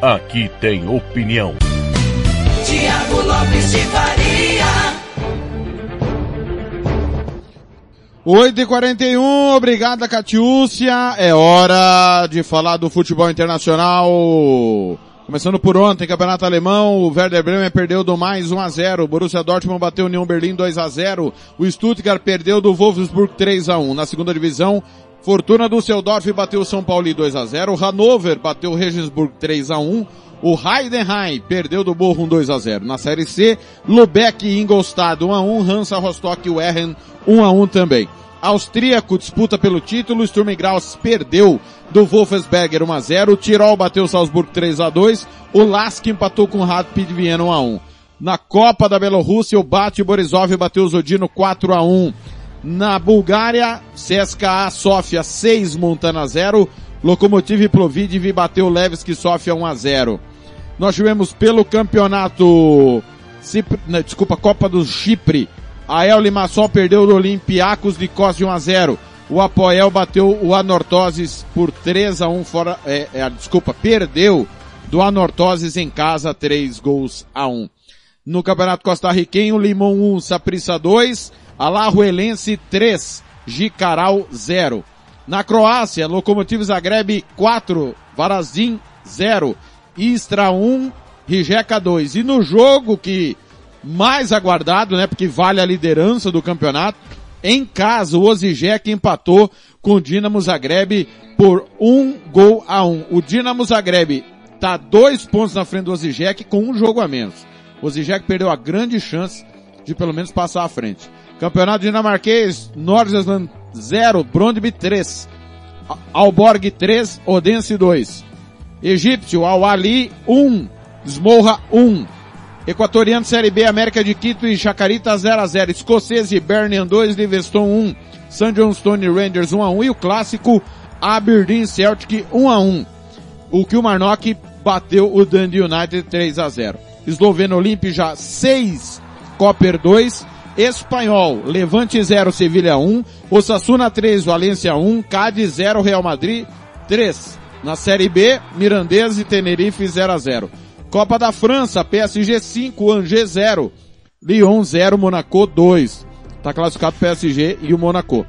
Aqui tem opinião. Tiago Lopes de Faria. 8h41, obrigada Catiúcia. É hora de falar do futebol internacional. Começando por ontem, Campeonato Alemão, o Werder Bremen perdeu do mais 1 a 0, o Borussia Dortmund bateu o Union Berlim 2 a 0, o Stuttgart perdeu do Wolfsburg 3 a 1. Na segunda divisão, Fortuna Düsseldorf bateu o São Paulo 2 a 0, o Hannover bateu o Regensburg 3 a 1, o Heidenheim perdeu do Bochum 2 a 0. Na Série C, Lubeck e Ingolstadt 1 a 1, Hansa Rostock e Werren 1 a 1 também. Austríaco disputa pelo título, Sturm Graus perdeu do Wolfsberger 1 a 0, o Tirol bateu Salzburg 3 a 2, o Lask empatou com o Rapid Viena 1 a 1. Na Copa da Bielorrússia, o Bate Borisov bateu o Zodino 4 a 1. Na Bulgária, CSKA Sofia 6, Montana 0, Lokomotiv Plovdiv bateu Levski Sofia 1 a 0. Nós tivemos pelo campeonato, Cipri, não, desculpa, Copa do Chipre, a El Limassol perdeu do Olympiacos de Kos de 1 a 0. O Apoel bateu o Anortoses por 3 a 1 fora, é, é, desculpa, perdeu do Anortoses em casa 3 gols a 1. No Campeonato Costarriquenho, Limão 1, Saprissa 2, Alajuelense 3, Jicaral 0. Na Croácia, Lokomotiv Zagreb 4, Varazim 0, Istra 1, Rijeka 2. E no jogo que mais aguardado, né, porque vale a liderança do campeonato, em casa o Osijek empatou com o Dinamo Zagreb por um gol a um. O Dinamo Zagreb está dois pontos na frente do Osijek com um jogo a menos. O Osijek perdeu a grande chance de pelo menos passar à frente. Campeonato dinamarquês, Nordsjælland 0, Brondby 3, Alborg 3, Odense 2. Egípcio, Al-Ali 1, Smorra 1. Equatoriano Série B, América de Quito e Chacarita 0 a 0 Escocês e Birmingham 2, Livingston 1. St. Johnstone Rangers 1 a 1 e o clássico Aberdeen Celtic 1 a 1. O Kilmarnock bateu o Dundee United 3 a 0. Esloveno Olimpia 6, Copper 2. Espanhol, Levante 0, Sevilha 1. Osasuna 3, Valência 1. Cádiz 0, Real Madrid 3. Na Série B, Mirandês e Tenerife 0 a 0. Copa da França, PSG 5, Angers 0. Lyon 0, Monaco 2. Tá classificado PSG e o Monaco.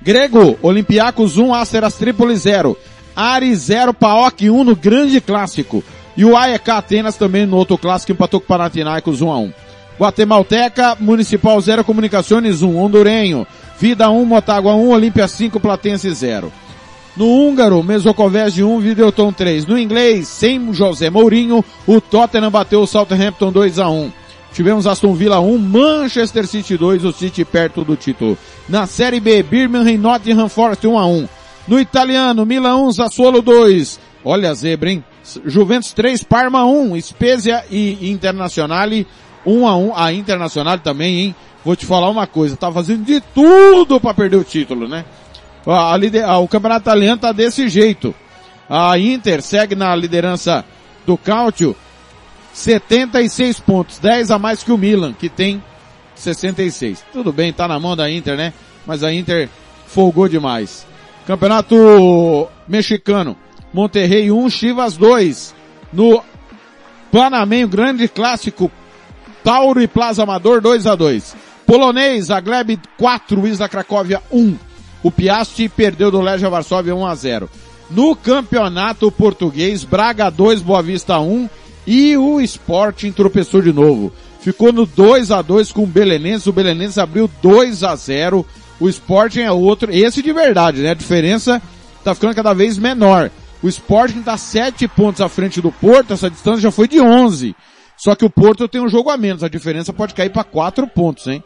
Grego, Olympiacos 1, Asteras Trípoli 0. Ari 0, Paok 1 no grande clássico. E o AEK Atenas também no outro clássico empatou com Panathinaikos 1 a 1. Guatemalteca, Municipal 0, Comunicações 1, Hondurenho, Vida 1, Motagua 1, Olímpia 5, Platense 0. No húngaro, Mesocovese 1, Videoton 3. No inglês, sem José Mourinho, o Tottenham bateu o Southampton 2 a 1. Tivemos Aston Villa 1, Manchester City 2, o City perto do título. Na Série B, Birmingham e Nottingham Forest 1 a 1. No italiano, Milan 1, Sassuolo 2. Olha a zebra, hein? Juventus 3, Parma 1, Spezia e Internazionale 1 a 1. A Internacional também, hein? Vou te falar uma coisa, tá fazendo de tudo para perder o título, né? A, a, o campeonato italiano tá desse jeito. A Inter segue na liderança do Cautio, 76 pontos, 10 a mais que o Milan, que tem 66. Tudo bem, tá na mão da Inter, né? Mas a Inter folgou demais. Campeonato mexicano, Monterrey 1, Chivas 2. No Panamenho, grande clássico, Tauro e Plaza Amador 2 a 2. Polonês, Agleb 4, Isla Cracóvia 1. O Piasti perdeu do Legia Varsóvia 1 a 0. No campeonato português, Braga 2, Boa Vista 1 e o Sporting tropeçou de novo. Ficou no 2 a 2 com o Belenenses, o Belenenses abriu 2 a 0. O Sporting é outro, esse de verdade, né? A diferença tá ficando cada vez menor. O Sporting está 7 pontos à frente do Porto, essa distância já foi de 11. Só que o Porto tem um jogo a menos, a diferença pode cair para quatro pontos, hein?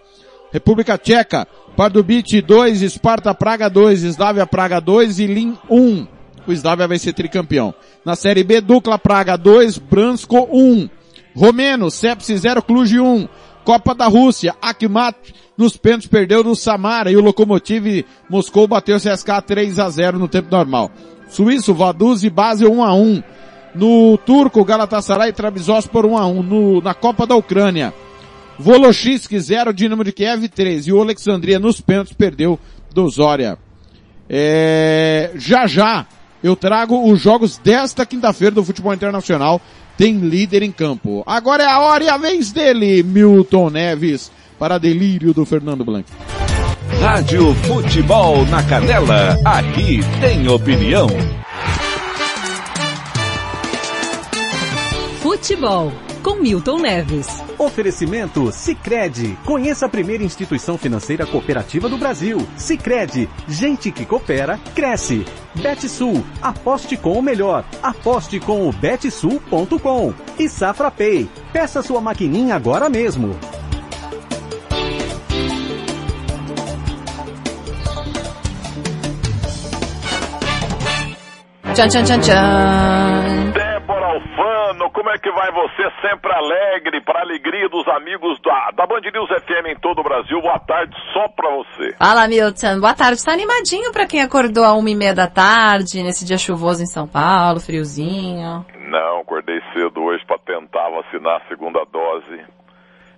República Tcheca, Pardubic 2, Sparta Praga 2, Slavia Praga 2 e Lin 1. O Slavia vai ser tricampeão. Na Série B, Dukla Praga 2, Bransko 1. Romeno, Sepsi 0, Cluj 1. Copa da Rússia, Akhmat nos pênaltis perdeu no Samara e o Lokomotiv Moscou bateu o CSK 3 a 0 no tempo normal. Suíço, Vaduz e Basel 1 a 1. No Turco, Galatasaray e Trabzonspor 1 a 1. No, na Copa da Ucrânia, Volochisk 0, Dinamo de Kiev 3. E o Alexandria nos pênaltis perdeu do Zória. É, já já eu trago os jogos desta quinta-feira do futebol internacional. Tem líder em campo. Agora é a hora e a vez dele, Milton Neves, para delírio do Fernando Blanc. Rádio Futebol na Canela, aqui tem opinião. Futebol com Milton Neves. Oferecimento Sicredi. Conheça a primeira instituição financeira cooperativa do Brasil. Sicredi. Gente que coopera cresce. Betsul. Aposte com o melhor. Aposte com o betsul.com. E Safra Pay. Peça sua maquininha agora mesmo. Tchan, tchan, tchan, tchan. Alfano, como é que vai você? Sempre alegre, para alegria dos amigos da, da Band News FM em todo o Brasil. Boa tarde, só pra você. Fala, Milton. Boa tarde. Tá animadinho pra quem acordou a uma e meia da tarde, nesse dia chuvoso em São Paulo, friozinho. Não, acordei cedo hoje para tentar vacinar a segunda dose.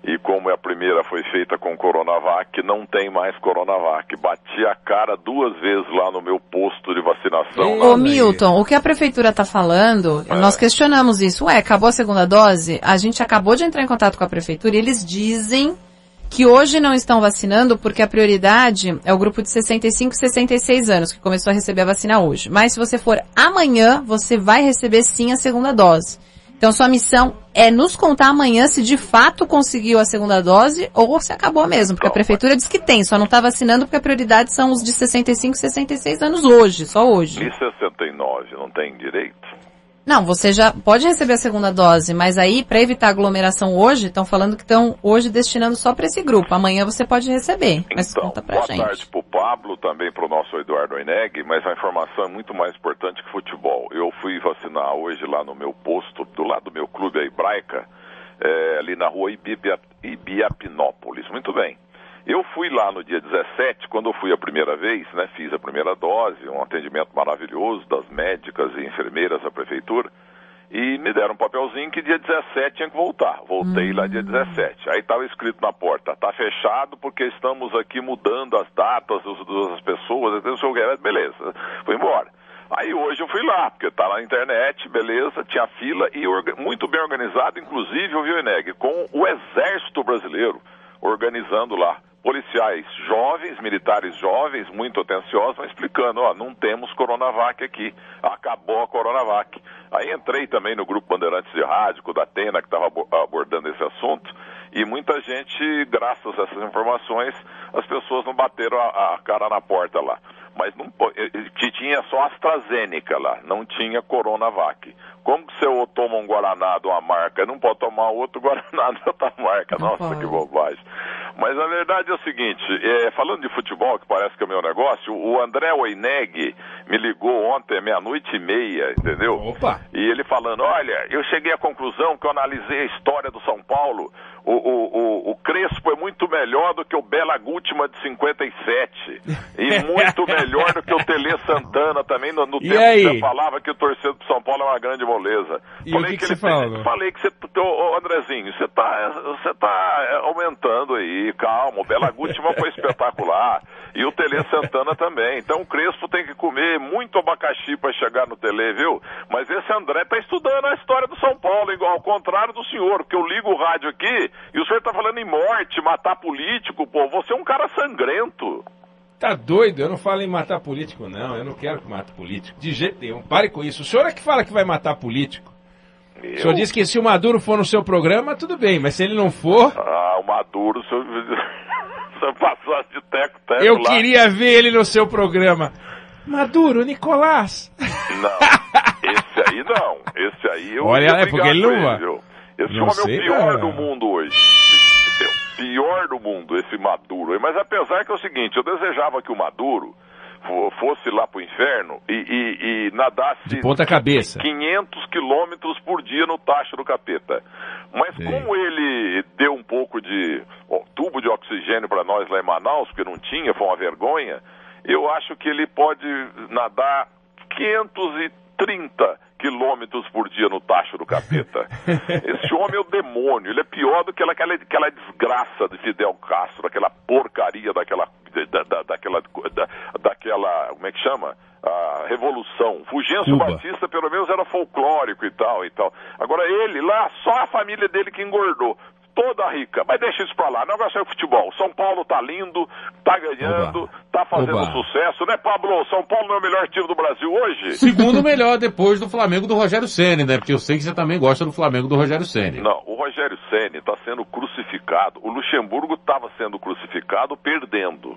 E como a primeira foi feita com Coronavac, não tem mais Coronavac. Bati a cara duas vezes lá no meu posto de vacinação. Ô, Milton, o que a prefeitura tá falando, nós questionamos isso. Ué, acabou a segunda dose? A gente acabou de entrar em contato com a prefeitura e eles dizem que hoje não estão vacinando porque a prioridade é o grupo de 65 e 66 anos, que começou a receber a vacina hoje. Mas se você for amanhã, você vai receber sim a segunda dose. Então sua missão é nos contar amanhã se de fato conseguiu a segunda dose ou se acabou mesmo, porque a prefeitura diz que tem, só não está vacinando porque a prioridade são os de 65 e 66 anos hoje, só hoje. E 69 não tem direito? Não, você já pode receber a segunda dose, mas aí, para evitar aglomeração hoje, estão falando que estão hoje destinando só para esse grupo. Amanhã você pode receber. Mas Então, conta pra boa gente. tarde pro Pablo, também pro nosso Eduardo Oineg, mas a informação é muito mais importante que futebol. Eu fui vacinar hoje lá no meu posto, do lado do meu clube, a Hebraica, é, ali na rua Ibiapinópolis. Muito bem. Eu fui lá no dia 17, quando eu fui a primeira vez, né, fiz a primeira dose, um atendimento maravilhoso das médicas e enfermeiras da prefeitura, e me deram um papelzinho que dia 17 tinha que voltar. Voltei lá dia 17. Aí estava escrito na porta, tá fechado porque estamos aqui mudando as datas das pessoas, então, se eu quero, beleza. Fui embora. Aí hoje eu fui lá, porque tá na internet, beleza, tinha fila e muito bem organizado, inclusive, o Eneg, com o Exército Brasileiro organizando lá. Policiais jovens, militares jovens, muito atenciosos, explicando, ó, não temos Coronavac aqui, acabou a Coronavac. Aí entrei também no grupo Bandeirantes de Rádio, da Atena, que estava abordando esse assunto, e muita gente, graças a essas informações, as pessoas não bateram a, a cara na porta lá. Mas não, tinha só AstraZeneca lá, não tinha Coronavac. Como que você toma um Guaraná de uma marca, não pode tomar outro Guaraná [LAUGHS] de outra marca? Nossa, que bobagem. Mas a verdade é o seguinte, é, falando de futebol, que parece que é meu negócio, o André Weineg me ligou ontem, meia-noite e meia, entendeu? Opa! E ele falando, olha, eu cheguei à conclusão que eu analisei a história do São Paulo, o, o, o, o Crespo é muito melhor do que o Bela Gútima de 57. E muito melhor do que o Tele Santana também, no, no [LAUGHS] tempo aí? que você falava que o torcedor do São Paulo é uma grande moleza. E o que que ele falou? tem- Falei que você, ô, ô, Andrezinho, você tá, você tá é, aumentando aí, calma, o Bela Gútima foi [LAUGHS] espetacular. E o Tele Santana também. Então o Crespo tem que comer muito abacaxi para chegar no Tele, viu? Mas esse André tá estudando a história do São Paulo, igual ao contrário do senhor, porque eu ligo o rádio aqui e o senhor tá falando em morte, matar político, pô. Você é um cara sangrento. Tá doido? Eu não falo em matar político, não. Eu não quero que mate político. De jeito nenhum. Pare com isso. O senhor é que fala que vai matar político. O senhor disse que se o Maduro for no seu programa, tudo bem. Mas se ele não for, Ah, o Maduro, se eu, se eu passasse de teco-teco eu lá... queria ver ele no seu programa. Maduro, Nicolás. Não, esse aí não. Esse aí eu Olha, é porque ele não vai. Esse Não homem sei, é o pior do mundo hoje. O pior do mundo, esse Maduro. Mas apesar que é o seguinte, eu desejava que o Maduro fo- fosse lá pro inferno e, e- e nadasse De ponta cabeça. 500 quilômetros por dia no tacho do capeta. Mas como ele deu um pouco de ó, tubo de oxigênio para nós lá em Manaus, porque não tinha, foi uma vergonha, eu acho que ele pode nadar 530 quilômetros por dia no tacho do capeta. [LAUGHS] Esse homem é o demônio, ele é pior do que aquela, aquela desgraça de Fidel Castro, aquela porcaria daquela, da, da- daquela, da- daquela, como é que chama? A revolução. Fulgêncio Cuba. Batista pelo menos era folclórico e tal e tal. Agora ele lá, só a família dele que engordou. Toda rica, mas deixa isso pra lá. O negócio é o futebol. São Paulo tá lindo, tá ganhando, tá fazendo Oba. sucesso, né, Pablo? São Paulo não é o melhor time do Brasil hoje? Segundo melhor depois do Flamengo do Rogério Ceni, né? Porque eu sei que você também gosta do Flamengo do Rogério Ceni. Não, o Rogério Ceni está sendo crucificado. O Luxemburgo estava sendo crucificado perdendo.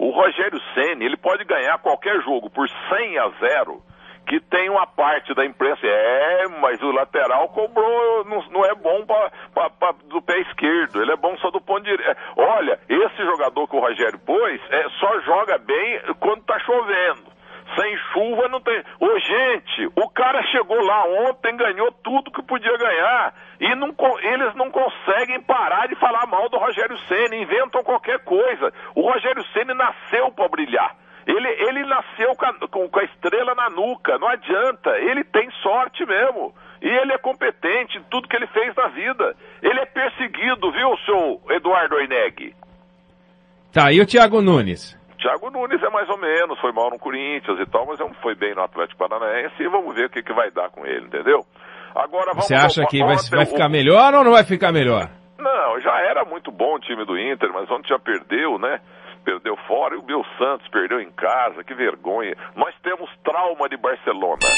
O Rogério Ceni ele pode ganhar qualquer jogo por 100 a 0, que tem uma parte da imprensa. É, mas o lateral cobrou, não, não é bom pra, pra- pra- do pé esquerdo. Ele é bom só do ponto direito. Olha, esse jogador que o Rogério pôs é, só joga bem quando tá chovendo. Sem chuva não tem. Ô, gente, o cara chegou lá ontem, ganhou tudo que podia ganhar. E não eles não conseguem parar de falar mal do Rogério Senna, inventam qualquer coisa. O Rogério Senna nasceu para brilhar. Ele, ele nasceu com a, com- com a estrela na nuca, não adianta. Ele tem sorte mesmo. E ele é competente em tudo que ele fez na vida. Ele é perseguido, viu, seu Eduardo Oineg? Tá, e o Thiago Nunes? Thiago Nunes é mais ou menos, foi mal no Corinthians e tal, mas é foi bem no Atlético Paranaense e vamos ver o que, que vai dar com ele, entendeu? Agora vamos Você acha que vai, vai o- ficar melhor ou não vai ficar melhor? Não, já era muito bom o time do Inter, mas ontem já perdeu, né? Perdeu fora e o Bill Santos perdeu em casa, que vergonha. Nós temos trauma de Barcelona.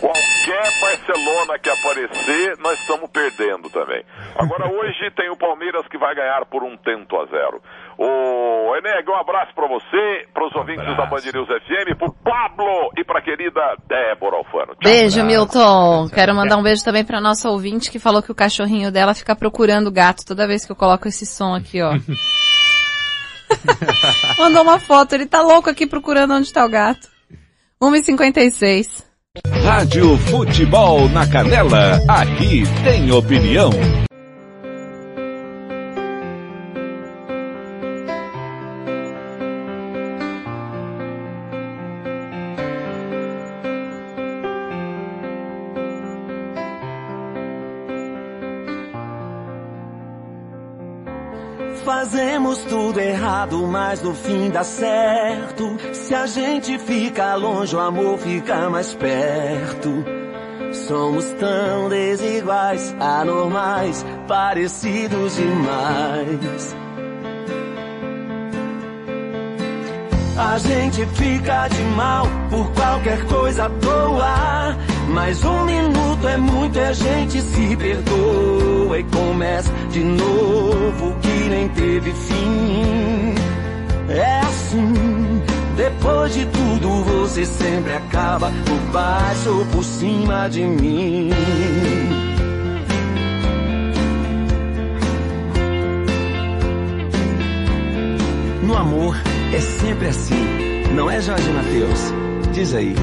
Qualquer Barcelona que aparecer, nós estamos perdendo também. Agora [LAUGHS] hoje tem o Palmeiras que vai ganhar por um tento a zero. Ô, Eneg, um abraço pra você, pros ouvintes da Band News FM, pro Pablo e pra querida Débora Alfano. Tchau. Beijo, Milton. Quero mandar um beijo também pra nossa ouvinte que falou que o cachorrinho dela fica procurando o gato toda vez que eu coloco esse som aqui, ó. [LAUGHS] [LAUGHS] Mandou uma foto, ele tá louco aqui procurando onde tá o gato. 1h56. Rádio Futebol na Canela, aqui tem opinião. Fazemos tudo errado, mas no fim dá certo. Se a gente fica longe, o amor fica mais perto. Somos tão desiguais, anormais, parecidos demais. A gente fica de mal por qualquer coisa à toa. Mas um minuto é muito e a gente se perdoa e começa de novo que nem teve fim. É assim, depois de tudo você sempre acaba por baixo ou por cima de mim. No amor é sempre assim, não é Jorge Matheus? Diz aí.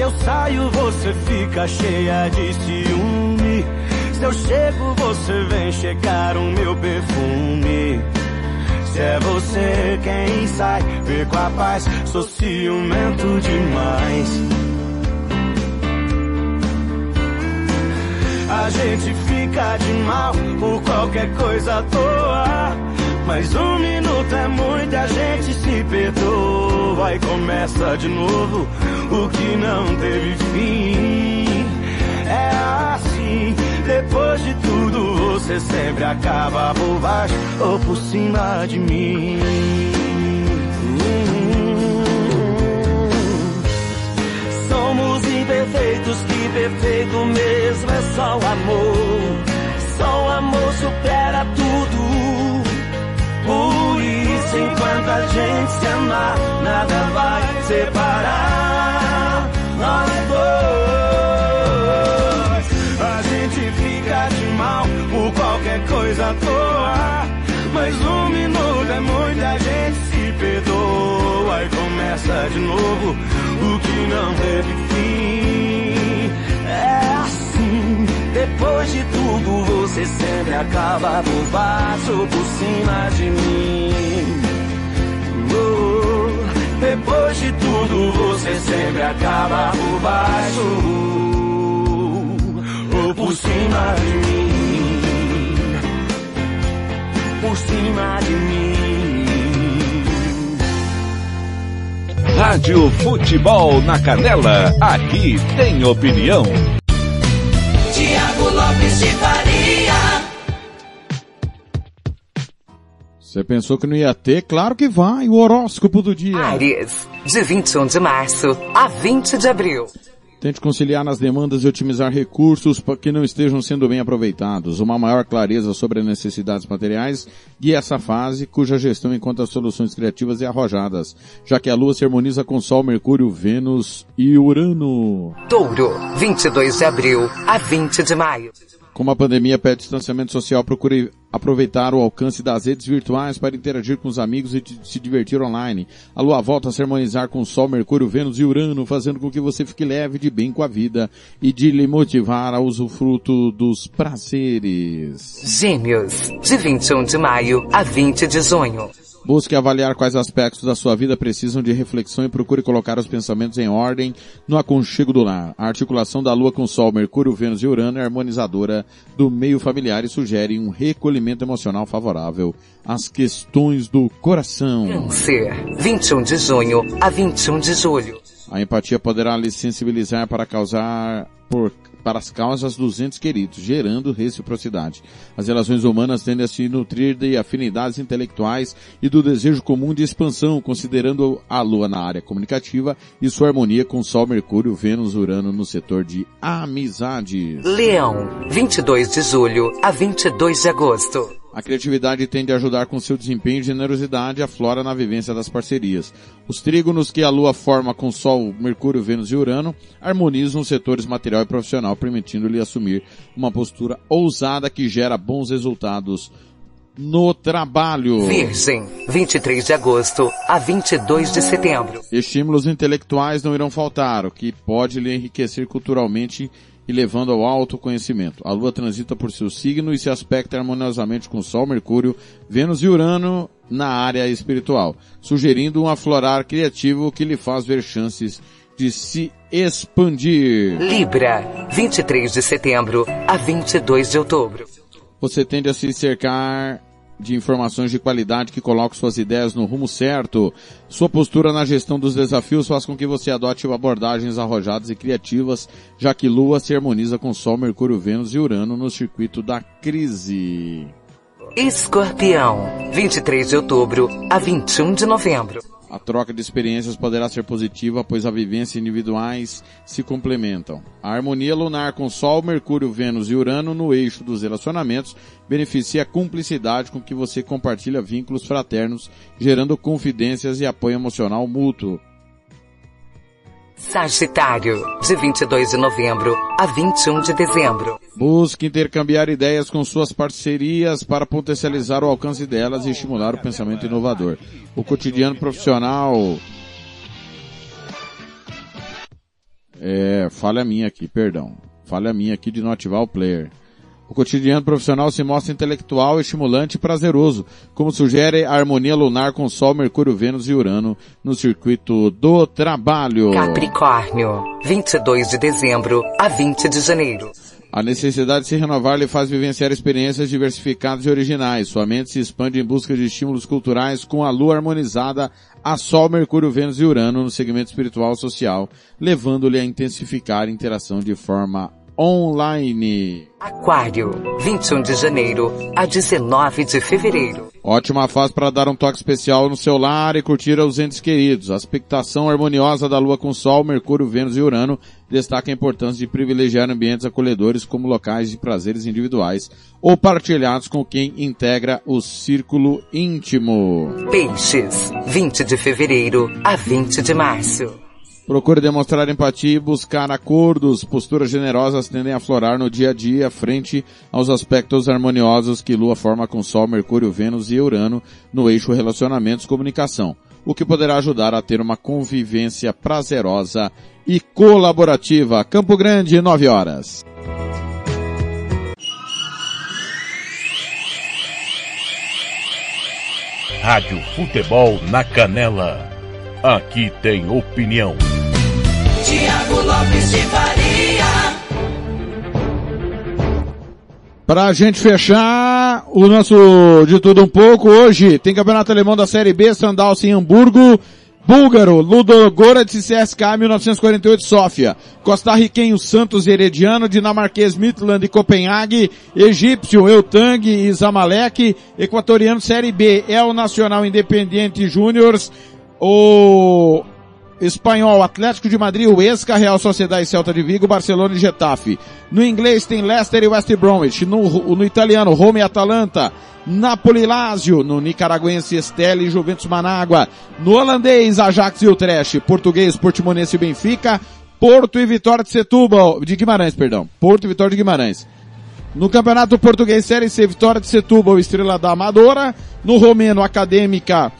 Se eu saio, você fica cheia de ciúme. Se eu chego, você vem checar o meu perfume. Se é você quem sai, vê com a paz, sou ciumento demais. A gente fica de mal por qualquer coisa à toa. Mas um minuto é muito, a gente se perdoa e começa de novo o que não teve fim. É assim, depois de tudo você sempre acaba por baixo ou por cima de mim. Somos imperfeitos, que perfeito mesmo é só o amor. Só o amor supera tudo. Enquanto a gente se amar, nada vai separar nós dois. A gente fica de mal por qualquer coisa à toa. Mas um minuto é muito, a gente se perdoa e começa de novo o que não teve fim. É assim depois de tudo você sempre acaba por baixo por cima de mim. Oh, depois de tudo você sempre acaba por baixo ou por cima de mim. Por cima de mim. Rádio Futebol na Canela, aqui tem opinião. Você pensou que não ia ter? Claro que vai. O horóscopo do dia. Aries, de 21 de março a 20 de abril. Tente conciliar nas demandas e otimizar recursos para que não estejam sendo bem aproveitados. Uma maior clareza sobre as necessidades materiais guia essa fase, cuja gestão encontra soluções criativas e arrojadas, já que a Lua se harmoniza com Sol, Mercúrio, Vênus e Urano. Touro, 22 de abril a 20 de maio. Como a pandemia pede distanciamento social, procure aproveitar o alcance das redes virtuais para interagir com os amigos e se divertir online. A lua volta a se harmonizar com Sol, Mercúrio, Vênus e Urano, fazendo com que você fique leve de bem com a vida e de lhe motivar a usufruto dos prazeres. Gêmeos, de 21 de maio a 20 de junho. Busque avaliar quais aspectos da sua vida precisam de reflexão e procure colocar os pensamentos em ordem no aconchego do lar. A articulação da Lua com Sol, Mercúrio, Vênus e Urano é harmonizadora do meio familiar e sugere um recolhimento emocional favorável às questões do coração. Câncer, 21 de junho a 21 de julho. A empatia poderá lhe sensibilizar para causar por para as causas dos entes queridos, gerando reciprocidade. As relações humanas tendem a se nutrir de afinidades intelectuais e do desejo comum de expansão, considerando a Lua na área comunicativa e sua harmonia com Sol, Mercúrio, Vênus, Urano no setor de amizades. Leão, 22 de julho a 22 de agosto. A criatividade tende a ajudar com seu desempenho e generosidade a flora na vivência das parcerias. Os trígonos que a Lua forma com Sol, Mercúrio, Vênus e Urano harmonizam os setores material e profissional, permitindo-lhe assumir uma postura ousada que gera bons resultados no trabalho. Virgem, 23 de agosto a 22 de setembro. Estímulos intelectuais não irão faltar, o que pode lhe enriquecer culturalmente e levando ao autoconhecimento. A Lua transita por seu signo e se aspecta harmoniosamente com Sol, Mercúrio, Vênus e Urano na área espiritual, sugerindo um aflorar criativo que lhe faz ver chances de se expandir. Libra, 23 de setembro a 22 de outubro. Você tende a se cercar de informações de qualidade que colocam suas ideias no rumo certo. Sua postura na gestão dos desafios faz com que você adote abordagens arrojadas e criativas, já que Lua se harmoniza com Sol, Mercúrio, Vênus e Urano no circuito da crise. Escorpião, 23 de outubro a 21 de novembro. A troca de experiências poderá ser positiva, pois as vivências individuais se complementam. A harmonia lunar com Sol, Mercúrio, Vênus e Urano no eixo dos relacionamentos beneficia a cumplicidade com que você compartilha vínculos fraternos, gerando confidências e apoio emocional mútuo. Sagitário, de 22 de novembro a 21 de dezembro. Busque intercambiar ideias com suas parcerias para potencializar o alcance delas e estimular o pensamento inovador. O cotidiano profissional. É, falha minha aqui, perdão. Falha minha aqui de não ativar o player. O cotidiano profissional se mostra intelectual, estimulante e prazeroso, como sugere a harmonia lunar com Sol, Mercúrio, Vênus e Urano no circuito do trabalho. Capricórnio, 22 de dezembro a 20 de janeiro. A necessidade de se renovar lhe faz vivenciar experiências diversificadas e originais. Sua mente se expande em busca de estímulos culturais com a lua harmonizada a Sol, Mercúrio, Vênus e Urano no segmento espiritual e social, levando-lhe a intensificar a interação de forma online. Aquário, 21 de janeiro a 19 de fevereiro. Ótima fase para dar um toque especial no seu lar e curtir os entes queridos. A expectação harmoniosa da Lua com Sol, Mercúrio, Vênus e Urano destaca a importância de privilegiar ambientes acolhedores como locais de prazeres individuais ou partilhados com quem integra o círculo íntimo. Peixes, 20 de fevereiro a 20 de março. Procure demonstrar empatia e buscar acordos. Posturas generosas tendem a florar no dia a dia frente aos aspectos harmoniosos que Lua forma com Sol, Mercúrio, Vênus e Urano no eixo relacionamentos comunicação, o que poderá ajudar a ter uma convivência prazerosa e colaborativa. Campo Grande, 9 horas. Rádio Futebol na Canela. Aqui tem opinião. Tiago Lopes de Faria. Pra gente fechar o nosso de tudo um pouco, hoje tem Campeonato Alemão da Série B, Sandals em Hamburgo, Búlgaro, Ludogorets e CSK 1948 Sófia, Costa-Riquenho Santos Herediano, Dinamarquês Midland e Copenhague, Egípcio Eutang e Zamalek, Equatoriano Série B, El Nacional Independiente Júniors, o Espanhol, Atlético de Madrid, Huesca, Real Sociedade Celta de Vigo, Barcelona e Getafe. No inglês tem Leicester e West Bromwich. No, no italiano, Roma e Atalanta. Napoli Lazio. No nicaragüense, Estelle e Juventus Manágua. No holandês, Ajax e Utrecht. Português, Portimonense e Benfica. Porto e Vitória de Setúbal, de Guimarães, perdão. Porto e Vitória de Guimarães. No Campeonato Português Série C, Vitória de Setúbal, Estrela da Amadora. No Romeno, Acadêmica,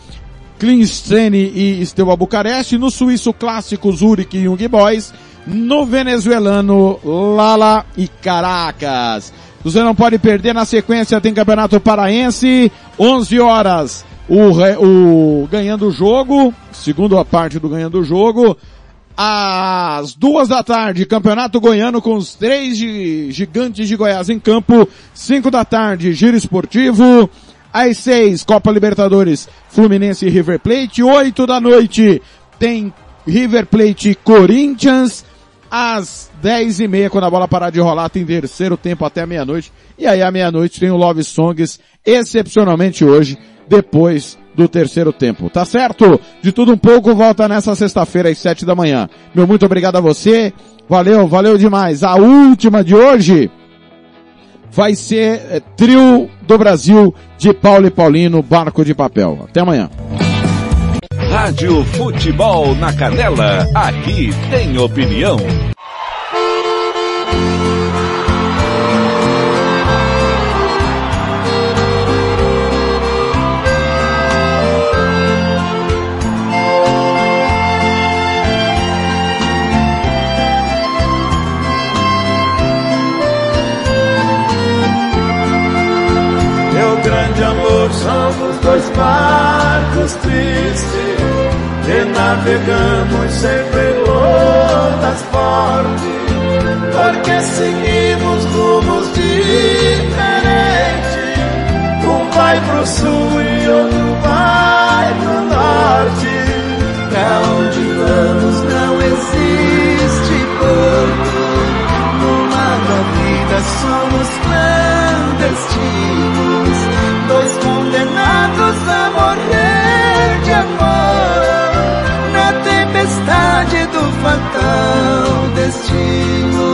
Klinstene e Steaua Bucareste, no suíço clássico Zurich e Young Boys, no venezuelano Lala e Caracas. Você não pode perder na sequência, tem Campeonato Paraense, 11 horas, o, o ganhando o jogo, segunda parte do ganhando o jogo, às duas da tarde, Campeonato Goiano com os três gigantes de Goiás em campo, cinco da tarde, Giro Esportivo, às seis, Copa Libertadores, Fluminense e River Plate. Oito da noite, tem River Plate e Corinthians. Às dez e meia, quando a bola parar de rolar, tem terceiro tempo até meia-noite. E aí, à meia-noite, tem o Love Songs, excepcionalmente hoje, depois do terceiro tempo. Tá certo? De tudo um pouco, volta nessa sexta-feira às sete da manhã. Meu muito obrigado a você. Valeu, valeu demais. A última de hoje vai ser é, trio do Brasil de Paulo e Paulino, Barco de Papel. Até amanhã. Rádio Futebol na Canela, aqui tem opinião. Dois barcos tristes que navegamos sempre ondas fortes, porque seguimos rumos diferentes. Um vai pro sul e outro vai pro norte. Pra onde vamos não existe porto. No mar da vida somos clandestinos do fatal destino.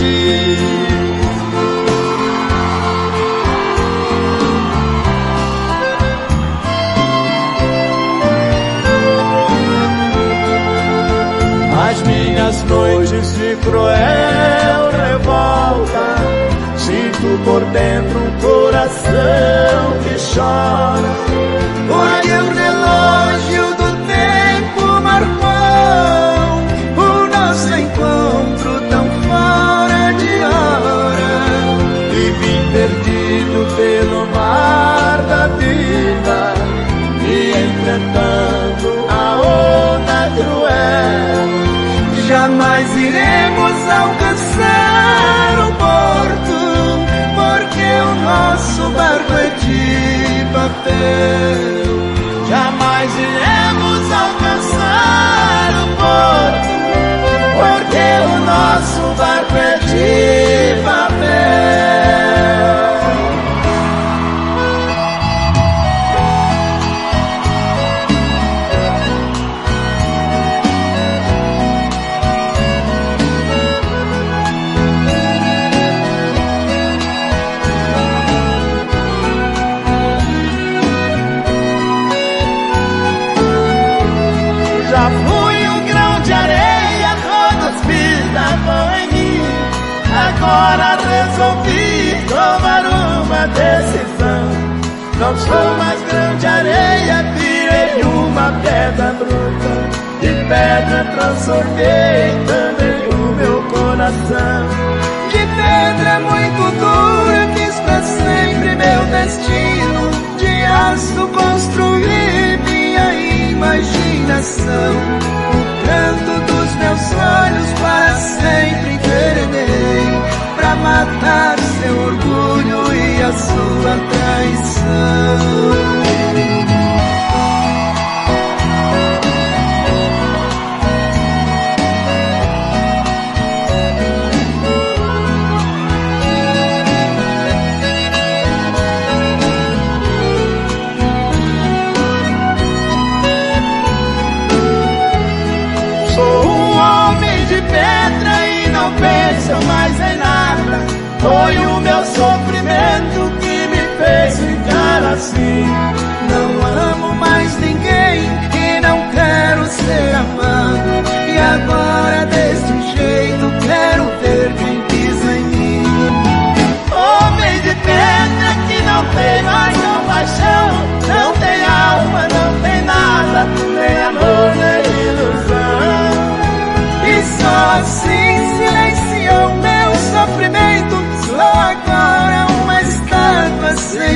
Impedir. As minhas noites de cruel revolta Sinto por dentro um coração que chora Porque o viva e enfrentando a onda cruel. Jamais iremos alcançar o porto, porque o nosso barco é de papel. Bruta. De pedra transformei também o meu coração. De pedra muito dura, quis pra sempre meu destino. De aço construí minha imaginação. O canto dos meus olhos para sempre enveredei. Pra matar seu orgulho e a sua traição.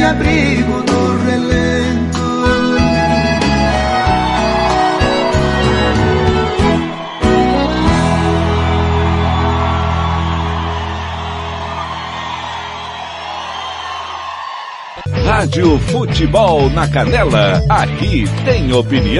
Abrigo no relento. Rádio Futebol na Canela, aqui tem opinião.